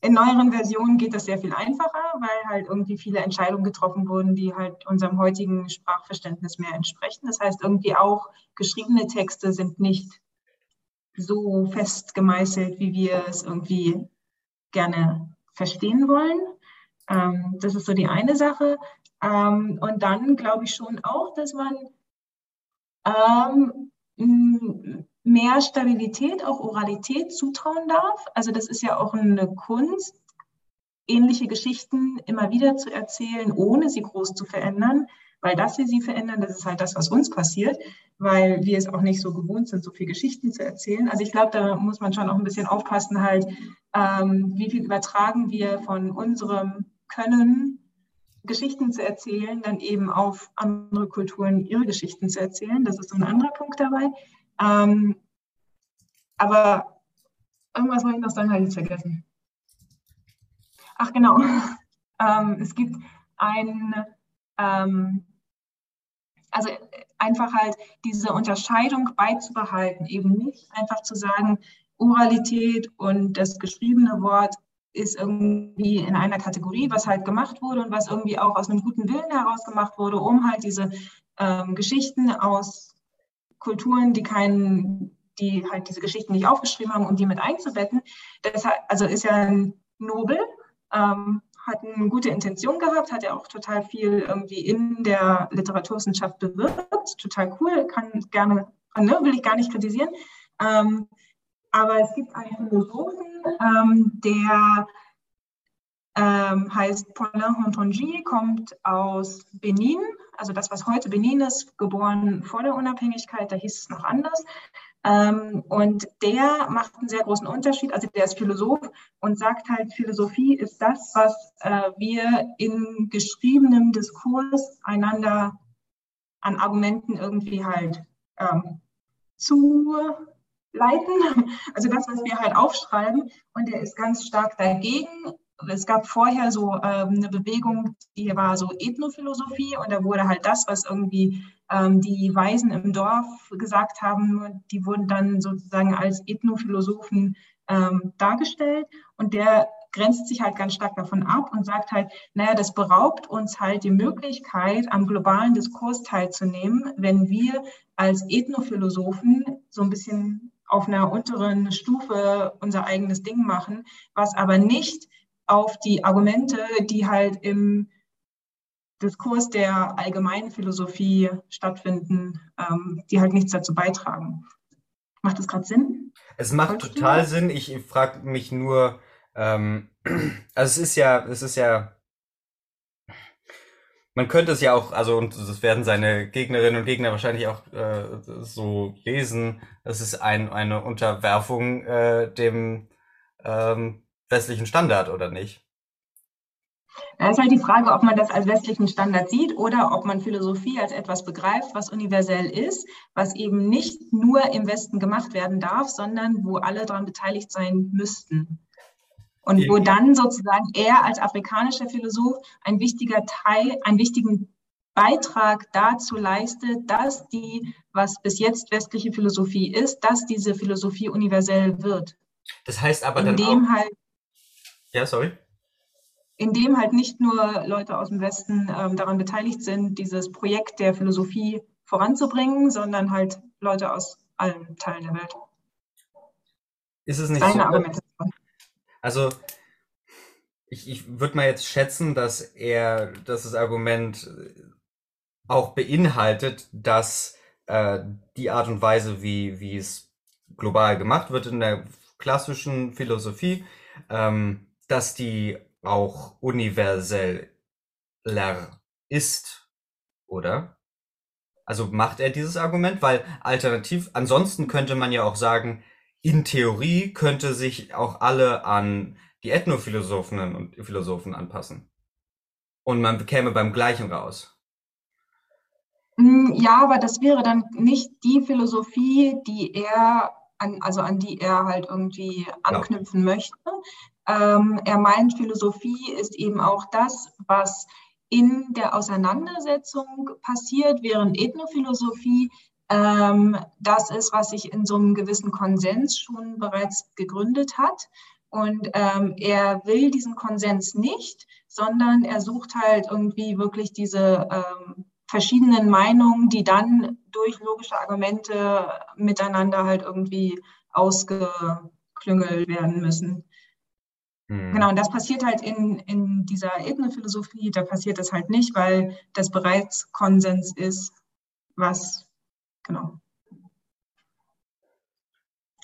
In neueren Versionen geht das sehr viel einfacher, weil halt irgendwie viele Entscheidungen getroffen wurden, die halt unserem heutigen Sprachverständnis mehr entsprechen. Das heißt, irgendwie auch geschriebene Texte sind nicht so fest gemeißelt, wie wir es irgendwie gerne verstehen wollen. Ähm, das ist so die eine Sache. Ähm, und dann glaube ich schon auch, dass man ähm, mehr Stabilität, auch Oralität zutrauen darf. Also das ist ja auch eine Kunst, ähnliche Geschichten immer wieder zu erzählen, ohne sie groß zu verändern. Weil dass wir sie verändern, das ist halt das, was uns passiert, weil wir es auch nicht so gewohnt sind, so viele Geschichten zu erzählen. Also ich glaube, da muss man schon auch ein bisschen aufpassen, halt, ähm, wie viel übertragen wir von unserem Können, Geschichten zu erzählen, dann eben auf andere Kulturen ihre Geschichten zu erzählen. Das ist so ein anderer Punkt dabei. Ähm, aber irgendwas wollte ich noch sagen, habe ich jetzt vergessen. Ach genau, ähm, es gibt ein, ähm, also einfach halt diese Unterscheidung beizubehalten, eben nicht einfach zu sagen, Oralität und das geschriebene Wort ist irgendwie in einer Kategorie, was halt gemacht wurde und was irgendwie auch aus einem guten Willen heraus gemacht wurde, um halt diese ähm, Geschichten aus Kulturen, die keinen, die halt diese Geschichten nicht aufgeschrieben haben, um die mit einzubetten. Deshalb, also ist ja nobel, ähm, hat eine gute Intention gehabt, hat ja auch total viel irgendwie in der Literaturwissenschaft bewirkt. Total cool, kann gerne, ne, will ich gar nicht kritisieren. Ähm, aber es gibt einen Philosophen, ähm, der ähm, heißt Paulin Hontonji, kommt aus Benin, also das, was heute Benin ist, geboren vor der Unabhängigkeit, da hieß es noch anders. Ähm, und der macht einen sehr großen Unterschied, also der ist Philosoph und sagt halt, Philosophie ist das, was äh, wir in geschriebenem Diskurs einander an Argumenten irgendwie halt ähm, zuleiten. Also das, was wir halt aufschreiben. Und der ist ganz stark dagegen, es gab vorher so ähm, eine Bewegung, die war so Ethnophilosophie und da wurde halt das, was irgendwie ähm, die Weisen im Dorf gesagt haben, die wurden dann sozusagen als Ethnophilosophen ähm, dargestellt und der grenzt sich halt ganz stark davon ab und sagt halt, naja, das beraubt uns halt die Möglichkeit, am globalen Diskurs teilzunehmen, wenn wir als Ethnophilosophen so ein bisschen auf einer unteren Stufe unser eigenes Ding machen, was aber nicht auf die Argumente, die halt im Diskurs der allgemeinen Philosophie stattfinden, ähm, die halt nichts dazu beitragen. Macht das gerade Sinn? Es macht total Sinn. Ich frage mich nur, ähm, also es ist ja, es ist ja, man könnte es ja auch, also und das werden seine Gegnerinnen und Gegner wahrscheinlich auch äh, so lesen, es ist ein, eine Unterwerfung äh, dem ähm, westlichen Standard, oder nicht? Da ist halt die Frage, ob man das als westlichen Standard sieht oder ob man Philosophie als etwas begreift, was universell ist, was eben nicht nur im Westen gemacht werden darf, sondern wo alle daran beteiligt sein müssten. Und wo dann sozusagen er als afrikanischer Philosoph ein wichtiger Teil, einen wichtigen Beitrag dazu leistet, dass die, was bis jetzt westliche Philosophie ist, dass diese Philosophie universell wird. Das heißt aber dann auch, halt, ja, sorry. Indem halt nicht nur Leute aus dem Westen ähm, daran beteiligt sind, dieses Projekt der Philosophie voranzubringen, sondern halt Leute aus allen Teilen der Welt. Ist es nicht Deine so? Argumentation. Also ich, ich würde mal jetzt schätzen, dass er, dass das Argument auch beinhaltet, dass äh, die Art und Weise, wie, wie es global gemacht wird in der klassischen Philosophie, ähm, dass die auch universeller ist, oder? Also macht er dieses Argument, weil alternativ, ansonsten könnte man ja auch sagen, in Theorie könnte sich auch alle an die Ethnophilosophen und Philosophen anpassen. Und man bekäme beim gleichen raus. Mm, ja, aber das wäre dann nicht die Philosophie, die er an, also an die er halt irgendwie anknüpfen ja. möchte. Ähm, er meint, Philosophie ist eben auch das, was in der Auseinandersetzung passiert, während Ethnophilosophie ähm, das ist, was sich in so einem gewissen Konsens schon bereits gegründet hat. Und ähm, er will diesen Konsens nicht, sondern er sucht halt irgendwie wirklich diese ähm, verschiedenen Meinungen, die dann durch logische Argumente miteinander halt irgendwie ausgeklüngelt werden müssen. Mhm. Genau, und das passiert halt in, in dieser Ethnophilosophie, da passiert das halt nicht, weil das bereits Konsens ist, was Genau.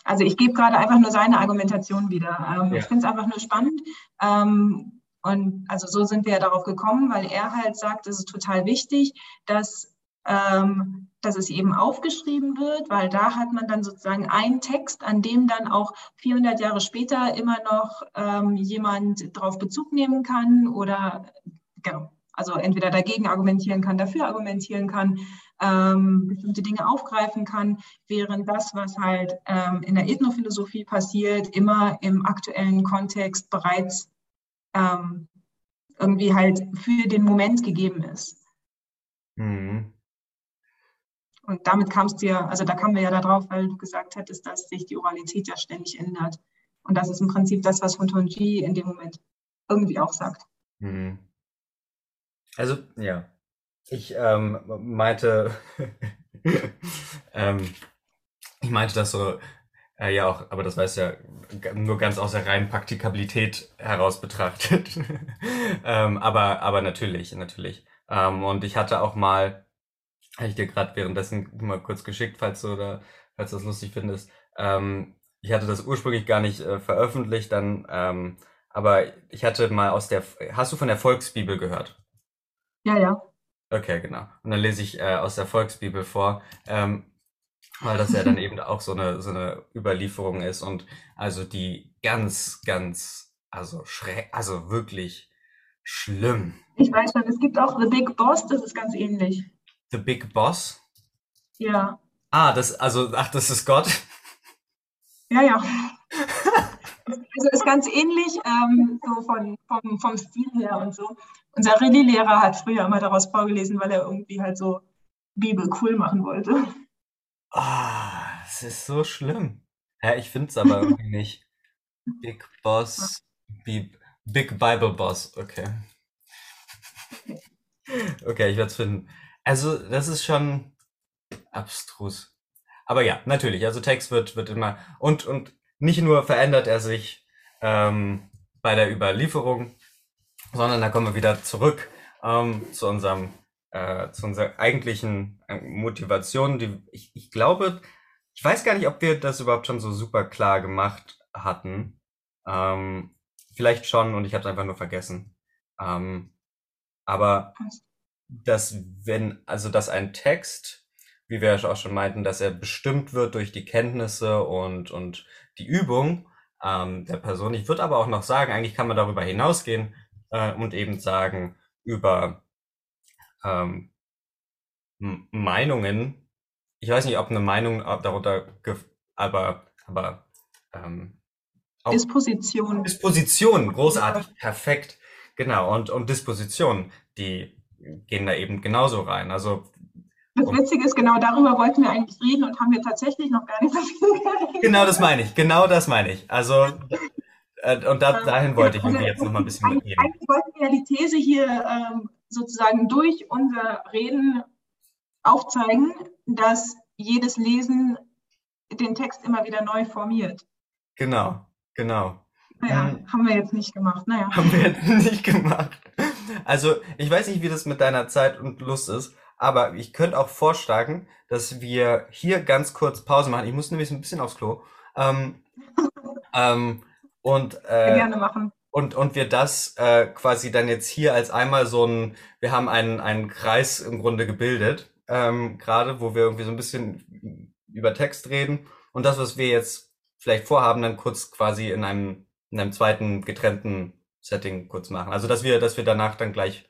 Also ich gebe gerade einfach nur seine Argumentation wieder. Ähm, ja. Ich finde es einfach nur spannend. Ähm, und also so sind wir ja darauf gekommen, weil er halt sagt, es ist total wichtig, dass, ähm, dass es eben aufgeschrieben wird, weil da hat man dann sozusagen einen Text, an dem dann auch 400 Jahre später immer noch ähm, jemand drauf Bezug nehmen kann oder genau, also entweder dagegen argumentieren kann, dafür argumentieren kann ähm, bestimmte Dinge aufgreifen kann, während das, was halt ähm, in der Ethnophilosophie passiert, immer im aktuellen Kontext bereits ähm, irgendwie halt für den Moment gegeben ist. Mhm. Und damit kamst du ja, also da kamen wir ja darauf, weil du gesagt hattest, dass sich die Oralität ja ständig ändert. Und das ist im Prinzip das, was Hontonji in dem Moment irgendwie auch sagt. Mhm. Also, ja, ich ähm, meinte, ähm, ich meinte das so, äh, ja auch, aber das weiß ja nur ganz aus der reinen Praktikabilität heraus betrachtet. ähm, aber, aber natürlich, natürlich. Ähm, und ich hatte auch mal, habe ich dir gerade währenddessen mal kurz geschickt, falls du da, falls du das lustig findest. Ähm, ich hatte das ursprünglich gar nicht äh, veröffentlicht, dann, ähm, aber ich hatte mal aus der, hast du von der Volksbibel gehört? Ja, ja. Okay, genau. Und dann lese ich äh, aus der Volksbibel vor, ähm, weil das ja dann eben auch so eine, so eine Überlieferung ist und also die ganz, ganz, also schräg, also wirklich schlimm. Ich weiß schon, es gibt auch The Big Boss, das ist ganz ähnlich. The Big Boss? Ja. Ah, das, also, ach, das ist Gott? Ja, ja. also ist ganz ähnlich, ähm, so von, vom, vom Stil her und so. Unser Rallye-Lehrer hat früher immer daraus vorgelesen, weil er irgendwie halt so Bibel cool machen wollte. Ah, es ist so schlimm. Ja, ich finde es aber irgendwie nicht. Big Boss, Bib Big Bible Boss, okay. Okay, ich werde es finden. Also, das ist schon abstrus. Aber ja, natürlich. Also Text wird, wird immer und, und nicht nur verändert er sich ähm, bei der Überlieferung, sondern da kommen wir wieder zurück ähm, zu unserem äh, zu unserer eigentlichen äh, Motivation, die ich, ich glaube, ich weiß gar nicht, ob wir das überhaupt schon so super klar gemacht hatten. Ähm, vielleicht schon und ich habe es einfach nur vergessen. Ähm, aber dass wenn, also dass ein Text, wie wir ja auch schon meinten, dass er bestimmt wird durch die Kenntnisse und, und die Übung ähm, der Person. Ich würde aber auch noch sagen, eigentlich kann man darüber hinausgehen äh, und eben sagen, über ähm, Meinungen, ich weiß nicht, ob eine Meinung darunter, aber, aber ähm, Disposition. Disposition, großartig, perfekt. Genau, und, und Disposition, die gehen da eben genauso rein. Also das Witzige ist, genau darüber wollten wir eigentlich reden und haben wir tatsächlich noch gar nicht so viel geredet. Genau das meine ich, genau das meine ich. Also, äh, und da, dahin wollte ich irgendwie jetzt noch mal ein bisschen mitgeben. Eigentlich wollten wir ja die These hier ähm, sozusagen durch unser Reden aufzeigen, dass jedes Lesen den Text immer wieder neu formiert. Genau, genau. Naja, ähm, haben wir jetzt nicht gemacht. Naja. Haben wir jetzt nicht gemacht. Also, ich weiß nicht, wie das mit deiner Zeit und Lust ist, aber ich könnte auch vorschlagen, dass wir hier ganz kurz Pause machen. Ich muss nämlich ein bisschen aufs Klo. Ähm, ähm, und, äh, gerne machen. Und, und wir das äh, quasi dann jetzt hier als einmal so ein, wir haben einen, einen Kreis im Grunde gebildet, ähm, gerade, wo wir irgendwie so ein bisschen über Text reden. Und das, was wir jetzt vielleicht vorhaben, dann kurz quasi in einem, in einem zweiten getrennten Setting kurz machen. Also dass wir, dass wir danach dann gleich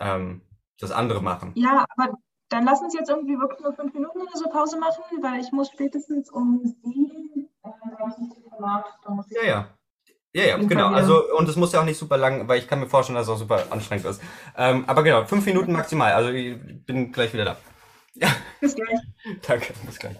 ähm, das andere machen. Ja, aber dann lass uns jetzt irgendwie wirklich nur fünf Minuten oder so Pause machen, weil ich muss spätestens um sieben, äh, da ich nicht da muss ich ja, ja. Ja, ja, genau. Also, und es muss ja auch nicht super lang, weil ich kann mir vorstellen, dass es auch super anstrengend ist. Ähm, aber genau, fünf Minuten maximal. Also, ich bin gleich wieder da. Ja. Bis gleich. Danke, bis gleich.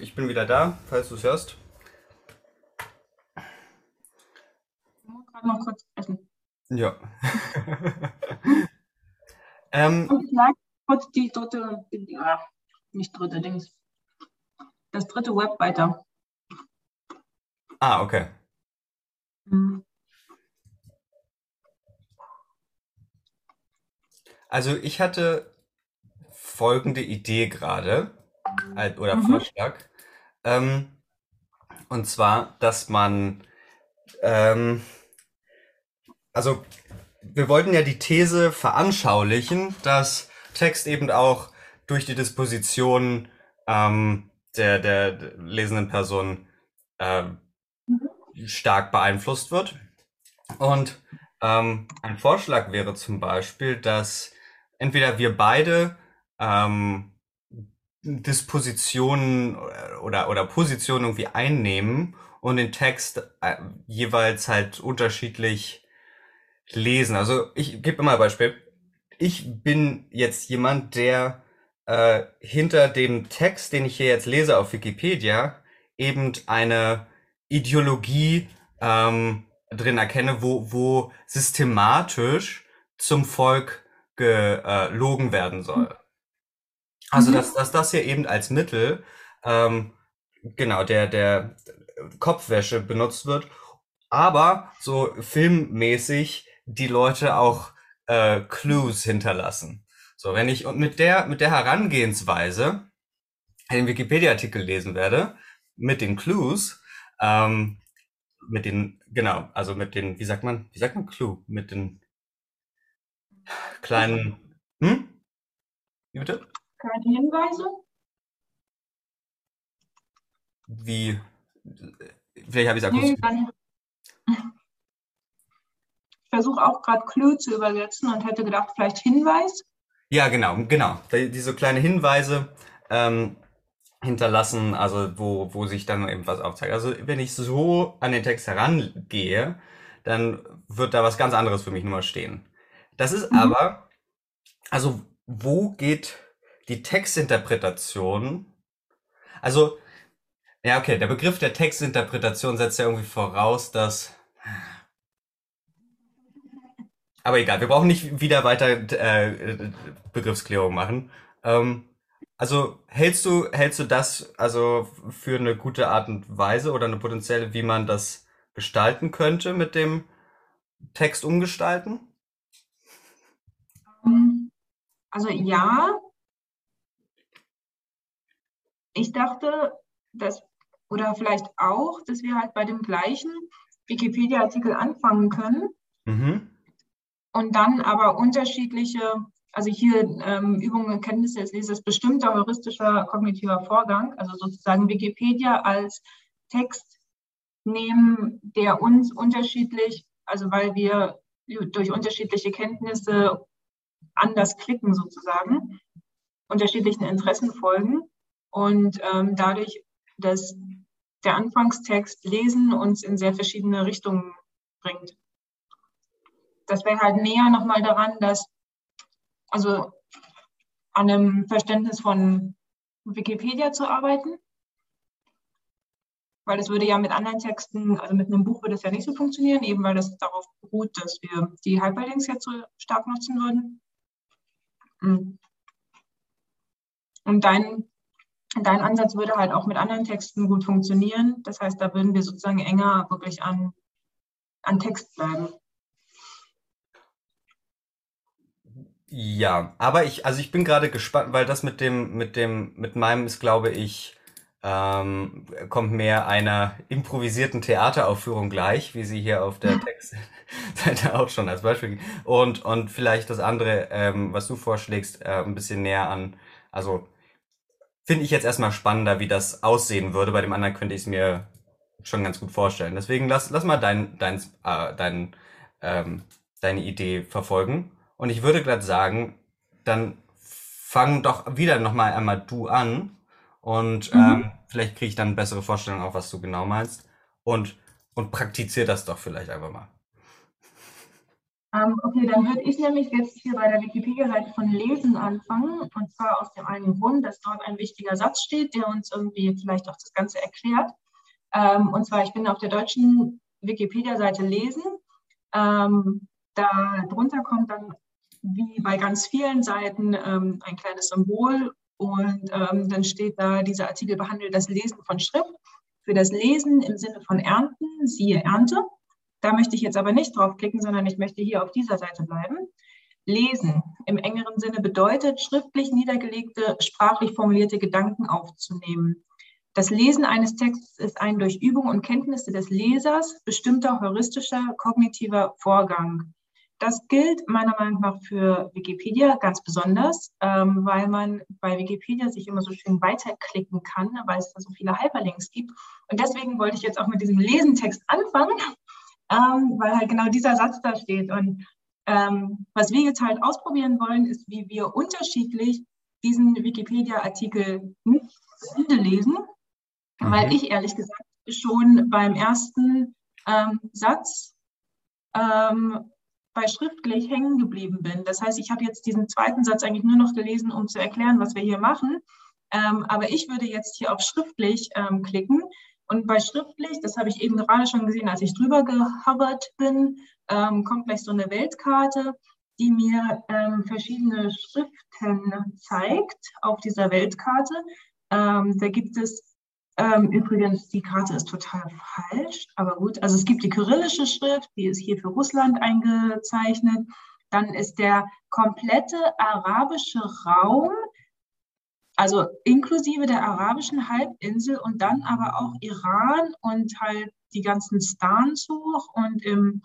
Ich bin wieder da, falls du es hörst. Ich muss gerade noch kurz essen. Ja. ähm, Und vielleicht kurz die dritte, ja, nicht dritte Dings. Das dritte Web weiter. ah, okay. Mhm. Also ich hatte folgende Idee gerade, oder Mhm. Vorschlag. Ähm, und zwar, dass man, ähm, also wir wollten ja die These veranschaulichen, dass Text eben auch durch die Disposition ähm, der, der lesenden Person ähm, stark beeinflusst wird. Und ähm, ein Vorschlag wäre zum Beispiel, dass entweder wir beide ähm, Dispositionen oder, oder Positionen irgendwie einnehmen und den Text äh, jeweils halt unterschiedlich lesen. Also ich gebe immer ein Beispiel. Ich bin jetzt jemand, der äh, hinter dem Text, den ich hier jetzt lese auf Wikipedia, eben eine Ideologie ähm, drin erkenne, wo, wo systematisch zum Volk gelogen werden soll. Also Mhm. dass, dass das hier eben als Mittel ähm, genau der der Kopfwäsche benutzt wird, aber so filmmäßig die Leute auch äh, Clues hinterlassen. So, wenn ich und mit der mit der Herangehensweise den Wikipedia-Artikel lesen werde, mit den Clues, ähm, mit den genau, also mit den, wie sagt man, wie sagt man Clue, mit den kleinen, hm? Wie bitte? Keine Hinweise? Wie, vielleicht habe ich es Nee, akustisch. dann. Ich versuche auch gerade Clue zu übersetzen und hätte gedacht, vielleicht Hinweis. Ja, genau, genau. Die- Diese kleine Hinweise ähm, hinterlassen, also wo, wo sich dann eben was aufzeigt. Also wenn ich so an den Text herangehe, dann wird da was ganz anderes für mich nur stehen. Das ist Mhm. aber, also wo geht die Textinterpretation? Also, ja, okay, der Begriff der Textinterpretation setzt ja irgendwie voraus, dass Aber egal, wir brauchen nicht wieder weiter äh, Begriffsklärung machen. Ähm, also hältst du hältst du das also für eine gute Art und Weise oder eine potenzielle, wie man das gestalten könnte mit dem Text umgestalten? Ähm, Also ja, ich dachte, dass, oder vielleicht auch, dass wir halt bei dem gleichen Wikipedia-Artikel anfangen können. Mhm. und dann aber unterschiedliche, also hier ähm, Übungen Kenntnisse des Lesers, bestimmter heuristischer kognitiver Vorgang, also sozusagen Wikipedia als Text nehmen, der uns unterschiedlich, also weil wir durch unterschiedliche Kenntnisse anders klicken sozusagen, unterschiedlichen Interessen folgen und ähm, dadurch, dass der Anfangstext Lesen uns in sehr verschiedene Richtungen bringt. Das wäre halt näher nochmal daran, dass, also an einem Verständnis von Wikipedia zu arbeiten, weil es würde ja mit anderen Texten, also mit einem Buch würde es ja nicht so funktionieren, eben weil das darauf beruht, dass wir die Hyperlinks jetzt so stark nutzen würden. Und dein, dein Ansatz würde halt auch mit anderen Texten gut funktionieren. Das heißt, da würden wir sozusagen enger wirklich an, an Text bleiben. Ja, aber ich, also ich bin gerade gespannt, weil das mit dem, mit dem, mit meinem ist, glaube ich, ähm, kommt mehr einer improvisierten Theateraufführung gleich, wie sie hier auf der Textseite auch schon als Beispiel. Und, und vielleicht das andere, ähm, was du vorschlägst, äh, ein bisschen näher an, also finde ich jetzt erstmal spannender, wie das aussehen würde. Bei dem anderen könnte ich es mir schon ganz gut vorstellen. Deswegen lass, lass mal dein, dein, äh, dein, ähm, deine Idee verfolgen. Und ich würde gerade sagen, dann fang doch wieder nochmal einmal du an und Mhm. ähm, vielleicht kriege ich dann eine bessere Vorstellung auch, was du genau meinst und, und praktizier das doch vielleicht einfach mal. Ähm, okay, dann würde ich nämlich jetzt hier bei der Wikipedia-Seite von Lesen anfangen. Und zwar aus dem einen Grund, dass dort ein wichtiger Satz steht, der uns irgendwie vielleicht auch das Ganze erklärt. Ähm, und zwar, ich bin auf der deutschen Wikipedia-Seite Lesen. Ähm, da drunter kommt dann, wie bei ganz vielen Seiten, ähm, ein kleines Symbol. Und ähm, dann steht da, dieser Artikel behandelt das Lesen von Schrift. Für das Lesen im Sinne von Ernten, siehe Ernte. Da möchte ich jetzt aber nicht draufklicken, sondern ich möchte hier auf dieser Seite bleiben. Lesen im engeren Sinne bedeutet, schriftlich niedergelegte, sprachlich formulierte Gedanken aufzunehmen. Das Lesen eines Textes ist ein durch Übung und Kenntnisse des Lesers bestimmter heuristischer kognitiver Vorgang. Das gilt meiner Meinung nach für Wikipedia ganz besonders, ähm, weil man bei Wikipedia sich immer so schön weiterklicken kann, weil es da so viele Hyperlinks gibt. Und deswegen wollte ich jetzt auch mit diesem Lesentext anfangen, ähm, weil halt genau dieser Satz da steht. Und ähm, was wir jetzt halt ausprobieren wollen, ist, wie wir unterschiedlich diesen Wikipedia-Artikel lesen, mhm. weil ich ehrlich gesagt schon beim ersten ähm, Satz ähm, bei schriftlich hängen geblieben bin. Das heißt, ich habe jetzt diesen zweiten Satz eigentlich nur noch gelesen, um zu erklären, was wir hier machen. Ähm, aber ich würde jetzt hier auf schriftlich ähm, klicken und bei schriftlich, das habe ich eben gerade schon gesehen, als ich drüber gehovert bin, ähm, kommt gleich so eine Weltkarte, die mir ähm, verschiedene Schriften zeigt auf dieser Weltkarte. Ähm, da gibt es ähm, übrigens, die Karte ist total falsch, aber gut. Also es gibt die kyrillische Schrift, die ist hier für Russland eingezeichnet. Dann ist der komplette arabische Raum also inklusive der arabischen Halbinsel und dann aber auch Iran und halt die ganzen Stans hoch und im,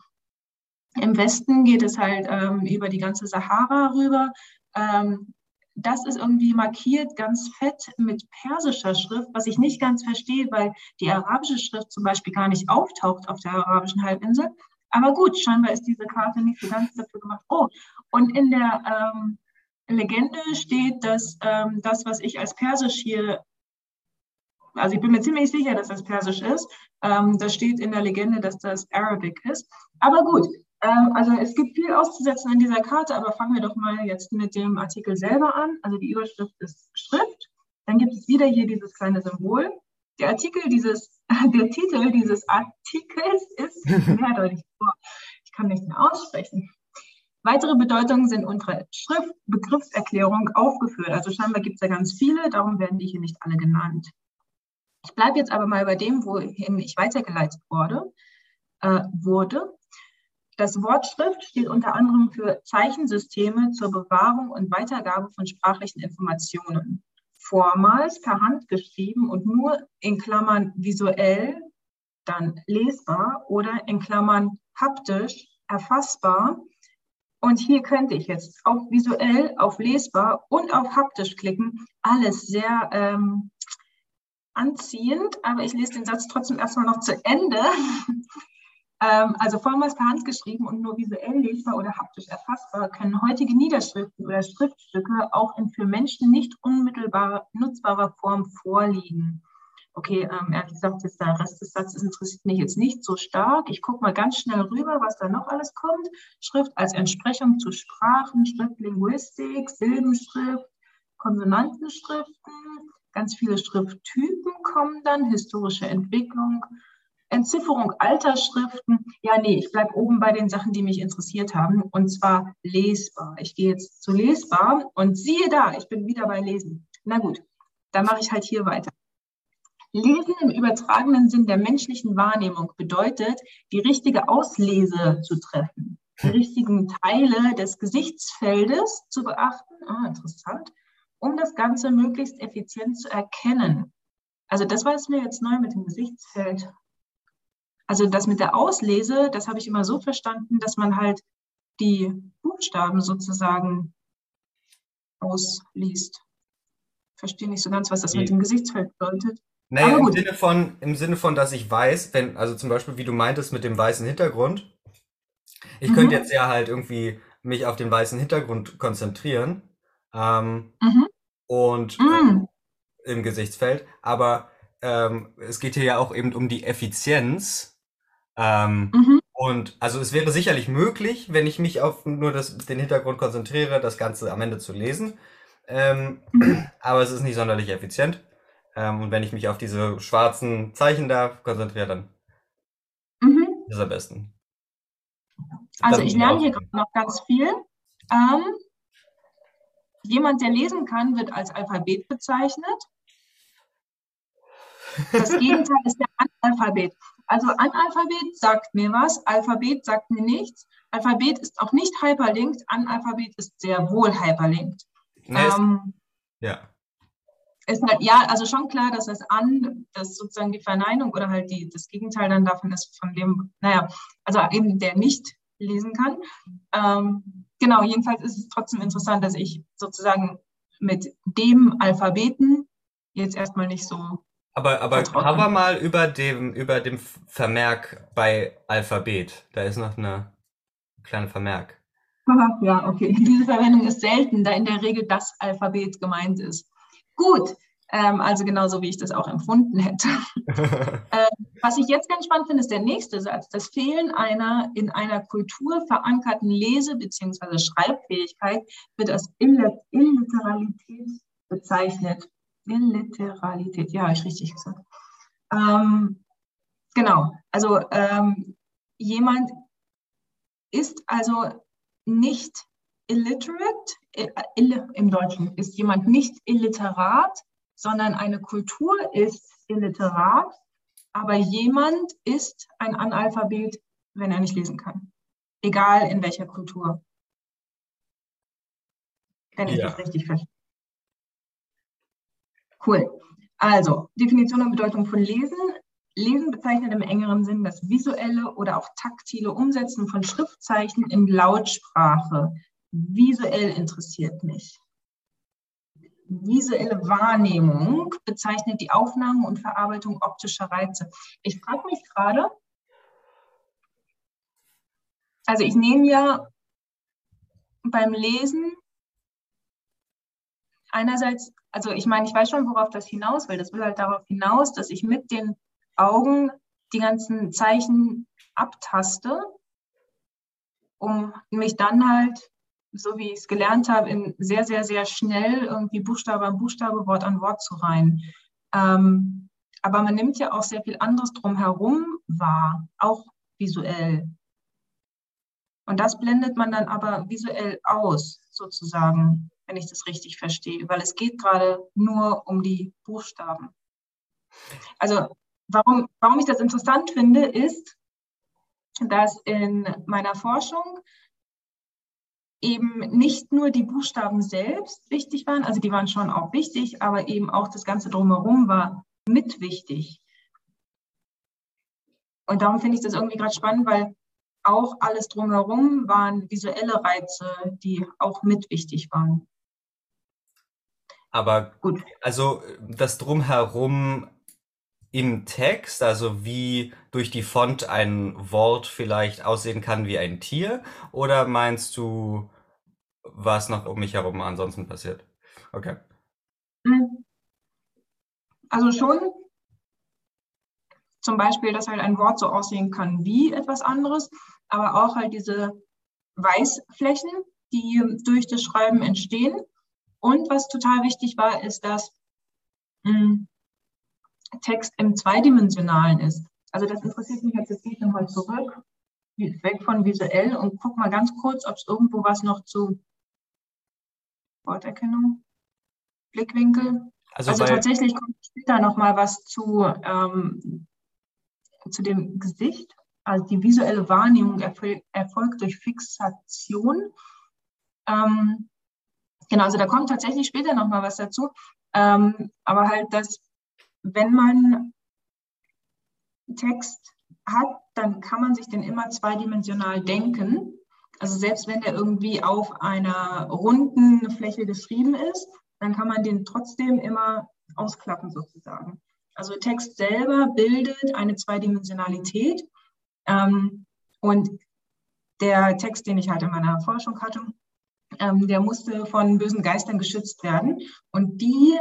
im Westen geht es halt ähm, über die ganze Sahara rüber. Ähm, das ist irgendwie markiert ganz fett mit persischer Schrift, was ich nicht ganz verstehe, weil die arabische Schrift zum Beispiel gar nicht auftaucht auf der arabischen Halbinsel. Aber gut, scheinbar ist diese Karte nicht so ganz dafür gemacht. Oh, und in der ähm, Legende steht, dass ähm, das, was ich als Persisch hier, also ich bin mir ziemlich sicher, dass das Persisch ist, ähm, das steht in der Legende, dass das Arabic ist. Aber gut, ähm, also es gibt viel auszusetzen an dieser Karte, aber fangen wir doch mal jetzt mit dem Artikel selber an. Also die Überschrift ist Schrift. Dann gibt es wieder hier dieses kleine Symbol. Der Artikel dieses, der Titel dieses Artikels ist mehrdeutig. Ich kann nicht mehr aussprechen. Weitere Bedeutungen sind unter Schriftbegriffserklärung aufgeführt. Also scheinbar gibt es ja ganz viele, darum werden die hier nicht alle genannt. Ich bleibe jetzt aber mal bei dem, wohin ich weitergeleitet wurde. Äh, wurde. Das Wort Schrift steht unter anderem für Zeichensysteme zur Bewahrung und Weitergabe von sprachlichen Informationen. Vormals per Hand geschrieben und nur in Klammern visuell, dann lesbar oder in Klammern haptisch erfassbar und hier könnte ich jetzt auf visuell, auf lesbar und auf haptisch klicken. Alles sehr ähm, anziehend, aber ich lese den Satz trotzdem erstmal noch zu Ende. ähm, also vormals per Hand geschrieben und nur visuell lesbar oder haptisch erfassbar können heutige Niederschriften oder Schriftstücke auch in für Menschen nicht unmittelbar nutzbarer Form vorliegen okay, ähm, ehrlich gesagt, jetzt der Rest des Satzes interessiert mich jetzt nicht so stark. Ich gucke mal ganz schnell rüber, was da noch alles kommt. Schrift als Entsprechung zu Sprachen, Schriftlinguistik, Silbenschrift, Konsonantenschriften, ganz viele Schrifttypen kommen dann, historische Entwicklung, Entzifferung alter Schriften. Ja, nee, ich bleibe oben bei den Sachen, die mich interessiert haben, und zwar lesbar. Ich gehe jetzt zu lesbar und siehe da, ich bin wieder bei Lesen. Na gut, dann mache ich halt hier weiter. Lesen im übertragenen Sinn der menschlichen Wahrnehmung bedeutet, die richtige Auslese zu treffen, die hm. richtigen Teile des Gesichtsfeldes zu beachten, ah, interessant, um das Ganze möglichst effizient zu erkennen. Also das war es mir jetzt neu mit dem Gesichtsfeld. Also das mit der Auslese, das habe ich immer so verstanden, dass man halt die Buchstaben sozusagen ausliest. Verstehe nicht so ganz, was das mit dem Gesichtsfeld bedeutet. Naja, im Sinne von, im Sinne von, dass ich weiß, wenn, also zum Beispiel, wie du meintest, mit dem weißen Hintergrund. Ich mhm. könnte jetzt ja halt irgendwie mich auf den weißen Hintergrund konzentrieren. Ähm, mhm. Und mhm. Äh, im Gesichtsfeld. Aber ähm, es geht hier ja auch eben um die Effizienz. Ähm, mhm. Und also es wäre sicherlich möglich, wenn ich mich auf nur das, den Hintergrund konzentriere, das Ganze am Ende zu lesen. Ähm, aber es ist nicht sonderlich effizient. Ähm, und wenn ich mich auf diese schwarzen Zeichen da konzentriere, dann mhm. ist es am besten. Also ich lerne hier noch ganz viel. Ähm, jemand, der lesen kann, wird als Alphabet bezeichnet. Das Gegenteil ist der Analphabet. Also Analphabet sagt mir was, Alphabet sagt mir nichts. Alphabet ist auch nicht hyperlinked, Analphabet ist sehr wohl hyperlinked. Nee, ähm, ja. Ist halt, ja, also schon klar, dass das an, dass sozusagen die Verneinung oder halt die, das Gegenteil dann davon ist, von dem, naja, also eben der nicht lesen kann. Ähm, genau, jedenfalls ist es trotzdem interessant, dass ich sozusagen mit dem Alphabeten jetzt erstmal nicht so. Aber, aber cover mal über dem, über dem Vermerk bei Alphabet. Da ist noch eine kleine Vermerk. Ja, okay. Diese Verwendung ist selten, da in der Regel das Alphabet gemeint ist. Gut, ähm, also genauso wie ich das auch empfunden hätte. ähm, was ich jetzt ganz spannend finde, ist der nächste Satz. Das Fehlen einer in einer Kultur verankerten Lese- bzw. Schreibfähigkeit wird als Illiteralität bezeichnet. Illiteralität, ja, habe ich richtig gesagt. Ähm, genau, also ähm, jemand ist also nicht illiterate, äh, im Deutschen ist jemand nicht illiterat, sondern eine Kultur ist illiterat, aber jemand ist ein Analphabet, wenn er nicht lesen kann. Egal in welcher Kultur. Wenn ich ja. das richtig verstehe. Cool. Also, Definition und Bedeutung von Lesen. Lesen bezeichnet im engeren Sinn das visuelle oder auch taktile Umsetzen von Schriftzeichen in Lautsprache. Visuell interessiert mich visuelle Wahrnehmung bezeichnet die Aufnahme und Verarbeitung optischer Reize. Ich frage mich gerade, also ich nehme ja beim Lesen einerseits, also ich meine, ich weiß schon, worauf das hinaus will. Das will halt darauf hinaus, dass ich mit den Augen die ganzen Zeichen abtaste, um mich dann halt so wie ich es gelernt habe, in sehr, sehr, sehr schnell irgendwie Buchstabe an Buchstabe, Wort an Wort zu reihen. Ähm, aber man nimmt ja auch sehr viel anderes drumherum wahr, auch visuell. Und das blendet man dann aber visuell aus, sozusagen, wenn ich das richtig verstehe, weil es geht gerade nur um die Buchstaben. Also warum, warum ich das interessant finde, ist, dass in meiner Forschung eben nicht nur die Buchstaben selbst wichtig waren, also die waren schon auch wichtig, aber eben auch das Ganze drumherum war mit wichtig. Und darum finde ich das irgendwie gerade spannend, weil auch alles drumherum waren visuelle Reize, die auch mit wichtig waren. Aber gut, also das drumherum im Text, also wie durch die Font ein Wort vielleicht aussehen kann wie ein Tier? Oder meinst du, was noch um mich herum ansonsten passiert? Okay. Hm. Also schon zum Beispiel, dass halt ein Wort so aussehen kann wie etwas anderes, aber auch halt diese Weißflächen, die durch das Schreiben entstehen. Und was total wichtig war, ist, dass mh, hm, Text im Zweidimensionalen ist. Also das interessiert mich jetzt, jetzt gehe ich nochmal zurück, weg von visuell und guck mal ganz kurz, ob es irgendwo was noch zu Worterkennung, Blickwinkel. Also, also tatsächlich kommt später nochmal was zu, ähm, zu dem Gesicht. Also die visuelle Wahrnehmung erfol erfolgt durch Fixation. Ähm, genau, also da kommt tatsächlich später nochmal was dazu. Ähm, aber halt das wenn man Text hat, dann kann man sich den immer zweidimensional denken. Also selbst wenn der irgendwie auf einer runden Fläche geschrieben ist, dann kann man den trotzdem immer ausklappen sozusagen. Also Text selber bildet eine Zweidimensionalität. Ähm, und der Text, den ich halt in meiner Forschung hatte, ähm, der musste von bösen Geistern geschützt werden. Und die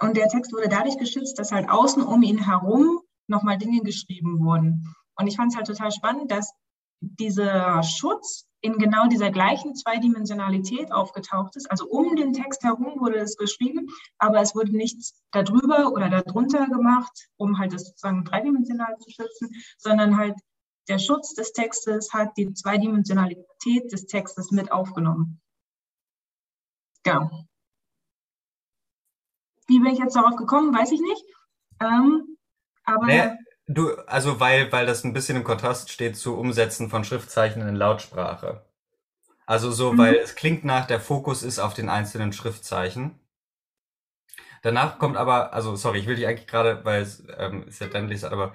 und der Text wurde dadurch geschützt, dass halt außen um ihn herum nochmal Dinge geschrieben wurden. Und ich fand es halt total spannend, dass dieser Schutz in genau dieser gleichen Zweidimensionalität aufgetaucht ist. Also um den Text herum wurde es geschrieben, aber es wurde nichts darüber oder darunter gemacht, um halt das sozusagen dreidimensional zu schützen, sondern halt der Schutz des Textes hat die Zweidimensionalität des Textes mit aufgenommen. Genau. Wie bin ich jetzt darauf gekommen, weiß ich nicht. Ähm, aber nee, du, also weil, weil das ein bisschen im Kontrast steht zu Umsetzen von Schriftzeichen in Lautsprache. Also so, mhm. weil es klingt nach, der Fokus ist auf den einzelnen Schriftzeichen. Danach kommt aber, also sorry, ich will dich eigentlich gerade, weil es ähm, ist ja dann liest, aber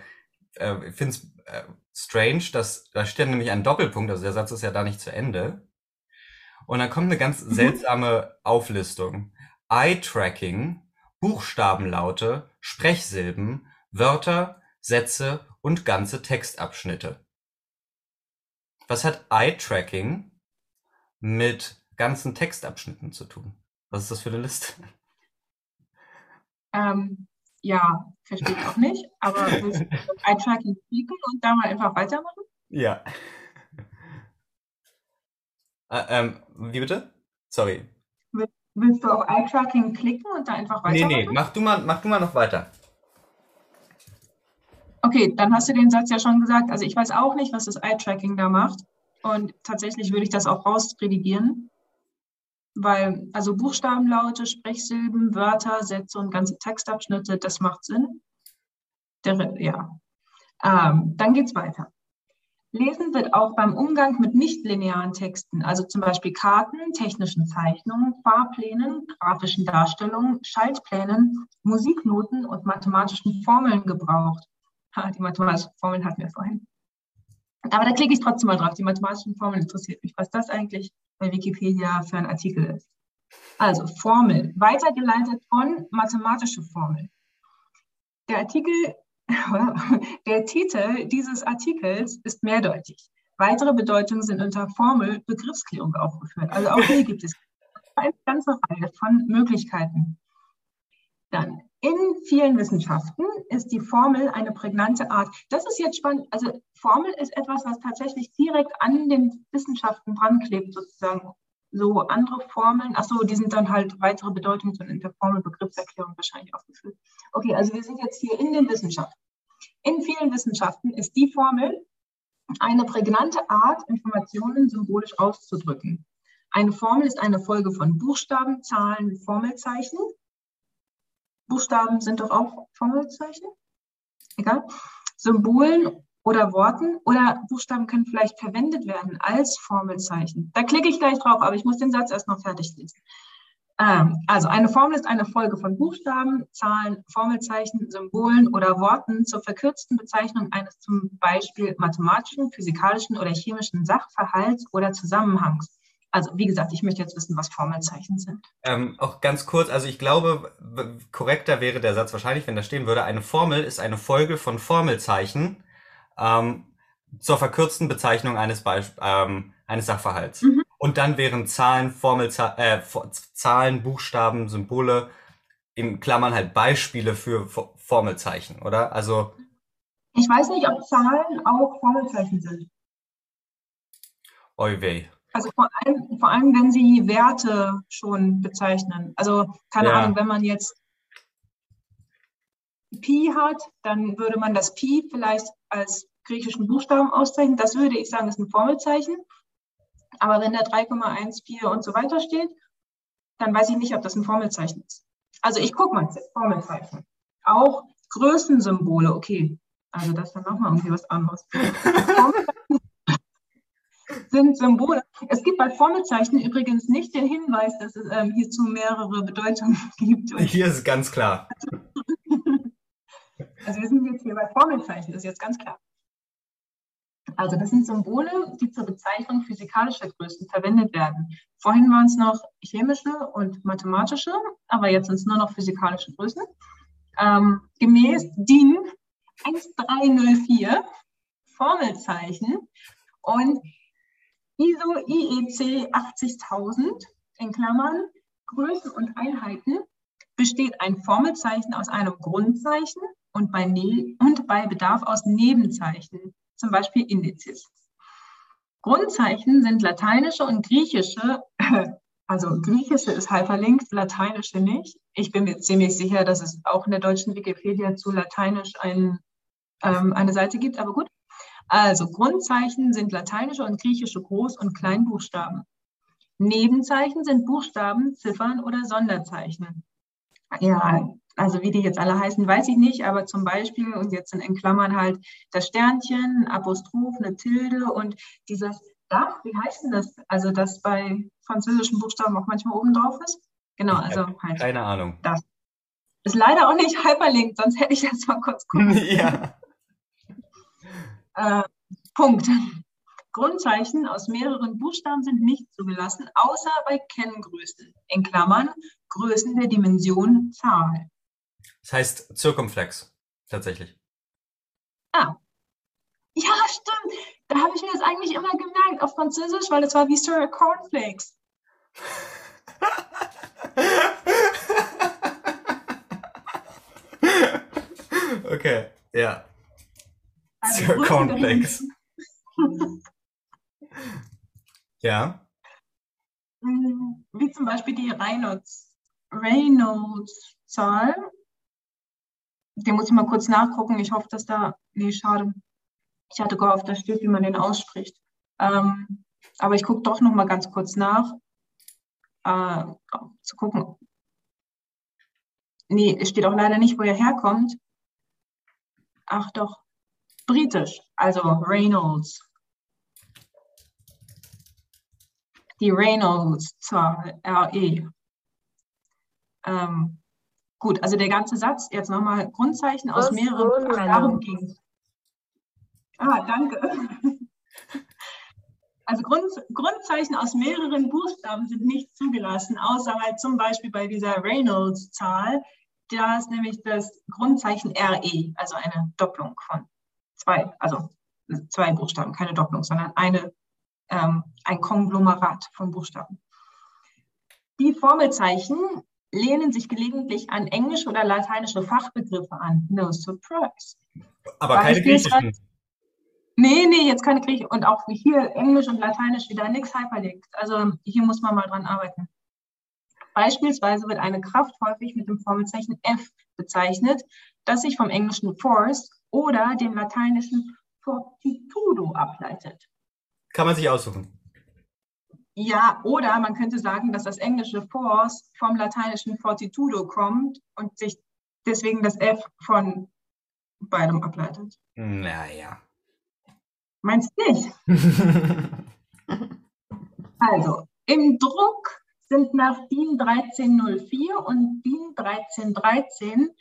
äh, ich finde es äh, strange, dass da steht nämlich ein Doppelpunkt, also der Satz ist ja da nicht zu Ende. Und dann kommt eine ganz mhm. seltsame Auflistung. Eye-Tracking, Buchstabenlaute, Sprechsilben, Wörter, Sätze und ganze Textabschnitte. Was hat Eye-Tracking mit ganzen Textabschnitten zu tun? Was ist das für eine Liste? Ähm, ja, verstehe ich auch nicht, aber willst du Eye-Tracking klicken und da mal einfach weitermachen? Ja. Äh, ähm, wie bitte? Sorry. Willst du auf Eye-Tracking klicken und da einfach weitermachen? Nee, nee, mach du mal, mach du mal noch weiter. Okay, dann hast du den Satz ja schon gesagt. Also ich weiß auch nicht, was das Eye-Tracking da macht. Und tatsächlich würde ich das auch rausredigieren, weil also Buchstabenlaute, Sprechsilben, Wörter, Sätze und ganze Textabschnitte, das macht Sinn. Der, ja. Ähm, dann geht's weiter. Lesen wird auch beim Umgang mit nichtlinearen Texten, also zum Beispiel Karten, technischen Zeichnungen, Fahrplänen, grafischen Darstellungen, Schaltplänen, Musiknoten und mathematischen Formeln gebraucht. Ha, die mathematischen Formeln hatten wir vorhin. Aber da klicke ich trotzdem mal drauf. Die mathematischen Formeln interessiert mich, was das eigentlich bei Wikipedia für ein Artikel ist. Also Formel, weitergeleitet von mathematische Formel. Der Artikel, der Titel dieses Artikels ist mehrdeutig. Weitere Bedeutungen sind unter Formel Begriffsklärung aufgeführt. Also auch hier gibt es eine ganze Reihe von Möglichkeiten. Dann in vielen Wissenschaften ist die Formel eine prägnante Art. Das ist jetzt spannend. Also Formel ist etwas, was tatsächlich direkt an den Wissenschaften dran klebt, sozusagen. So andere Formeln, ach so, die sind dann halt weitere Bedeutungen in der Formel Begriffserklärung wahrscheinlich aufgeführt. Okay, also wir sind jetzt hier in den Wissenschaften. In vielen Wissenschaften ist die Formel eine prägnante Art, Informationen symbolisch auszudrücken. Eine Formel ist eine Folge von Buchstaben, Zahlen, Formelzeichen, Buchstaben sind doch auch Formelzeichen. Egal. Symbolen oder Worten oder Buchstaben können vielleicht verwendet werden als Formelzeichen. Da klicke ich gleich drauf, aber ich muss den Satz erst noch fertig lesen. Ähm, also eine Formel ist eine Folge von Buchstaben, Zahlen, Formelzeichen, Symbolen oder Worten zur verkürzten Bezeichnung eines zum Beispiel mathematischen, physikalischen oder chemischen Sachverhalts oder Zusammenhangs. Also wie gesagt, ich möchte jetzt wissen, was Formelzeichen sind. Ähm, auch ganz kurz, also ich glaube, korrekter wäre der Satz wahrscheinlich, wenn da stehen würde, eine Formel ist eine Folge von Formelzeichen ähm, zur verkürzten Bezeichnung eines, Beisp ähm, eines Sachverhalts. Mhm. Und dann wären Zahlen, Formelze äh, Zahlen, Buchstaben, Symbole in Klammern halt Beispiele für Formelzeichen, oder? Also ich weiß nicht, ob Zahlen auch Formelzeichen sind. Oi weh. Also vor allem, vor allem, wenn Sie Werte schon bezeichnen. Also keine ja. Ahnung, wenn man jetzt Pi hat, dann würde man das Pi vielleicht als griechischen Buchstaben auszeichnen. Das würde ich sagen, ist ein Formelzeichen. Aber wenn da 3,14 und so weiter steht, dann weiß ich nicht, ob das ein Formelzeichen ist. Also ich gucke mal, Formelzeichen. Auch Größensymbole, okay. Also das ist dann nochmal irgendwie was anderes. sind Symbole. Es gibt bei Formelzeichen übrigens nicht den Hinweis, dass es ähm, hierzu mehrere Bedeutungen gibt. Hier ist es ganz klar. Also wir sind jetzt hier bei Formelzeichen, das ist jetzt ganz klar. Also das sind Symbole, die zur Bezeichnung physikalischer Größen verwendet werden. Vorhin waren es noch chemische und mathematische, aber jetzt sind es nur noch physikalische Größen. Ähm, gemäß DIN 1304 Formelzeichen und ISO IEC 80000 in Klammern Größen und Einheiten besteht ein Formelzeichen aus einem Grundzeichen und bei, ne und bei Bedarf aus Nebenzeichen, zum Beispiel Indizes. Grundzeichen sind lateinische und griechische, also griechische ist hyperlinked, lateinische nicht. Ich bin mir ziemlich sicher, dass es auch in der deutschen Wikipedia zu lateinisch ein, ähm, eine Seite gibt, aber gut. Also Grundzeichen sind lateinische und griechische Groß- und Kleinbuchstaben. Nebenzeichen sind Buchstaben, Ziffern oder Sonderzeichen. Ja, also wie die jetzt alle heißen, weiß ich nicht, aber zum Beispiel, und jetzt sind in Klammern halt das Sternchen, ein Apostroph, eine Tilde und dieses Dach, wie heißt denn das? Also das bei französischen Buchstaben auch manchmal oben drauf ist. Genau, also halt. Keine Ahnung. Das. Ist leider auch nicht hyperlinkt, sonst hätte ich jetzt mal kurz gucken. ja. Äh, Punkt. Grundzeichen aus mehreren Buchstaben sind nicht zugelassen, außer bei Kenngrößen, in Klammern Größen der Dimension Zahl. Das heißt Zirkumflex, tatsächlich. Ah. Ja, stimmt. Da habe ich mir das eigentlich immer gemerkt auf Französisch, weil es war wie Sir Cornflakes. okay, ja. Also Sir Cornflakes. ja. Wie zum Beispiel die Reynolds, Reynolds-Zahl. Den muss ich mal kurz nachgucken. Ich hoffe, dass da. Nee, schade. Ich hatte gehofft, da steht, wie man den ausspricht. Ähm, aber ich gucke doch noch mal ganz kurz nach, äh, zu gucken. Nee, es steht auch leider nicht, wo er herkommt. Ach doch, britisch, also Reynolds. Die Reynolds-Zahl, RE. Ähm, gut, also der ganze Satz, jetzt nochmal Grundzeichen aus mehreren, darum ging Ah, danke. Also Grund, Grundzeichen aus mehreren Buchstaben sind nicht zugelassen, außer halt zum Beispiel bei dieser Reynolds-Zahl. Da ist nämlich das Grundzeichen RE, also eine Doppelung von zwei, also zwei Buchstaben, keine Doppelung, sondern eine, ähm, ein Konglomerat von Buchstaben. Die Formelzeichen lehnen sich gelegentlich an englische oder lateinische Fachbegriffe an. No surprise. Aber keine griechischen. Nee, nee, jetzt keine Griechisch und auch hier Englisch und Lateinisch wieder nichts hyperlinkt. Also hier muss man mal dran arbeiten. Beispielsweise wird eine Kraft häufig mit dem Formelzeichen F bezeichnet, das sich vom englischen Force oder dem lateinischen Fortitudo ableitet. Kann man sich aussuchen. Ja, oder man könnte sagen, dass das englische Force vom lateinischen Fortitudo kommt und sich deswegen das F von beidem ableitet. Naja. Meinst du nicht? also, im Druck sind nach DIN 1304 und DIN 1313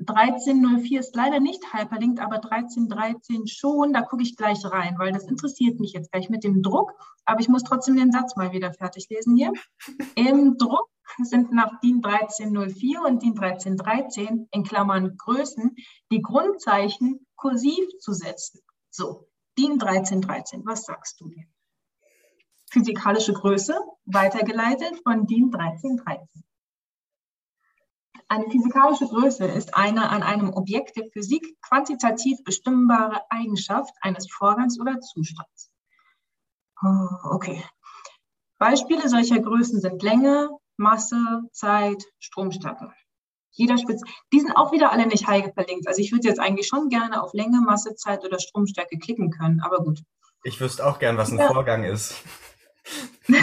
1304 ist leider nicht hyperlinkt, aber 1313 schon. Da gucke ich gleich rein, weil das interessiert mich jetzt gleich mit dem Druck. Aber ich muss trotzdem den Satz mal wieder fertig lesen hier. Im Druck sind nach DIN 1304 und DIN 1313 in Klammern Größen die Grundzeichen kursiv zu setzen. So, DIN 1313, was sagst du dir? Physikalische Größe, weitergeleitet von DIN 1313. Eine physikalische Größe ist eine an einem Objekt der Physik quantitativ bestimmbare Eigenschaft eines Vorgangs oder Zustands. Oh, okay. Beispiele solcher Größen sind Länge, Masse, Zeit, Stromstärke jeder Spitz. Die sind auch wieder alle nicht high verlinkt. Also ich würde jetzt eigentlich schon gerne auf Länge, Masse, Zeit oder Stromstärke klicken können, aber gut. Ich wüsste auch gern, was ein ja. Vorgang ist.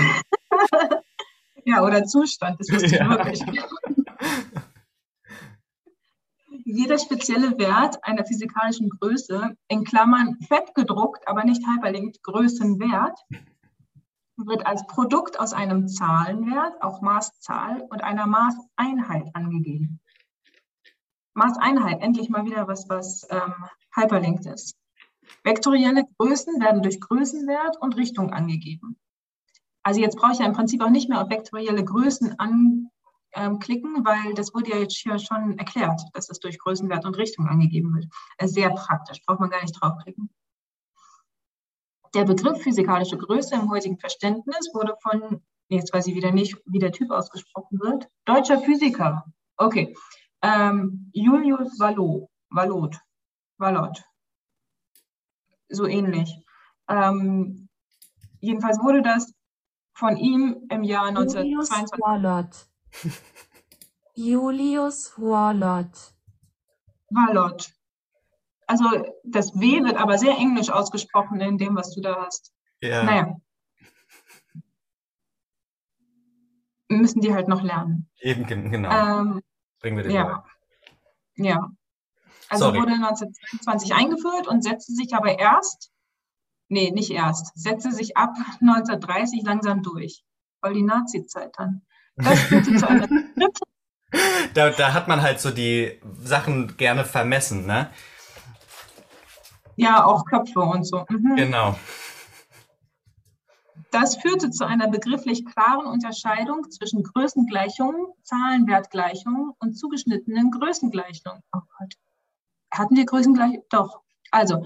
ja, oder Zustand, das wüsste ja. ich wirklich. Jeder spezielle Wert einer physikalischen Größe, in Klammern fett gedruckt, aber nicht hyperlinkt, Größenwert, wird als Produkt aus einem Zahlenwert, auch Maßzahl und einer Maßeinheit angegeben. Maßeinheit, endlich mal wieder was, was ähm, hyperlinked ist. Vektorielle Größen werden durch Größenwert und Richtung angegeben. Also jetzt brauche ich ja im Prinzip auch nicht mehr auf vektorielle Größen anklicken, ähm, weil das wurde ja jetzt hier schon erklärt, dass es durch Größenwert und Richtung angegeben wird. Sehr praktisch, braucht man gar nicht draufklicken. Der Begriff physikalische Größe im heutigen Verständnis wurde von, jetzt weiß ich wieder nicht, wie der Typ ausgesprochen wird, deutscher Physiker, okay, ähm, Julius Vallot, Vallot, Vallot, so ähnlich, ähm, jedenfalls wurde das von ihm im Jahr Julius 1922. Wallot. Julius Wallot. Wallot. Also das W wird aber sehr englisch ausgesprochen in dem, was du da hast. Ja. Naja. Müssen die halt noch lernen. Eben, gen- genau. Ähm, Bringen wir den ja. Ja. Also Sorry. wurde 1922 eingeführt und setzte sich aber erst, nee, nicht erst, setzte sich ab 1930 langsam durch. Voll die Nazi-Zeit dann. Da, da hat man halt so die Sachen gerne vermessen, ne? Ja, auch Köpfe und so. Mhm. Genau. Das führte zu einer begrifflich klaren Unterscheidung zwischen Größengleichungen, Zahlenwertgleichungen und zugeschnittenen Größengleichungen. Oh Gott. Hatten wir Größengleichungen? Doch. Also,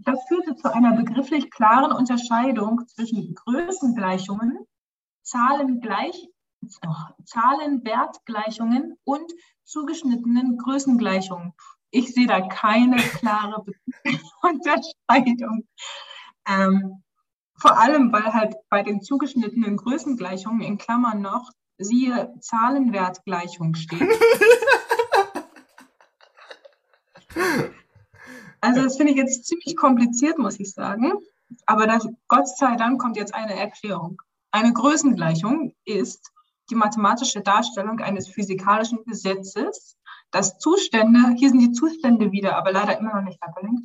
das führte zu einer begrifflich klaren Unterscheidung zwischen Größengleichungen, Zahlengleich, Zahlenwertgleichungen und zugeschnittenen Größengleichungen. Ich sehe da keine klare Unterscheidung. Ähm, vor allem, weil halt bei den zugeschnittenen Größengleichungen in Klammern noch siehe Zahlenwertgleichung steht. Also das finde ich jetzt ziemlich kompliziert, muss ich sagen. Aber das, Gott sei Dank kommt jetzt eine Erklärung. Eine Größengleichung ist die mathematische Darstellung eines physikalischen Gesetzes, das Zustände, hier sind die Zustände wieder, aber leider immer noch nicht verlinkt,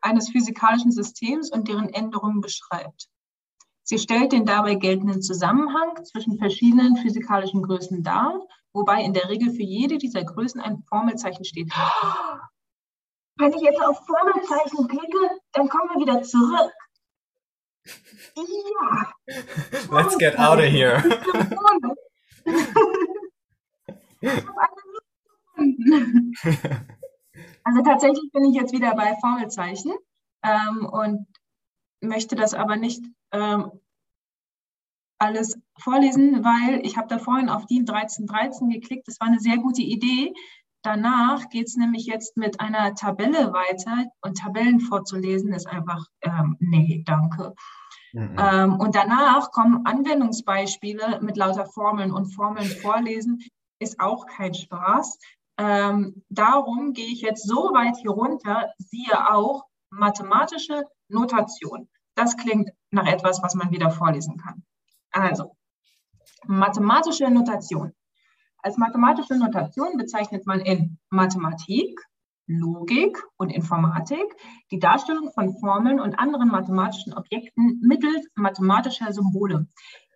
eines physikalischen Systems und deren Änderungen beschreibt. Sie stellt den dabei geltenden Zusammenhang zwischen verschiedenen physikalischen Größen dar, wobei in der Regel für jede dieser Größen ein Formelzeichen steht. Wenn ich jetzt auf Formelzeichen klicke, dann kommen wir wieder zurück. Ja. Let's get out of here. Also tatsächlich bin ich jetzt wieder bei Formelzeichen ähm, und möchte das aber nicht ähm, alles vorlesen, weil ich habe da vorhin auf DIN 1313 geklickt. Das war eine sehr gute Idee. Danach geht es nämlich jetzt mit einer Tabelle weiter und Tabellen vorzulesen ist einfach, ähm, nee, danke. Mhm. Ähm, und danach kommen Anwendungsbeispiele mit lauter Formeln und Formeln vorlesen ist auch kein Spaß. Ähm, darum gehe ich jetzt so weit hier runter, siehe auch mathematische Notation. Das klingt nach etwas, was man wieder vorlesen kann. Also, mathematische Notation. Als mathematische Notation bezeichnet man in Mathematik, Logik und Informatik die Darstellung von Formeln und anderen mathematischen Objekten mittels mathematischer Symbole.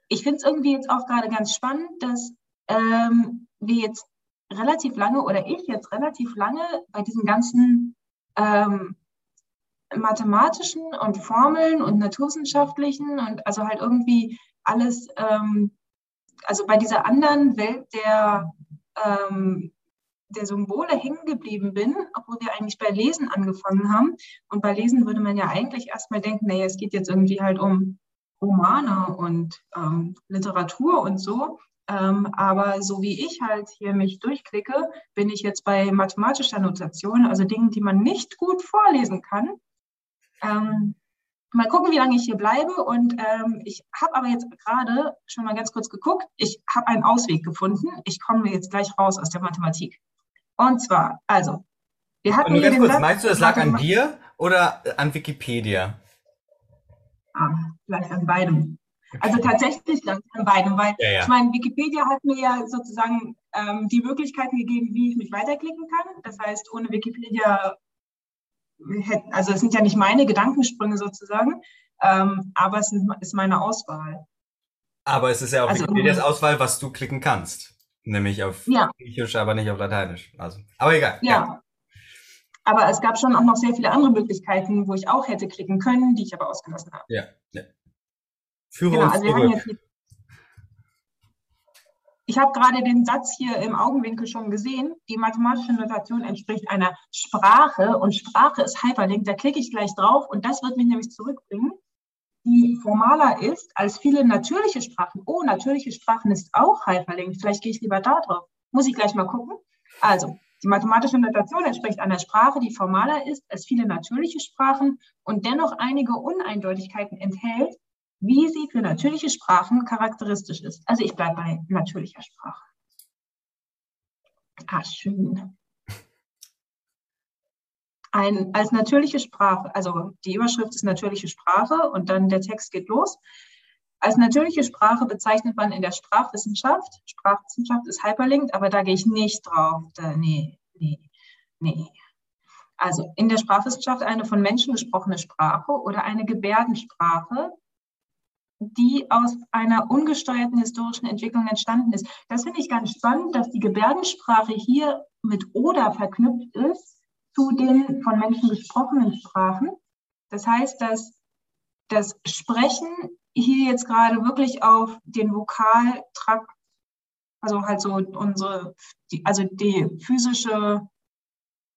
Ich finde es irgendwie jetzt auch gerade ganz spannend, dass ähm, wir jetzt relativ lange oder ich jetzt relativ lange bei diesen ganzen ähm, mathematischen und Formeln und naturwissenschaftlichen und also halt irgendwie alles, ähm, also bei dieser anderen Welt der, ähm, der Symbole hängen geblieben bin, obwohl wir eigentlich bei Lesen angefangen haben. Und bei Lesen würde man ja eigentlich erstmal denken, naja, es geht jetzt irgendwie halt um Romane und ähm, Literatur und so. Ähm, aber so wie ich halt hier mich durchklicke, bin ich jetzt bei mathematischer Notation, also Dingen, die man nicht gut vorlesen kann. Ähm, mal gucken, wie lange ich hier bleibe. Und ähm, ich habe aber jetzt gerade schon mal ganz kurz geguckt. Ich habe einen Ausweg gefunden. Ich komme jetzt gleich raus aus der Mathematik. Und zwar, also, wir hatten Nur ganz kurz, Satz, meinst du, das lag an dir oder an Wikipedia? Ah, vielleicht an beidem. Also tatsächlich lag es an beidem, weil Ja, ja. ich meine, Wikipedia hat mir ja sozusagen ähm, die Möglichkeiten gegeben, wie ich mich weiterklicken kann. Das heißt, ohne Wikipedia hätten, also es sind ja nicht meine Gedankensprünge sozusagen, ähm, aber es ist meine Auswahl. Aber es ist ja auch Also- Wikipedias Auswahl, was du klicken kannst. Nämlich auf Ja. Griechisch, aber nicht auf Lateinisch. Also, aber egal. Ja. Aber es gab schon auch noch sehr viele andere Möglichkeiten, wo ich auch hätte klicken können, die ich aber ausgelassen habe. ja. ja. Führe Genau, uns also zurück. die- ich habe gerade den Satz hier im Augenwinkel schon gesehen. Die mathematische Notation entspricht einer Sprache und Sprache ist Hyperlink. Da klicke ich gleich drauf und das wird mich nämlich zurückbringen. Die formaler ist als viele natürliche Sprachen. Oh, natürliche Sprachen ist auch Hyperlink. Vielleicht gehe ich lieber da drauf. Muss ich gleich mal gucken. Also, die mathematische Notation entspricht einer Sprache, die formaler ist als viele natürliche Sprachen und dennoch einige Uneindeutigkeiten enthält, wie sie für natürliche Sprachen charakteristisch ist. Also ich bleibe bei natürlicher Sprache. Ah, schön. Ein, als natürliche Sprache, also die Überschrift ist natürliche Sprache und dann der Text geht los. Als natürliche Sprache bezeichnet man in der Sprachwissenschaft, Sprachwissenschaft ist hyperlinked, aber da gehe ich nicht drauf. Da, nee, nee, nee. Also in der Sprachwissenschaft eine von Menschen gesprochene Sprache oder eine Gebärdensprache, die aus einer ungesteuerten historischen Entwicklung entstanden ist. Das finde ich ganz spannend, dass die Gebärdensprache hier mit oder verknüpft ist zu den von Menschen gesprochenen Sprachen. Das heißt, dass das Sprechen hier jetzt gerade wirklich auf den Vokaltrakt, also halt so unsere, die, also die physische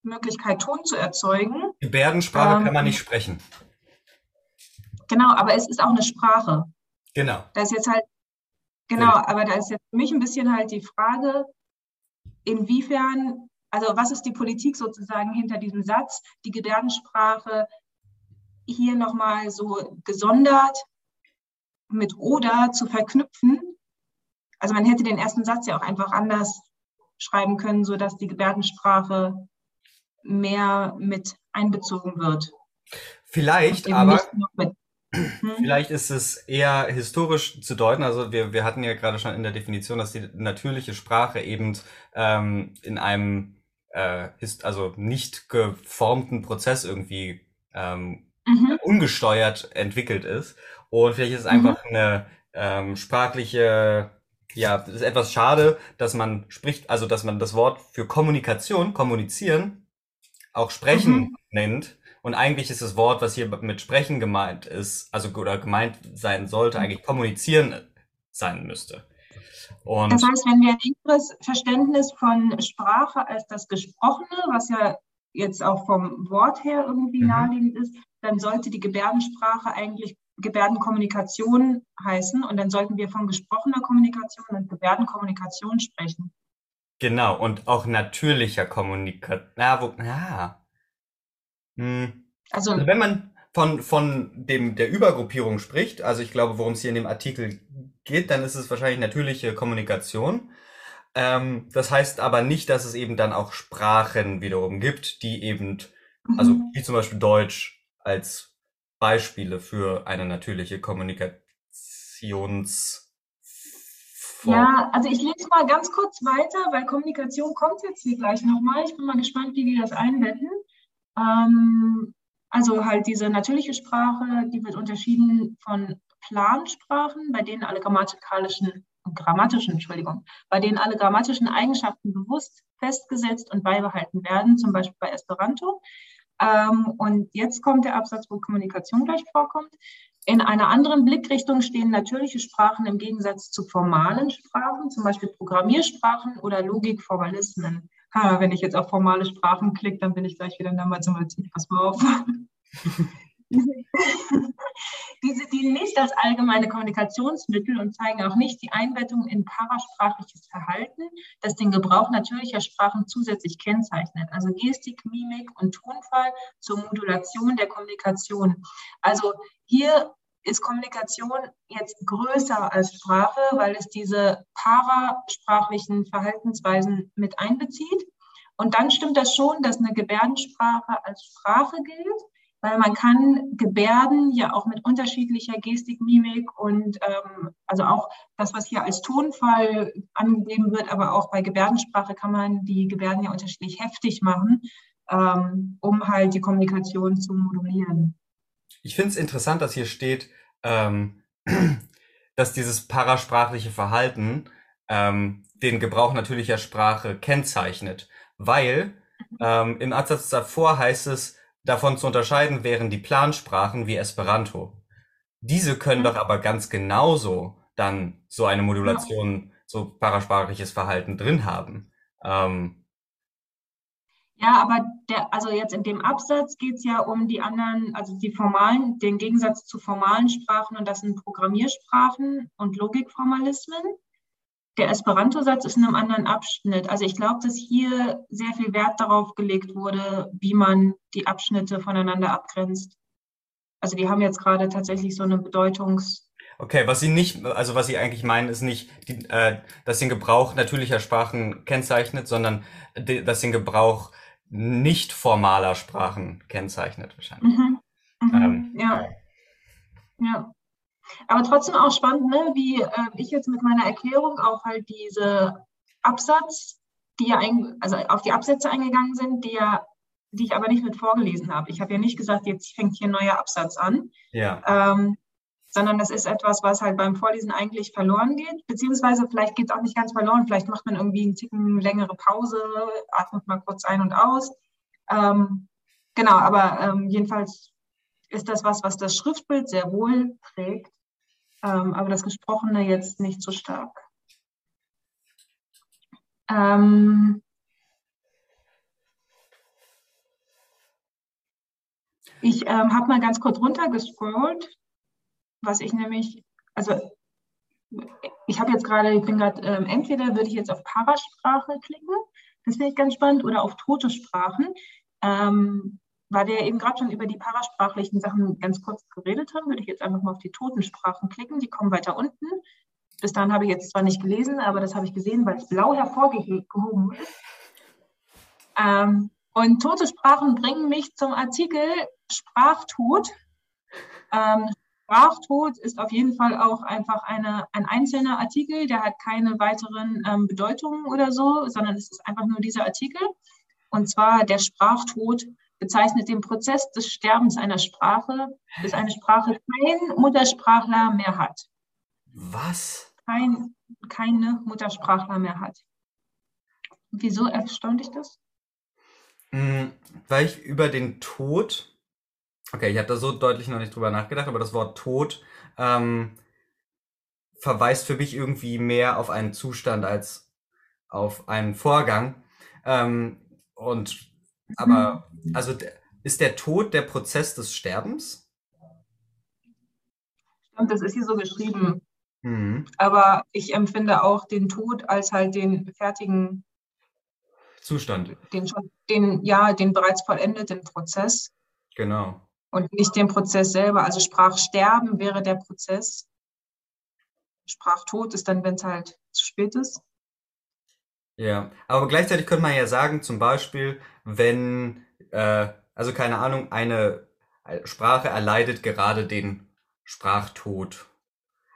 Möglichkeit, Ton zu erzeugen. Gebärdensprache ähm, kann man nicht sprechen. Genau, aber es ist auch eine Sprache. Genau. Da ist jetzt halt, genau, ja. aber da ist jetzt für mich ein bisschen halt die Frage, inwiefern, also was ist die Politik sozusagen hinter diesem Satz, die Gebärdensprache hier nochmal so gesondert mit oder zu verknüpfen. Also man hätte den ersten Satz ja auch einfach anders schreiben können, sodass die Gebärdensprache mehr mit einbezogen wird. Vielleicht, aber Mhm. Vielleicht ist es eher historisch zu deuten. Also wir, wir hatten ja gerade schon in der Definition, dass die natürliche Sprache eben ähm, in einem äh, ist also nicht geformten Prozess irgendwie ähm, mhm. ungesteuert entwickelt ist. Und vielleicht ist es einfach mhm. eine ähm, sprachliche, ja, es ist etwas schade, dass man spricht, also dass man das Wort für Kommunikation, kommunizieren, auch sprechen mhm. nennt und eigentlich ist das Wort, was hier mit sprechen gemeint ist, also oder gemeint sein sollte, mhm. eigentlich kommunizieren sein müsste. Und das heißt, wenn wir ein engeres Verständnis von Sprache als das Gesprochene, was ja jetzt auch vom Wort her irgendwie mhm. naheliegend ist, dann sollte die Gebärdensprache eigentlich Gebärdenkommunikation heißen und dann sollten wir von gesprochener Kommunikation und Gebärdenkommunikation sprechen. Genau, und auch natürlicher Kommunikation. Ja, wo, ja, hm. Also, also wenn man von, von dem, der Übergruppierung spricht, also ich glaube, worum es hier in dem Artikel geht, dann ist es wahrscheinlich natürliche Kommunikation. Ähm, das heißt aber nicht, dass es eben dann auch Sprachen wiederum gibt, die eben, also mhm. wie zum Beispiel Deutsch als Beispiele für eine natürliche Kommunikations ja, also ich lese mal ganz kurz weiter, weil Kommunikation kommt jetzt hier gleich nochmal. Ich bin mal gespannt, wie die das einbetten. Ähm, also halt diese natürliche Sprache, die wird unterschieden von Plansprachen, bei denen alle grammatikalischen, grammatischen, Entschuldigung, bei denen alle grammatischen Eigenschaften bewusst festgesetzt und beibehalten werden, zum Beispiel bei Esperanto. Ähm, und jetzt kommt der Absatz, wo Kommunikation gleich vorkommt. In einer anderen Blickrichtung stehen natürliche Sprachen im Gegensatz zu formalen Sprachen, zum Beispiel Programmiersprachen oder Logikformalismen wenn ich jetzt auf formale Sprachen klicke, dann bin ich gleich wieder in der Mathematik. Pass mal auf. Diese dienen nicht als allgemeine Kommunikationsmittel und zeigen auch nicht die Einbettung in parasprachliches Verhalten, das den Gebrauch natürlicher Sprachen zusätzlich kennzeichnet. Also Gestik, Mimik und Tonfall zur Modulation der Kommunikation. Also hier ist Kommunikation jetzt größer als Sprache, weil es diese parasprachlichen Verhaltensweisen mit einbezieht. Und dann stimmt das schon, dass eine Gebärdensprache als Sprache gilt, weil man kann Gebärden ja auch mit unterschiedlicher Gestik, Mimik und ähm, also auch das, was hier als Tonfall angegeben wird, aber auch bei Gebärdensprache kann man die Gebärden ja unterschiedlich heftig machen, ähm, um halt die Kommunikation zu modulieren. Ich finde es interessant, dass hier steht, ähm, dass dieses parasprachliche Verhalten ähm, den Gebrauch natürlicher Sprache kennzeichnet, weil ähm, im Absatz davor heißt es, davon zu unterscheiden wären die Plansprachen wie Esperanto. Diese können doch aber ganz genauso dann so eine Modulation, so parasprachliches Verhalten drin haben. Ähm, ja, aber der, also jetzt in dem Absatz geht es ja um die anderen, also die formalen, den Gegensatz zu formalen Sprachen und das sind Programmiersprachen und Logikformalismen. Der Esperanto-Satz ist in einem anderen Abschnitt. Also ich glaube, dass hier sehr viel Wert darauf gelegt wurde, wie man die Abschnitte voneinander abgrenzt. Also die haben jetzt gerade tatsächlich so eine Bedeutungs, Okay, was Sie nicht, also was Sie eigentlich meinen, ist nicht, die, äh, dass den Gebrauch natürlicher Sprachen kennzeichnet, sondern de, dass den Gebrauch nicht formaler Sprachen kennzeichnet wahrscheinlich. Mhm. Mhm. Ähm, ja. ja. Aber trotzdem auch spannend, ne, wie äh, ich jetzt mit meiner Erklärung auch halt diese Absatz, die ja ein, also auf die Absätze eingegangen sind, die ja, die ich aber nicht mit vorgelesen habe. Ich habe ja nicht gesagt, jetzt fängt hier ein neuer Absatz an. Ja. Ähm, sondern das ist etwas, was halt beim Vorlesen eigentlich verloren geht, beziehungsweise vielleicht geht es auch nicht ganz verloren, vielleicht macht man irgendwie einen Ticken längere Pause, atmet mal kurz ein und aus. Ähm, genau, aber ähm, jedenfalls ist das was, was das Schriftbild sehr wohl prägt, ähm, aber das Gesprochene jetzt nicht so stark. Ähm, ich ähm, habe mal ganz kurz runtergescrollt was ich nämlich, also ich habe jetzt gerade, ich bin gerade, ähm, entweder würde ich jetzt auf Parasprache klicken, das finde ich ganz spannend, oder auf tote Sprachen, ähm, weil wir eben gerade schon über die parasprachlichen Sachen ganz kurz geredet haben, würde ich jetzt einfach mal auf die toten Sprachen klicken, die kommen weiter unten. Bis dahin habe ich jetzt zwar nicht gelesen, aber das habe ich gesehen, weil es blau hervorgehoben ist. Ähm, und tote Sprachen bringen mich zum Artikel Sprachtod. Ähm, Sprachtod ist auf jeden Fall auch einfach eine, ein einzelner Artikel, der hat keine weiteren ähm, Bedeutungen oder so, sondern es ist einfach nur dieser Artikel. Und zwar der Sprachtod bezeichnet den Prozess des Sterbens einer Sprache, bis eine Sprache kein Muttersprachler mehr hat. Was? Kein, keine Muttersprachler mehr hat. Wieso erstaunt dich das? Hm, weil ich über den Tod Okay, ich habe da so deutlich noch nicht drüber nachgedacht, aber das Wort Tod ähm, verweist für mich irgendwie mehr auf einen Zustand als auf einen Vorgang. Ähm, und aber also ist der Tod der Prozess des Sterbens? Und das ist hier so geschrieben. Mhm. Aber ich empfinde auch den Tod als halt den fertigen Zustand. Den den, ja, den bereits vollendeten Prozess. Genau und nicht den Prozess selber. Also Sprachsterben wäre der Prozess. Sprachtod ist dann, wenn es halt zu spät ist. Ja, aber gleichzeitig könnte man ja sagen, zum Beispiel, wenn, äh, also keine Ahnung, eine Sprache erleidet gerade den Sprachtod.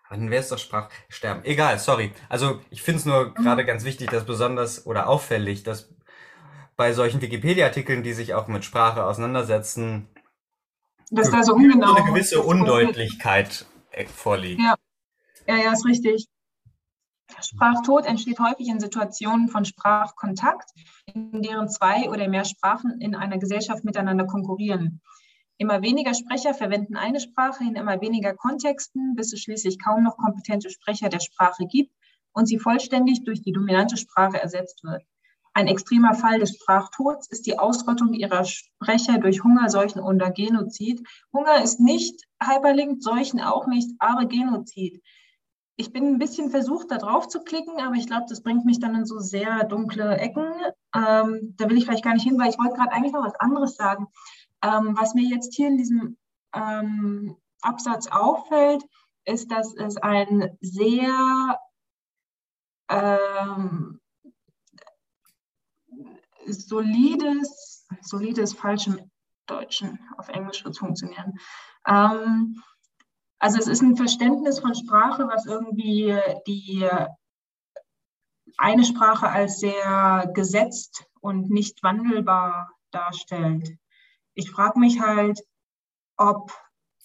Aber dann wäre es doch Sprachsterben. Egal, sorry. Also ich finde es nur gerade ganz wichtig, dass besonders oder auffällig, dass bei solchen Wikipedia-Artikeln, die sich auch mit Sprache auseinandersetzen, dass da so ungenau eine gewisse Undeutlichkeit äh, vorliegt. Ja. ja, ja, ist richtig. Sprachtod entsteht häufig in Situationen von Sprachkontakt, in deren zwei oder mehr Sprachen in einer Gesellschaft miteinander konkurrieren. Immer weniger Sprecher verwenden eine Sprache in immer weniger Kontexten, bis es schließlich kaum noch kompetente Sprecher der Sprache gibt und sie vollständig durch die dominante Sprache ersetzt wird. Ein extremer Fall des Sprachtods ist die Ausrottung ihrer Sprecher durch Hungerseuchen oder Genozid. Hunger ist nicht hyperlinkt, Seuchen auch nicht, aber Genozid. Ich bin ein bisschen versucht, da drauf zu klicken, aber ich glaube, das bringt mich dann in so sehr dunkle Ecken. Ähm, da will ich vielleicht gar nicht hin, weil ich wollte gerade eigentlich noch was anderes sagen. Ähm, was mir jetzt hier in diesem ähm, Absatz auffällt, ist, dass es ein sehr ähm, solides, solides falsch im Deutschen, auf Englisch wird es funktionieren. Also es ist ein Verständnis von Sprache, was irgendwie die eine Sprache als sehr gesetzt und nicht wandelbar darstellt. Ich frage mich halt, ob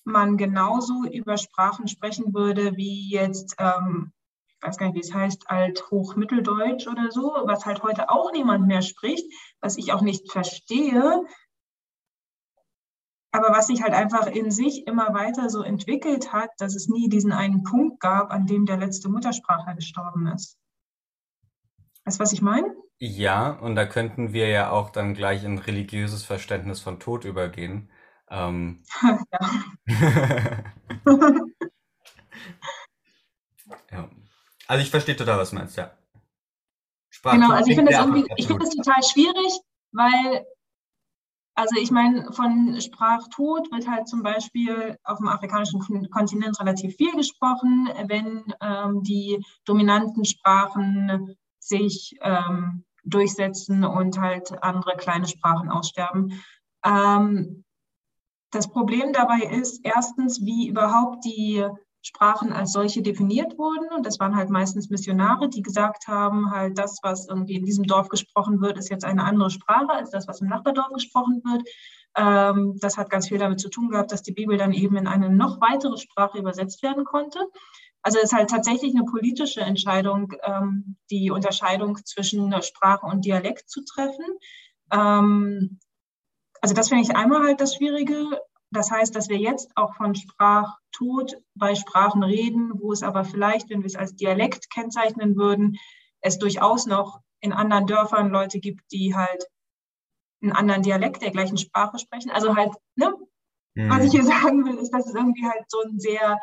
man genauso über Sprachen sprechen würde, wie jetzt ähm, ich weiß gar nicht, wie es heißt, Alt-Hochmitteldeutsch oder so, was halt heute auch niemand mehr spricht, was ich auch nicht verstehe, aber was sich halt einfach in sich immer weiter so entwickelt hat, dass es nie diesen einen Punkt gab, an dem der letzte Muttersprachler gestorben ist. Weißt du, was ich meine? Ja, und da könnten wir ja auch dann gleich in religiöses Verständnis von Tod übergehen. Ähm. ja. Also ich verstehe total, was du meinst, ja. Sprach genau, also ich finde das irgendwie, ich finde das total schwierig, weil, Also ich meine, von Sprachtod wird halt zum Beispiel auf dem afrikanischen Kontinent relativ viel gesprochen, wenn ähm, die dominanten Sprachen sich ähm, durchsetzen und halt andere kleine Sprachen aussterben. Ähm, das Problem dabei ist erstens, wie überhaupt die Sprachen als solche definiert wurden. Und das waren halt meistens Missionare, die gesagt haben, halt das, was irgendwie in diesem Dorf gesprochen wird, ist jetzt eine andere Sprache als das, was im Nachbardorf gesprochen wird. Ähm, das hat ganz viel damit zu tun gehabt, dass die Bibel dann eben in eine noch weitere Sprache übersetzt werden konnte. Also es ist halt tatsächlich eine politische Entscheidung, ähm, die Unterscheidung zwischen Sprache und Dialekt zu treffen. Ähm, also das finde ich einmal halt das Schwierige. Das heißt, dass wir jetzt auch von Sprachtod bei Sprachen reden, wo es aber vielleicht, wenn wir es als Dialekt kennzeichnen würden, es durchaus noch in anderen Dörfern Leute gibt, die halt einen anderen Dialekt der gleichen Sprache sprechen. Also halt, ne? Mhm. Was ich hier sagen will, ist, dass es irgendwie halt so ein sehr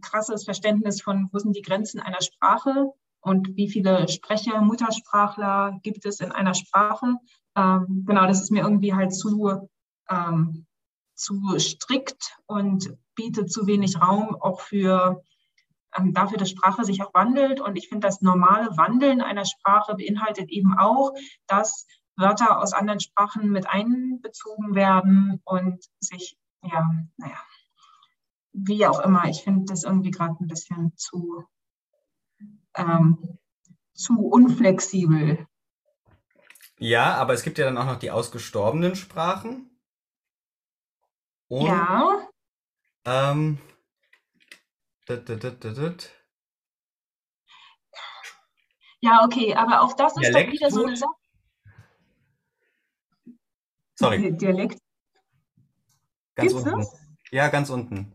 krasses Verständnis von, wo sind die Grenzen einer Sprache und wie viele Sprecher, Muttersprachler gibt es in einer Sprache. Ähm, genau, das ist mir irgendwie halt zu ähm, zu strikt und bietet zu wenig Raum auch für ähm, dafür, dass Sprache sich auch wandelt. Und ich finde, das normale Wandeln einer Sprache beinhaltet eben auch, dass Wörter aus anderen Sprachen mit einbezogen werden und sich, ja, naja, wie auch immer. Ich finde das irgendwie gerade ein bisschen zu, ähm, zu unflexibel. Ja, aber es gibt ja dann auch noch die ausgestorbenen Sprachen. Und, ja. Ähm, dit, dit, dit, ja, okay, aber auch das ist Dialekt doch wieder so eine Sache. Sorry. Dialekt. Ganz Gibt's unten. Das? Ja, ganz unten.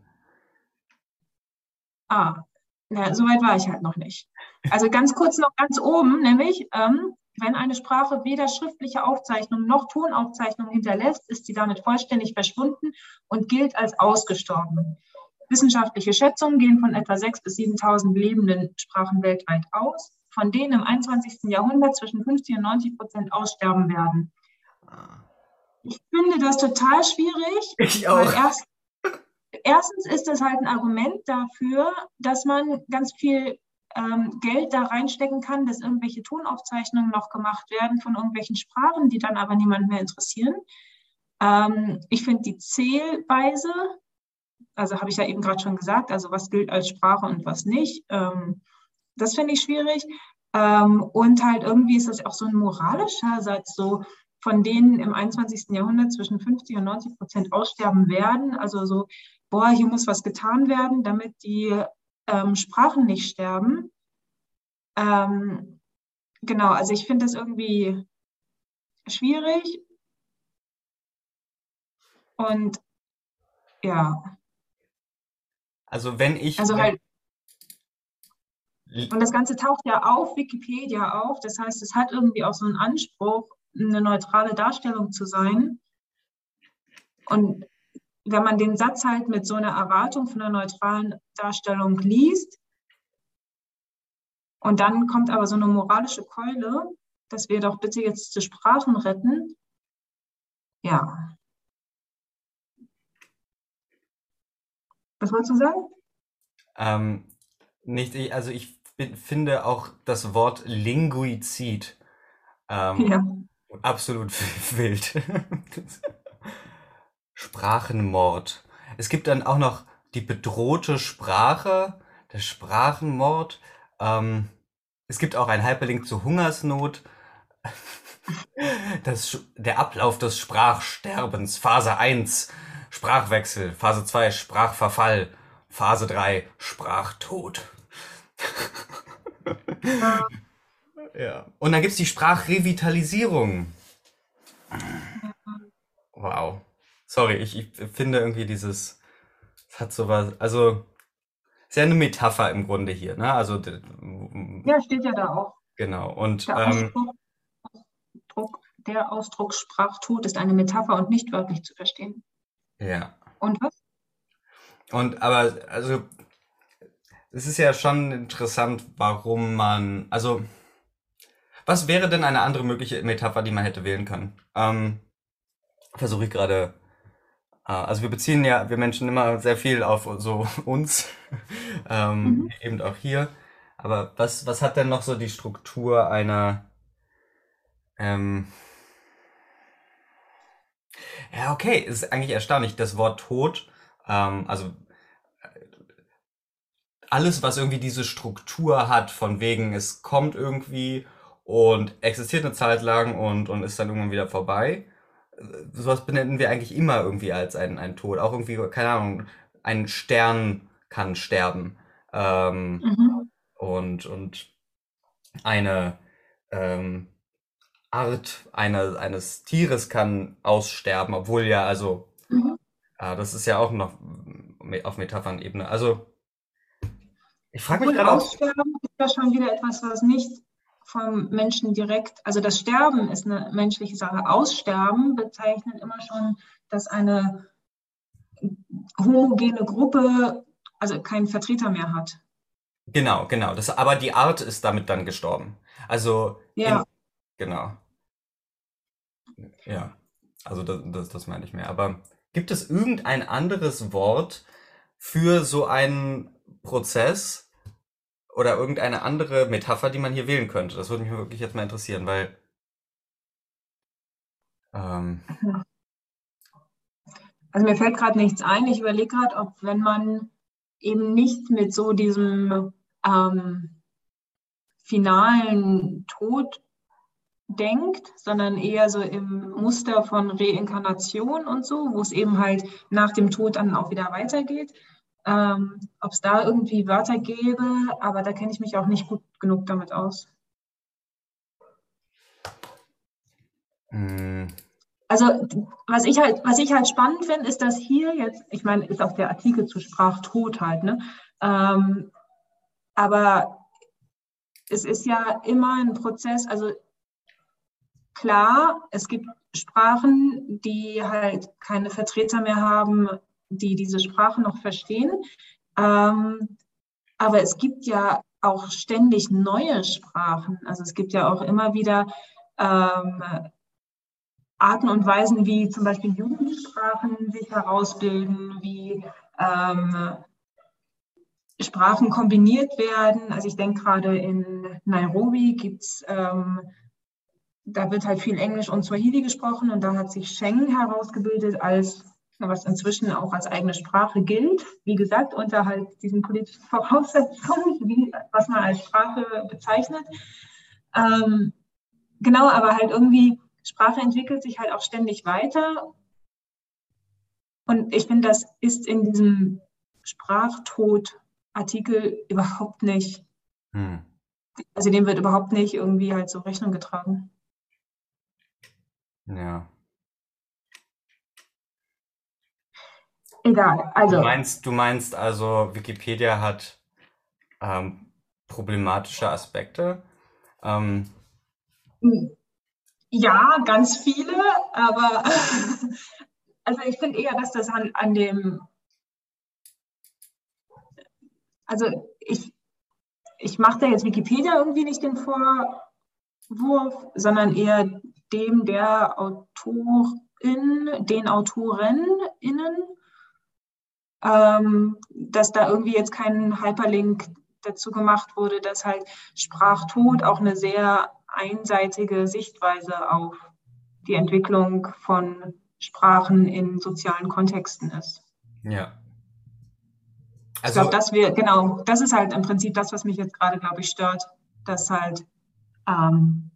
Ah, na, so weit war ich halt noch nicht. Also ganz kurz noch ganz oben, nämlich ähm, wenn eine Sprache weder schriftliche Aufzeichnung noch Tonaufzeichnung hinterlässt, ist sie damit vollständig verschwunden und gilt als ausgestorben. Wissenschaftliche Schätzungen gehen von etwa 6.000 bis 7.000 lebenden Sprachen weltweit aus, von denen im 21. Jahrhundert zwischen 50 und 90 Prozent aussterben werden. Ich finde das total schwierig. Ich auch. Erst, erstens ist das halt ein Argument dafür, dass man ganz viel ähm, Geld da reinstecken kann, dass irgendwelche Tonaufzeichnungen noch gemacht werden von irgendwelchen Sprachen, die dann aber niemand mehr interessieren. Ähm, ich finde die Zählweise, also habe ich ja eben gerade schon gesagt, also was gilt als Sprache und was nicht, ähm, das finde ich schwierig. Ähm, und halt irgendwie ist das auch so ein moralischer Satz, so von denen im 21. Jahrhundert zwischen 50 und 90 Prozent aussterben werden. Also so, boah, hier muss was getan werden, damit die ähm, Sprachen nicht sterben. Ähm, genau, also ich finde das irgendwie schwierig. Und ja. Also wenn ich. Also halt. Und das Ganze taucht ja auf Wikipedia auf. Das heißt, es hat irgendwie auch so einen Anspruch, eine neutrale Darstellung zu sein. Und wenn man den Satz halt mit so einer Erwartung von einer neutralen Darstellung liest, und dann kommt aber so eine moralische Keule, dass wir doch bitte jetzt die Sprachen retten. Ja. Was wolltest du sagen? Ähm, nicht, also ich finde auch das Wort Linguizid ähm, ja. absolut wild. Sprachenmord. Es gibt dann auch noch die bedrohte Sprache, der Sprachenmord. Ähm, es gibt auch einen Hyperlink zur Hungersnot. Das, der Ablauf des Sprachsterbens, Phase 1, Sprachwechsel, Phase 2, Sprachverfall, Phase 3, Sprachtod. ja. Und dann gibt es die Sprachrevitalisierung. Wow. Sorry, ich, ich finde irgendwie dieses, es hat sowas, also, ist ja eine Metapher im Grunde hier, ne? Also, ja, steht ja da auch. Genau, und, der, ähm, Ausdruck, der Ausdruck Sprachtod ist eine Metapher und nicht wörtlich zu verstehen. Ja. Und was? Und, aber, also, es ist ja schon interessant, warum man, also, was wäre denn eine andere mögliche Metapher, die man hätte wählen können? Ähm, versuche ich gerade, also wir beziehen ja, wir Menschen immer sehr viel auf so uns, ähm, Mhm. eben auch hier. Aber was, was hat denn noch so die Struktur einer, ähm, ja, okay, ist eigentlich erstaunlich. Das Wort Tod, ähm, also alles, was irgendwie diese Struktur hat, von wegen, es kommt irgendwie und existiert eine Zeit lang und, und ist dann irgendwann wieder vorbei. Äh, Sowas benennen wir eigentlich immer irgendwie als ein, ein Tod. Auch irgendwie, keine Ahnung, ein Stern kann sterben. Ähm, Mhm. und, und eine ähm, Art eine, eines Tieres kann aussterben, obwohl ja, also, Mhm. äh, das ist ja auch noch auf Metaphernebene. Also, ich frage mich gerade auch, Aussterben ist ja schon wieder etwas, was nicht vom Menschen direkt, also das Sterben ist eine menschliche Sache. Aussterben bezeichnet immer schon, dass eine homogene Gruppe also keinen Vertreter mehr hat. genau, genau, das, aber die Art ist damit dann gestorben. Also, in, Ja, genau, ja, also das, das, das meine ich mehr. Aber gibt es irgendein anderes Wort für so einen Prozess oder irgendeine andere Metapher, die man hier wählen könnte? Das würde mich wirklich jetzt mal interessieren, weil, ähm, also mir fällt gerade nichts ein. Ich überlege gerade, ob wenn man eben nicht mit so diesem ähm, finalen Tod denkt, sondern eher so im Muster von Reinkarnation und so, wo es eben halt nach dem Tod dann auch wieder weitergeht. Ähm, ob es da irgendwie Wörter gäbe, aber da kenne ich mich auch nicht gut genug damit aus. mh, Also was ich halt, was ich halt spannend finde, ist, dass hier jetzt, ich meine, ist auch der Artikel zu Sprachtod halt, ne? Ähm, aber es ist ja immer ein Prozess, also klar, es gibt Sprachen, die halt keine Vertreter mehr haben, die diese Sprache noch verstehen. Ähm, aber es gibt ja auch ständig neue Sprachen. Also es gibt ja auch immer wieder ähm, Arten und Weisen, wie zum Beispiel Jugendsprachen sich herausbilden, wie ähm, Sprachen kombiniert werden. Also ich denke gerade in Nairobi gibt's, ähm, da wird halt viel Englisch und Swahili gesprochen und da hat sich Sheng herausgebildet als was inzwischen auch als eigene Sprache gilt. Wie gesagt, unter halt diesen politischen Voraussetzungen, wie, was man als Sprache bezeichnet. Ähm, genau, aber halt irgendwie, Sprache entwickelt sich halt auch ständig weiter. Und ich finde, das ist in diesem Sprachtod-Artikel überhaupt nicht, hm. also dem wird überhaupt nicht irgendwie halt so Rechnung getragen. Ja. Egal, Du also. meinst, du meinst also, Wikipedia hat ähm, problematische Aspekte? Ähm, Ja, ganz viele, aber also ich finde eher, dass das an, an dem, also ich, ich mache da jetzt Wikipedia irgendwie nicht den Vorwurf, sondern eher dem der Autorin, den AutorenInnen, ähm, dass da irgendwie jetzt kein Hyperlink dazu gemacht wurde, dass halt Sprachtod auch eine sehr einseitige Sichtweise auf die Entwicklung von Sprachen in sozialen Kontexten ist. ja. Ich glaube, Also, dass wir, genau, das ist halt im Prinzip das, was mich jetzt gerade, glaube ich, stört, dass halt ähm,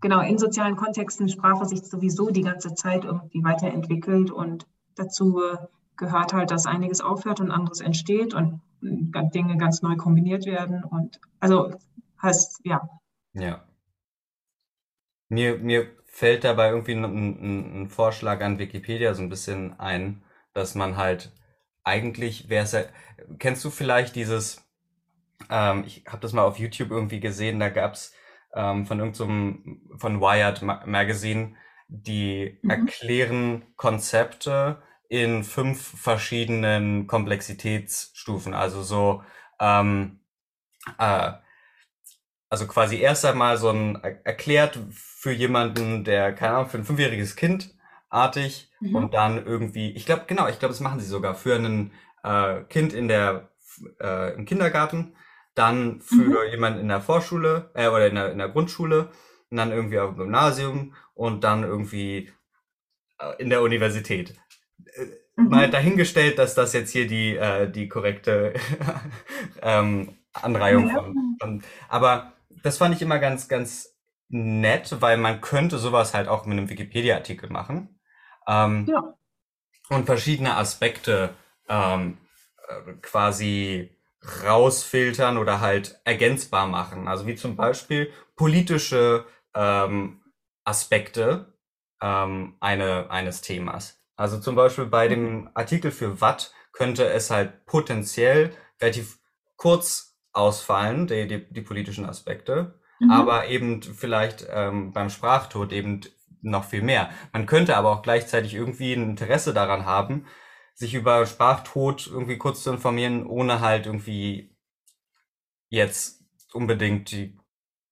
genau in sozialen Kontexten Sprache sich sowieso die ganze Zeit irgendwie weiterentwickelt und dazu gehört halt, dass einiges aufhört und anderes entsteht und äh, Dinge ganz neu kombiniert werden und also heißt, ja, ja. Mir, mir fällt dabei irgendwie ein, ein, ein Vorschlag an Wikipedia so ein bisschen ein, dass man halt eigentlich wäre es ja, kennst du vielleicht dieses, ähm, ich habe das mal auf YouTube irgendwie gesehen, da gab's ähm, von irgendeinem, von Wired Ma Magazine, die Mhm. erklären Konzepte in fünf verschiedenen Komplexitätsstufen. Also so, ähm, äh, also quasi erst einmal so ein er- erklärt für jemanden, der, keine Ahnung, für ein fünfjähriges Kind, artig Mhm. und dann irgendwie, ich glaube, genau, ich glaube, das machen sie sogar für ein äh, Kind in der äh, im Kindergarten, dann für jemanden in der Vorschule äh, oder in der, in der Grundschule und dann irgendwie auf dem Gymnasium und dann irgendwie äh, in der Universität. Äh, Mhm. Mal dahingestellt, dass das jetzt hier die, äh, die korrekte ähm, Anreihung Ja. von, von. Aber das fand ich immer ganz, ganz nett, weil man könnte sowas halt auch mit einem Wikipedia-Artikel machen. Ähm, Ja. Und verschiedene Aspekte ähm, äh, quasi rausfiltern oder halt ergänzbar machen. Also wie zum Beispiel politische ähm, Aspekte ähm, eine, eines Themas. Also zum Beispiel bei dem Artikel für Watt könnte es halt potenziell relativ kurz ausfallen, die, die, die politischen Aspekte, Mhm. aber eben vielleicht ähm, beim Sprachtod eben noch viel mehr. Man könnte aber auch gleichzeitig irgendwie ein Interesse daran haben, sich über Sprachtod irgendwie kurz zu informieren, ohne halt irgendwie jetzt unbedingt die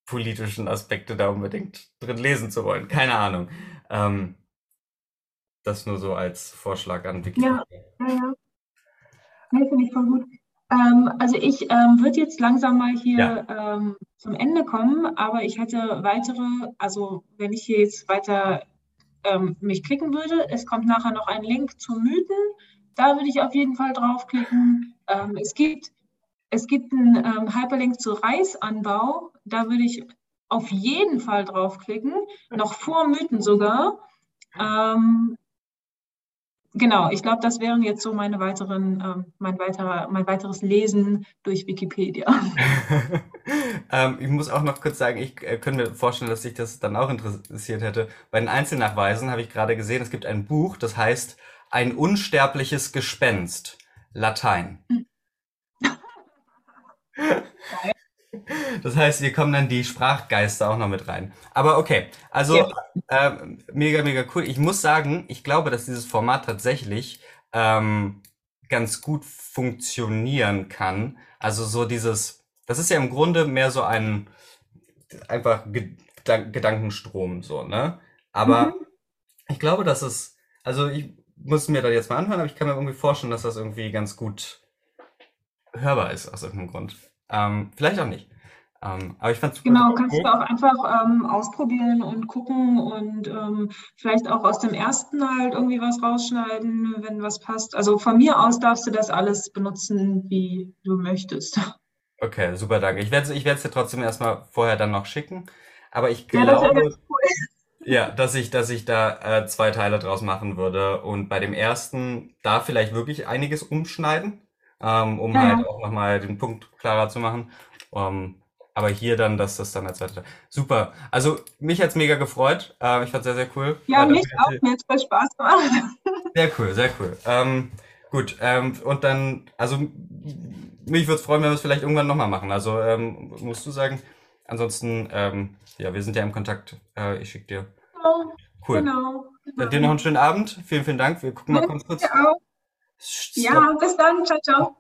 politischen Aspekte da unbedingt drin lesen zu wollen. Keine Ahnung. Ähm, das nur so als Vorschlag an Wikipedia. Ja, ja. Nee, finde ich voll gut. Ähm, also ich ähm, würde jetzt langsam mal hier ähm, zum Ende kommen, aber ich hätte weitere, also wenn ich hier jetzt weiter ähm, mich klicken würde, es kommt nachher noch ein Link zu Mythen, da würde ich auf jeden Fall draufklicken. Ähm, es gibt, es gibt einen ähm, Hyperlink zu Reisanbau, da würde ich auf jeden Fall draufklicken, noch vor Mythen sogar. Ähm, Genau, ich glaube, das wären jetzt so meine weiteren, ähm, mein weiterer, mein weiteres Lesen durch Wikipedia. ähm, ich muss auch noch kurz sagen, ich äh, könnte mir vorstellen, dass sich das dann auch interessiert hätte. Bei den Einzelnachweisen habe ich gerade gesehen, es gibt ein Buch, das heißt Ein unsterbliches Gespenst. Latein. Das heißt, hier kommen dann die Sprachgeister auch noch mit rein. Aber okay, also Ja. ähm, mega, mega cool. Ich muss sagen, ich glaube, dass dieses Format tatsächlich ähm, ganz gut funktionieren kann. Also so dieses, das ist ja im Grunde mehr so ein einfach Gedan Gedankenstrom, so, ne? Aber Mhm. ich glaube, dass es, also ich muss mir das jetzt mal anhören, aber ich kann mir irgendwie vorstellen, dass das irgendwie ganz gut hörbar ist aus irgendeinem Grund. Ähm, vielleicht auch nicht. Ähm, aber ich fand's super, Genau, kannst cool. du auch einfach ähm, ausprobieren und gucken und ähm, vielleicht auch aus dem ersten halt irgendwie was rausschneiden, wenn was passt. Also von mir aus darfst du das alles benutzen, wie du möchtest. Okay, super, danke. Ich werde ich werde es dir trotzdem erstmal vorher dann noch schicken. Aber ich Ja, das glaube, cool. ja, dass ich, dass ich da äh, zwei Teile draus machen würde und bei dem ersten da vielleicht wirklich einiges umschneiden, ähm, um Ja, halt auch nochmal den Punkt klarer zu machen. Ähm, aber hier dann, dass das dann als zweiter. Super. Also mich hat's mega gefreut. Äh, ich fand's sehr, sehr cool. Ja, mich auch. Mir hat voll Spaß gemacht. Sehr cool, sehr cool. Ähm, gut, ähm, und dann, also mich würde es freuen, wenn wir es vielleicht irgendwann nochmal machen. Also ähm, musst du sagen. Ansonsten, ähm, ja, wir sind ja im Kontakt. Äh, ich schicke dir. Genau, Cool. genau. Dann dir noch einen schönen Abend. Vielen, vielen Dank. Wir gucken mal ganz kurz. dir auch. Ja, bis dann. Ciao, ciao.